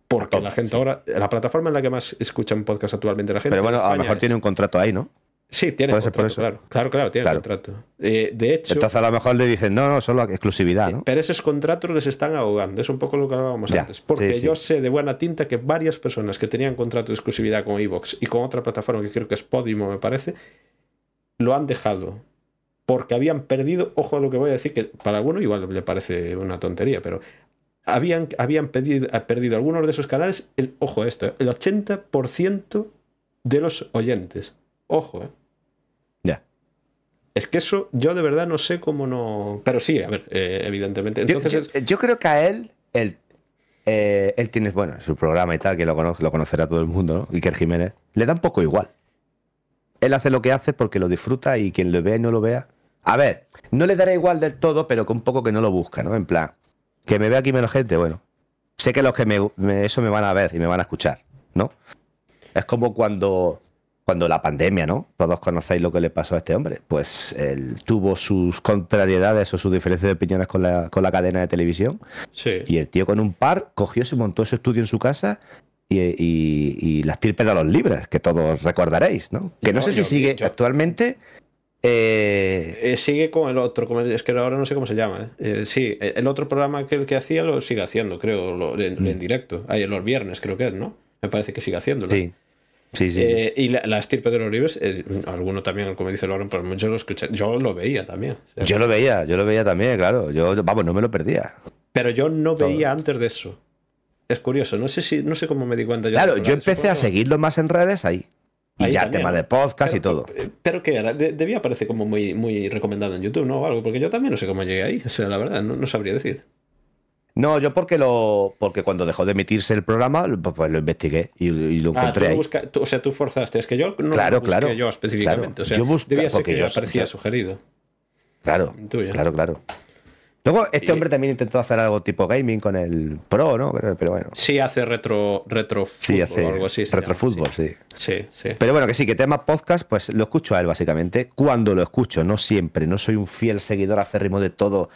Porque A la gente sí. ahora, la plataforma en la que más escuchan podcast actualmente la gente. Pero bueno, en a lo mejor es- tiene un contrato ahí, ¿no? Sí, tiene por contrato, eso. claro. Claro, claro, tiene Claro. contrato. Eh, de hecho, Entonces a lo mejor le dicen, no, no, solo exclusividad, ¿no? pero esos contratos les están ahogando. Es un poco lo que hablábamos Ya, antes. Porque sí, sí. yo sé de buena tinta que varias personas que tenían contrato de exclusividad con Evox y con otra plataforma que creo que es Podimo, me parece, lo han dejado. Porque habían perdido, ojo a lo que voy a decir, que para alguno igual le parece una tontería, pero habían, habían pedido, perdido algunos de esos canales, el, ojo a esto, ¿eh? el 80% de los oyentes. Ojo, ¿eh? Es que eso yo de verdad no sé cómo no. Pero sí, a ver, eh, evidentemente. Yo- Entonces yo, es- yo creo que a él, él, eh, él tiene, bueno, su programa y tal, que lo, conoce, lo conocerá todo el mundo, ¿no? Iker Jiménez, le da un poco igual. Él hace lo que hace porque lo disfruta y quien lo vea y no lo vea. A ver, no le dará igual del todo, pero con un poco que no lo busca, ¿no? En plan, que me vea aquí menos gente, bueno. Sé que los que me, me- eso me van a ver y me van a escuchar, ¿no? Es como cuando, cuando la pandemia, ¿no? Todos conocéis lo que le pasó a este hombre. Pues él tuvo sus contrariedades o sus diferencias de opiniones con la, con la cadena de televisión. sí. Y el tío con un par cogió, se montó su estudio en su casa y, y, y las tirpes de los libres, que todos recordaréis, ¿no? Que no, No, sé si yo- sigue yo- actualmente. eh, Eh, sigue con el otro, es que ahora no sé cómo se llama. ¿eh? Eh, sí, el otro programa que el que hacía lo sigue haciendo, creo, lo- en, en directo. Ahí los viernes, creo que es, ¿no? Me parece que sigue haciéndolo. Mm. Sí. Sí, sí, sí. Eh, y la, la estirpe de los libros, eh, alguno también, como dice Lauren, pero muchos lo escuché. Yo lo veía también. Yo lo veía, yo lo veía también, claro. Yo, vamos, no me lo perdía. pero yo no Todo. veía antes de eso. Es curioso, no sé si, no sé cómo me di cuenta yo. Claro, pero yo empecé a seguirlo más en redes ahí. Y Ahí ya también, tema de podcast y Pero- todo. Pero que era, De- debía aparecer como muy, muy recomendado en YouTube, ¿no? O algo, porque yo también no sé cómo llegué ahí. O sea, la verdad, no, no sabría decir. No, yo porque lo porque cuando dejó de emitirse el programa, pues, pues lo investigué y, y lo Ah, tú encontré ahí. busca- tú- o sea, tú forzaste. Es que yo no Claro, lo busqué claro, yo específicamente. claro. O sea, Yo busca- debía ser que yo- aparecía sugerido. Claro, Tuyo. claro, claro. Luego, este Y- hombre también intentó hacer algo tipo gaming con el Pro, ¿no? Pero bueno. Sí, hace retro, retro Sí, hace o algo así. llama, sí. Sí, sí. sí. Pero bueno, que sí, que tema podcast, pues lo escucho a él básicamente. Cuando lo escucho, no siempre. No soy un fiel seguidor acérrimo de todo.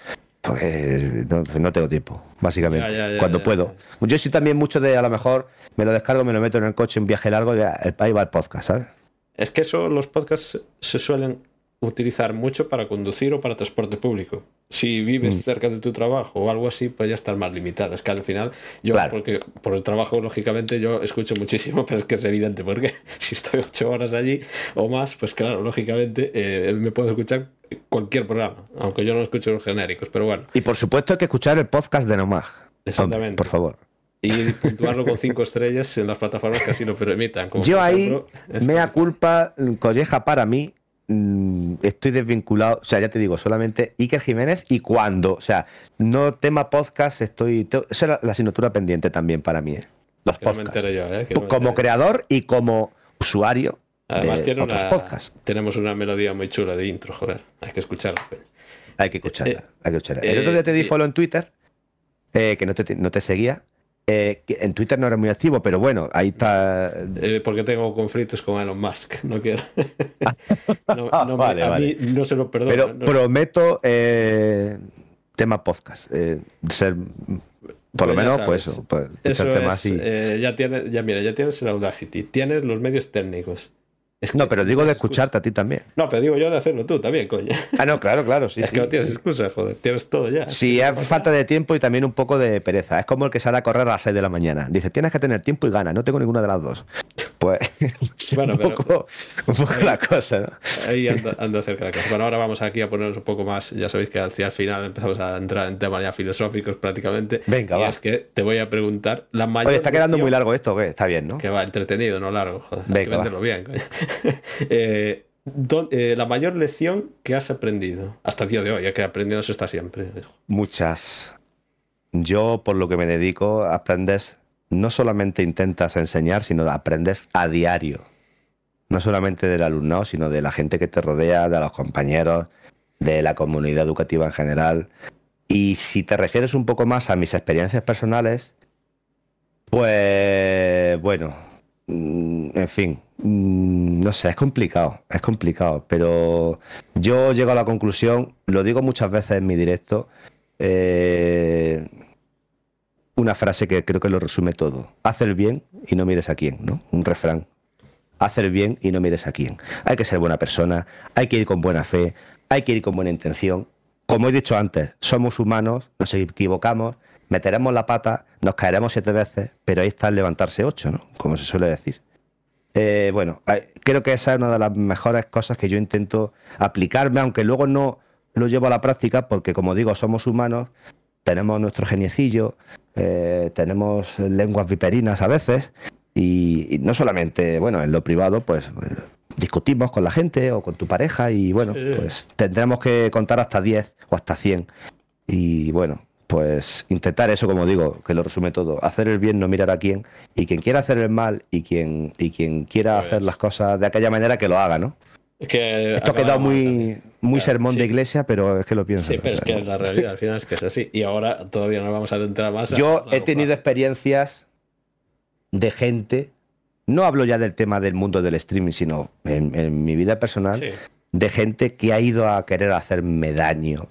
Pues no, no tengo tiempo, básicamente. Ya, ya, ya, cuando puedo. Yo soy también mucho de, a lo mejor, me lo descargo, me lo meto en el coche, un viaje largo, y ahí va el podcast, ¿sabes? Es que eso, los podcasts se suelen utilizar mucho para conducir o para transporte público. Si vives Mm. cerca de tu trabajo o algo así, pues ya están más limitadas. Que al final, yo, Claro. porque por el trabajo, lógicamente, yo escucho muchísimo, pero es que es evidente, porque si estoy ocho horas allí o más, pues claro, lógicamente eh, me puedo escuchar cualquier programa, aunque yo no escucho los genéricos, pero bueno. Y por supuesto hay que escuchar el podcast de Nomag. Exactamente. Hombre, por favor. Y puntuarlo con cinco estrellas en las plataformas que así lo permitan. como Yo ahí, ejemplo, mea culpa, colleja para mí, mm, estoy desvinculado, o sea, ya te digo, solamente Iker Jiménez y cuando, o sea, no tema podcast, estoy, esa es la, asignatura pendiente también para mí, ¿eh? los podcasts. ¿eh? como creador y como usuario. Además tiene una, podcasts. tenemos una melodía muy chula de intro, joder, hay que escucharla. Hay que escucharla, eh, hay que escucharla. El otro día te di follow en Twitter, que no te, no te seguía, eh, en Twitter no era muy activo, pero bueno, ahí está. Eh, porque tengo conflictos con Elon Musk, no quiero. no, vale, a mí no se lo perdono. Pero prometo eh, tema podcast. ser. Por lo pues menos, pues eso. Pues, eso es, ya, tienes, ya mira, ya tienes el Audacity, tienes los medios técnicos no, pero digo de escucharte a ti también. No, pero digo yo de hacerlo tú también, coño. Ah, no, claro, claro, sí. Es que no tienes excusa, joder, tienes todo ya. Sí, es falta de tiempo y también un poco de pereza. Es como el que sale a correr a las 6 de la mañana. Dice, tienes que tener tiempo y ganas. No tengo ninguna de las dos. Pues, bueno, un, poco, un poco la cosa, ¿no? Ahí ando, cerca de la cosa. Bueno, ahora vamos aquí a ponernos un poco más. Ya sabéis que al, final empezamos a entrar en temas ya filosóficos prácticamente. Venga, y es que te voy a preguntar la mayor. Oye, está quedando muy largo esto, ¿qué? Está bien, ¿no? Que va entretenido, no largo, joder. Venga, hay que venderlo bien, coño. Eh, eh, la mayor lección que has aprendido hasta el día de hoy, ya que aprendiendo se está siempre. Muchas. Yo, por lo que me dedico, aprendes, no solamente intentas enseñar, sino aprendes a diario. No solamente del alumnado, sino de la gente que te rodea, de los compañeros, de la comunidad educativa en general. Y si te refieres un poco más a mis experiencias personales, pues bueno, en fin, mm, no sé, es complicado, es complicado, pero yo llego a la conclusión, lo digo muchas veces en mi directo, eh, una frase que creo que lo resume todo. Haz el bien y no mires a quién, ¿no? Un refrán. Haz el bien y no mires a quién. Hay que ser buena persona, hay que ir con buena fe, hay que ir con buena intención. Como he dicho antes, somos humanos, nos equivocamos, meteremos la pata, nos caeremos siete veces, pero ahí está el levantarse ocho, ¿no? Como se suele decir. Eh, bueno, creo que esa es una de las mejores cosas que yo intento aplicarme, aunque luego no lo llevo a la práctica, porque como digo, somos humanos, tenemos nuestro geniecillo, eh, tenemos lenguas viperinas a veces, y, no solamente, bueno, en lo privado, pues discutimos con la gente o con tu pareja, y bueno, pues tendremos que contar hasta 10 o hasta 100. Y bueno, pues intentar eso, como digo, que lo resume todo, hacer el bien, no mirar a quién, y quien quiera hacer el mal y quien, y quien quiera pues hacer las cosas de aquella manera, que lo haga, ¿no? que Esto ha quedado muy, muy sermón de iglesia, pero es que lo pienso. Sí, pero es que la realidad al final es que es así. Y ahora todavía no vamos a adentrar más. Yo he tenido experiencias de gente, no hablo ya del tema del mundo del streaming, sino en, mi vida personal, de gente que ha ido a querer hacerme daño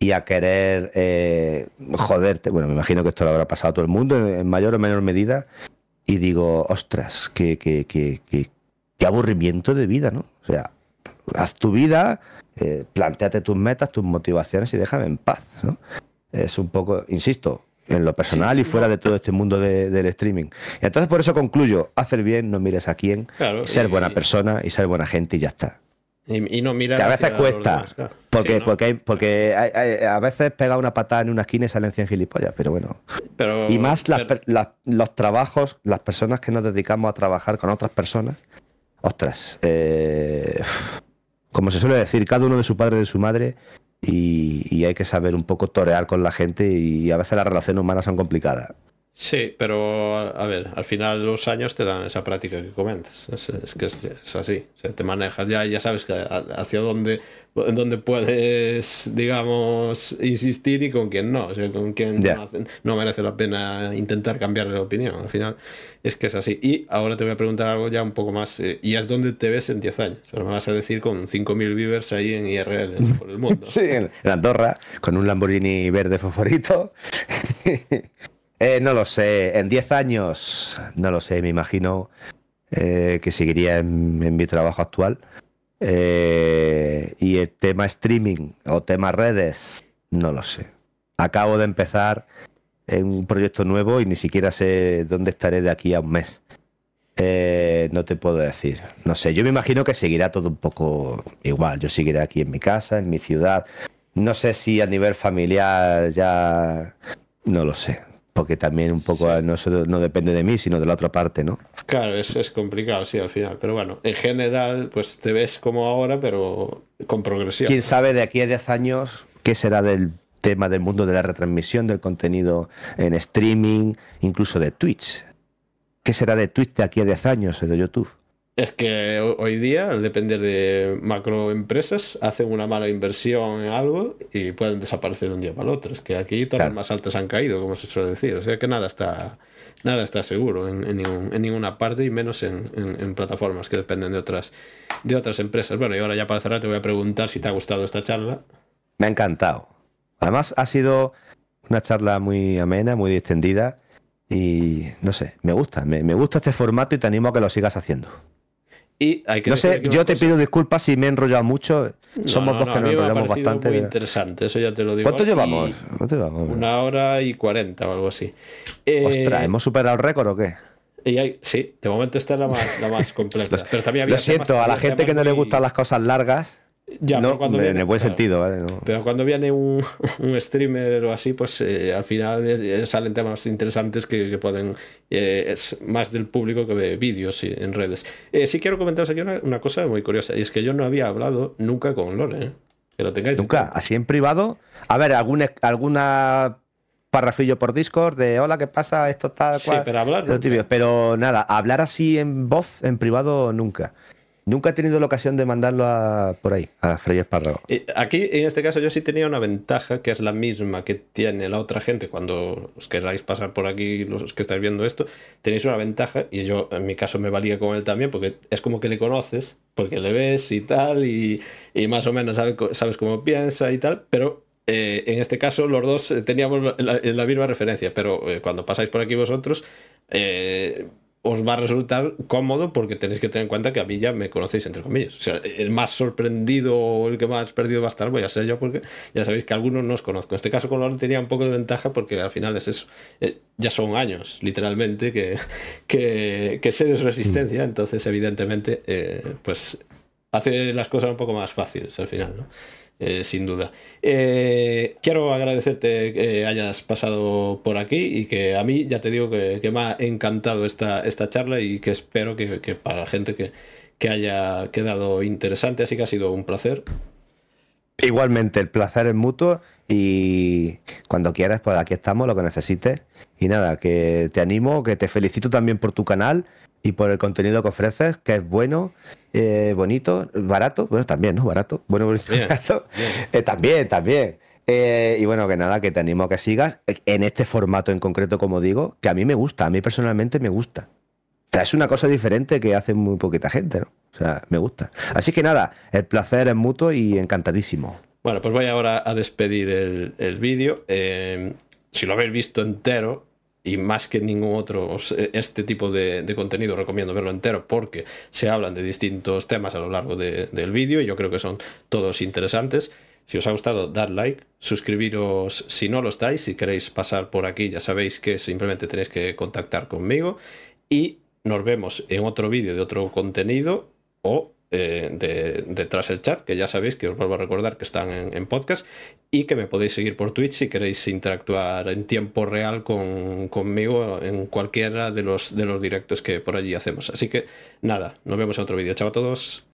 y a querer eh, joderte. Bueno, me imagino que esto lo habrá pasado a todo el mundo en mayor o menor medida. Y digo, ostras, qué, qué, qué, qué aburrimiento de vida, ¿no? O sea, haz tu vida, eh, planteate tus metas, tus motivaciones y déjame en paz, ¿no? Es un poco, insisto, en lo personal y fuera de todo este mundo del streaming. Y entonces por eso concluyo, hacer bien, no mires a quién, ser buena persona y ser buena gente y ya está. Y, no mira que a veces cuesta. Porque, porque, porque a veces pega una patada en una esquina y salen 100 gilipollas, pero bueno. y más los trabajos, las personas que nos dedicamos a trabajar con otras personas. Ostras. Eh, como se suele decir, cada uno de su padre y de su madre. Y, y hay que saber un poco torear con la gente. Y a veces las relaciones humanas son complicadas. Sí, pero a ver, al final los años te dan esa práctica que comentas. Es, que es, así. te manejas ya y ya sabes que hacia dónde, dónde puedes, digamos, insistir y con quién no. O sea, con quién no, merece la pena intentar cambiarle la opinión. Al final es que es así. Y ahora te voy a preguntar algo ya un poco más. Eh, ¿Y es dónde te ves en 10 años? O sea, me vas a decir con 5.000 viewers ahí en IRL por el mundo. sí, en Andorra, con un Lamborghini verde favorito. Eh, no lo sé. En 10 años, no lo sé. Me imagino eh, que seguiría en, mi trabajo actual. Eh, y el tema streaming o tema redes, no lo sé. Acabo de empezar en un proyecto nuevo y ni siquiera sé dónde estaré de aquí a un mes. no te puedo decir. No sé, yo me imagino que seguirá todo un poco igual. Yo seguiré aquí en mi casa, en mi ciudad. No sé si a nivel familiar ya... No lo sé porque también un poco no, no, depende de mí, sino de la otra parte, ¿no? Claro, es, es complicado, sí, al final. Pero bueno, en general, pues te ves como ahora, pero con progresión. ¿Quién sabe de aquí a 10 años qué será del tema del mundo de la retransmisión del contenido en streaming, incluso de Twitch? ¿Qué será de Twitch de aquí a 10 años, de YouTube? Es que hoy día, al depender de macroempresas, hacen una mala inversión en algo y pueden desaparecer de un día para el otro. Es que aquí todas las más altas han caído, como se suele decir. O sea que nada está, nada está seguro en, en, ninguna parte y menos en, en, plataformas que dependen de otras, de otras empresas. Bueno, y ahora ya para cerrar te voy a preguntar si te ha gustado esta charla. Me ha encantado. Además ha sido una charla muy amena, muy distendida y no sé, me gusta. Me, me gusta este formato y te animo a que lo sigas haciendo. Y hay que no sé, yo te pido disculpas si me he enrollado mucho. Somos dos que nos enrollamos bastante. Muy interesante, eso ya te lo digo. ¿Cuánto llevamos? Una hora y cuarenta o algo así. Eh, Ostras, ¿hemos superado el récord o qué? Y sí, de momento esta es la más, la más completa. Pero también lo siento, a la gente que no le gustan las cosas largas, ya, no, cuando en el buen sentido, ¿vale? Pero cuando viene un, un streamer o así, pues eh, al final eh, salen temas interesantes que, pueden. Eh, es más del público que ve vídeos en redes. sí quiero comentaros aquí una, cosa muy curiosa, y es que yo no había hablado nunca con Lore, Que lo tengáis. Nunca, así en privado. A ver, alguna, alguna parrafillo por Discord de hola, ¿qué pasa? Esto está. Sí, pero hablar. Pero nada, hablar así en voz, en privado, nunca. Nunca he tenido la ocasión de mandarlo por ahí, a Frey Espárrago. Aquí, en este caso, yo sí tenía una ventaja que es la misma que tiene la otra gente cuando os queráis pasar por aquí, los que estáis viendo esto, tenéis una ventaja y yo en mi caso me valía con él también porque es como que le conoces, porque le ves y tal, y, más o menos sabes, cómo piensa y tal, pero eh, en este caso los dos teníamos la, misma referencia, pero eh, cuando pasáis por aquí vosotros, eh, os va a resultar cómodo porque tenéis que tener en cuenta que a mí ya me conocéis, entre comillas. O sea, el más sorprendido o el que más perdido va a estar voy a ser yo porque ya sabéis que algunos no os conozco. En este caso con Loren tenía un poco de ventaja porque al final es eso. Eh, ya son años, literalmente, que, que, que sé de su existencia. Mm. Entonces, evidentemente, eh, pues hace las cosas un poco más fáciles al final, ¿no? Eh, sin duda. Eh, quiero agradecerte que hayas pasado por aquí y que a mí ya te digo que, me ha encantado esta, esta charla y que espero que, para la gente que, que, haya quedado interesante, así que ha sido un placer. Igualmente, el placer es mutuo y cuando quieras, pues aquí estamos, lo que necesites. Y nada, que te animo, que te felicito también por tu canal y por el contenido que ofreces, que es bueno, eh, bonito, barato, bueno, también, ¿no? Barato, bueno, bonito, barato. Eh, también, también. Eh, y bueno, que nada, que te animo a que sigas en este formato en concreto, como digo, que a mí me gusta, a mí personalmente me gusta. O sea, es una cosa diferente que hace muy poquita gente, ¿no? O sea, me gusta. Así que nada, el placer es mutuo y encantadísimo. Bueno, pues voy ahora a despedir el, el vídeo. si lo habéis visto entero, y más que ningún otro, este tipo de, contenido recomiendo verlo entero porque se hablan de distintos temas a lo largo del vídeo y yo creo que son todos interesantes. Si os ha gustado, dad like, suscribiros si no lo estáis, si queréis pasar por aquí ya sabéis que simplemente tenéis que contactar conmigo y nos vemos en otro vídeo de otro contenido o eh, de, detrás el chat, que ya sabéis que os vuelvo a recordar que están en, podcast y que me podéis seguir por Twitch si queréis interactuar en tiempo real con, conmigo en cualquiera de los, de los directos que por allí hacemos. Así que nada, nos vemos en otro vídeo. Chao a todos.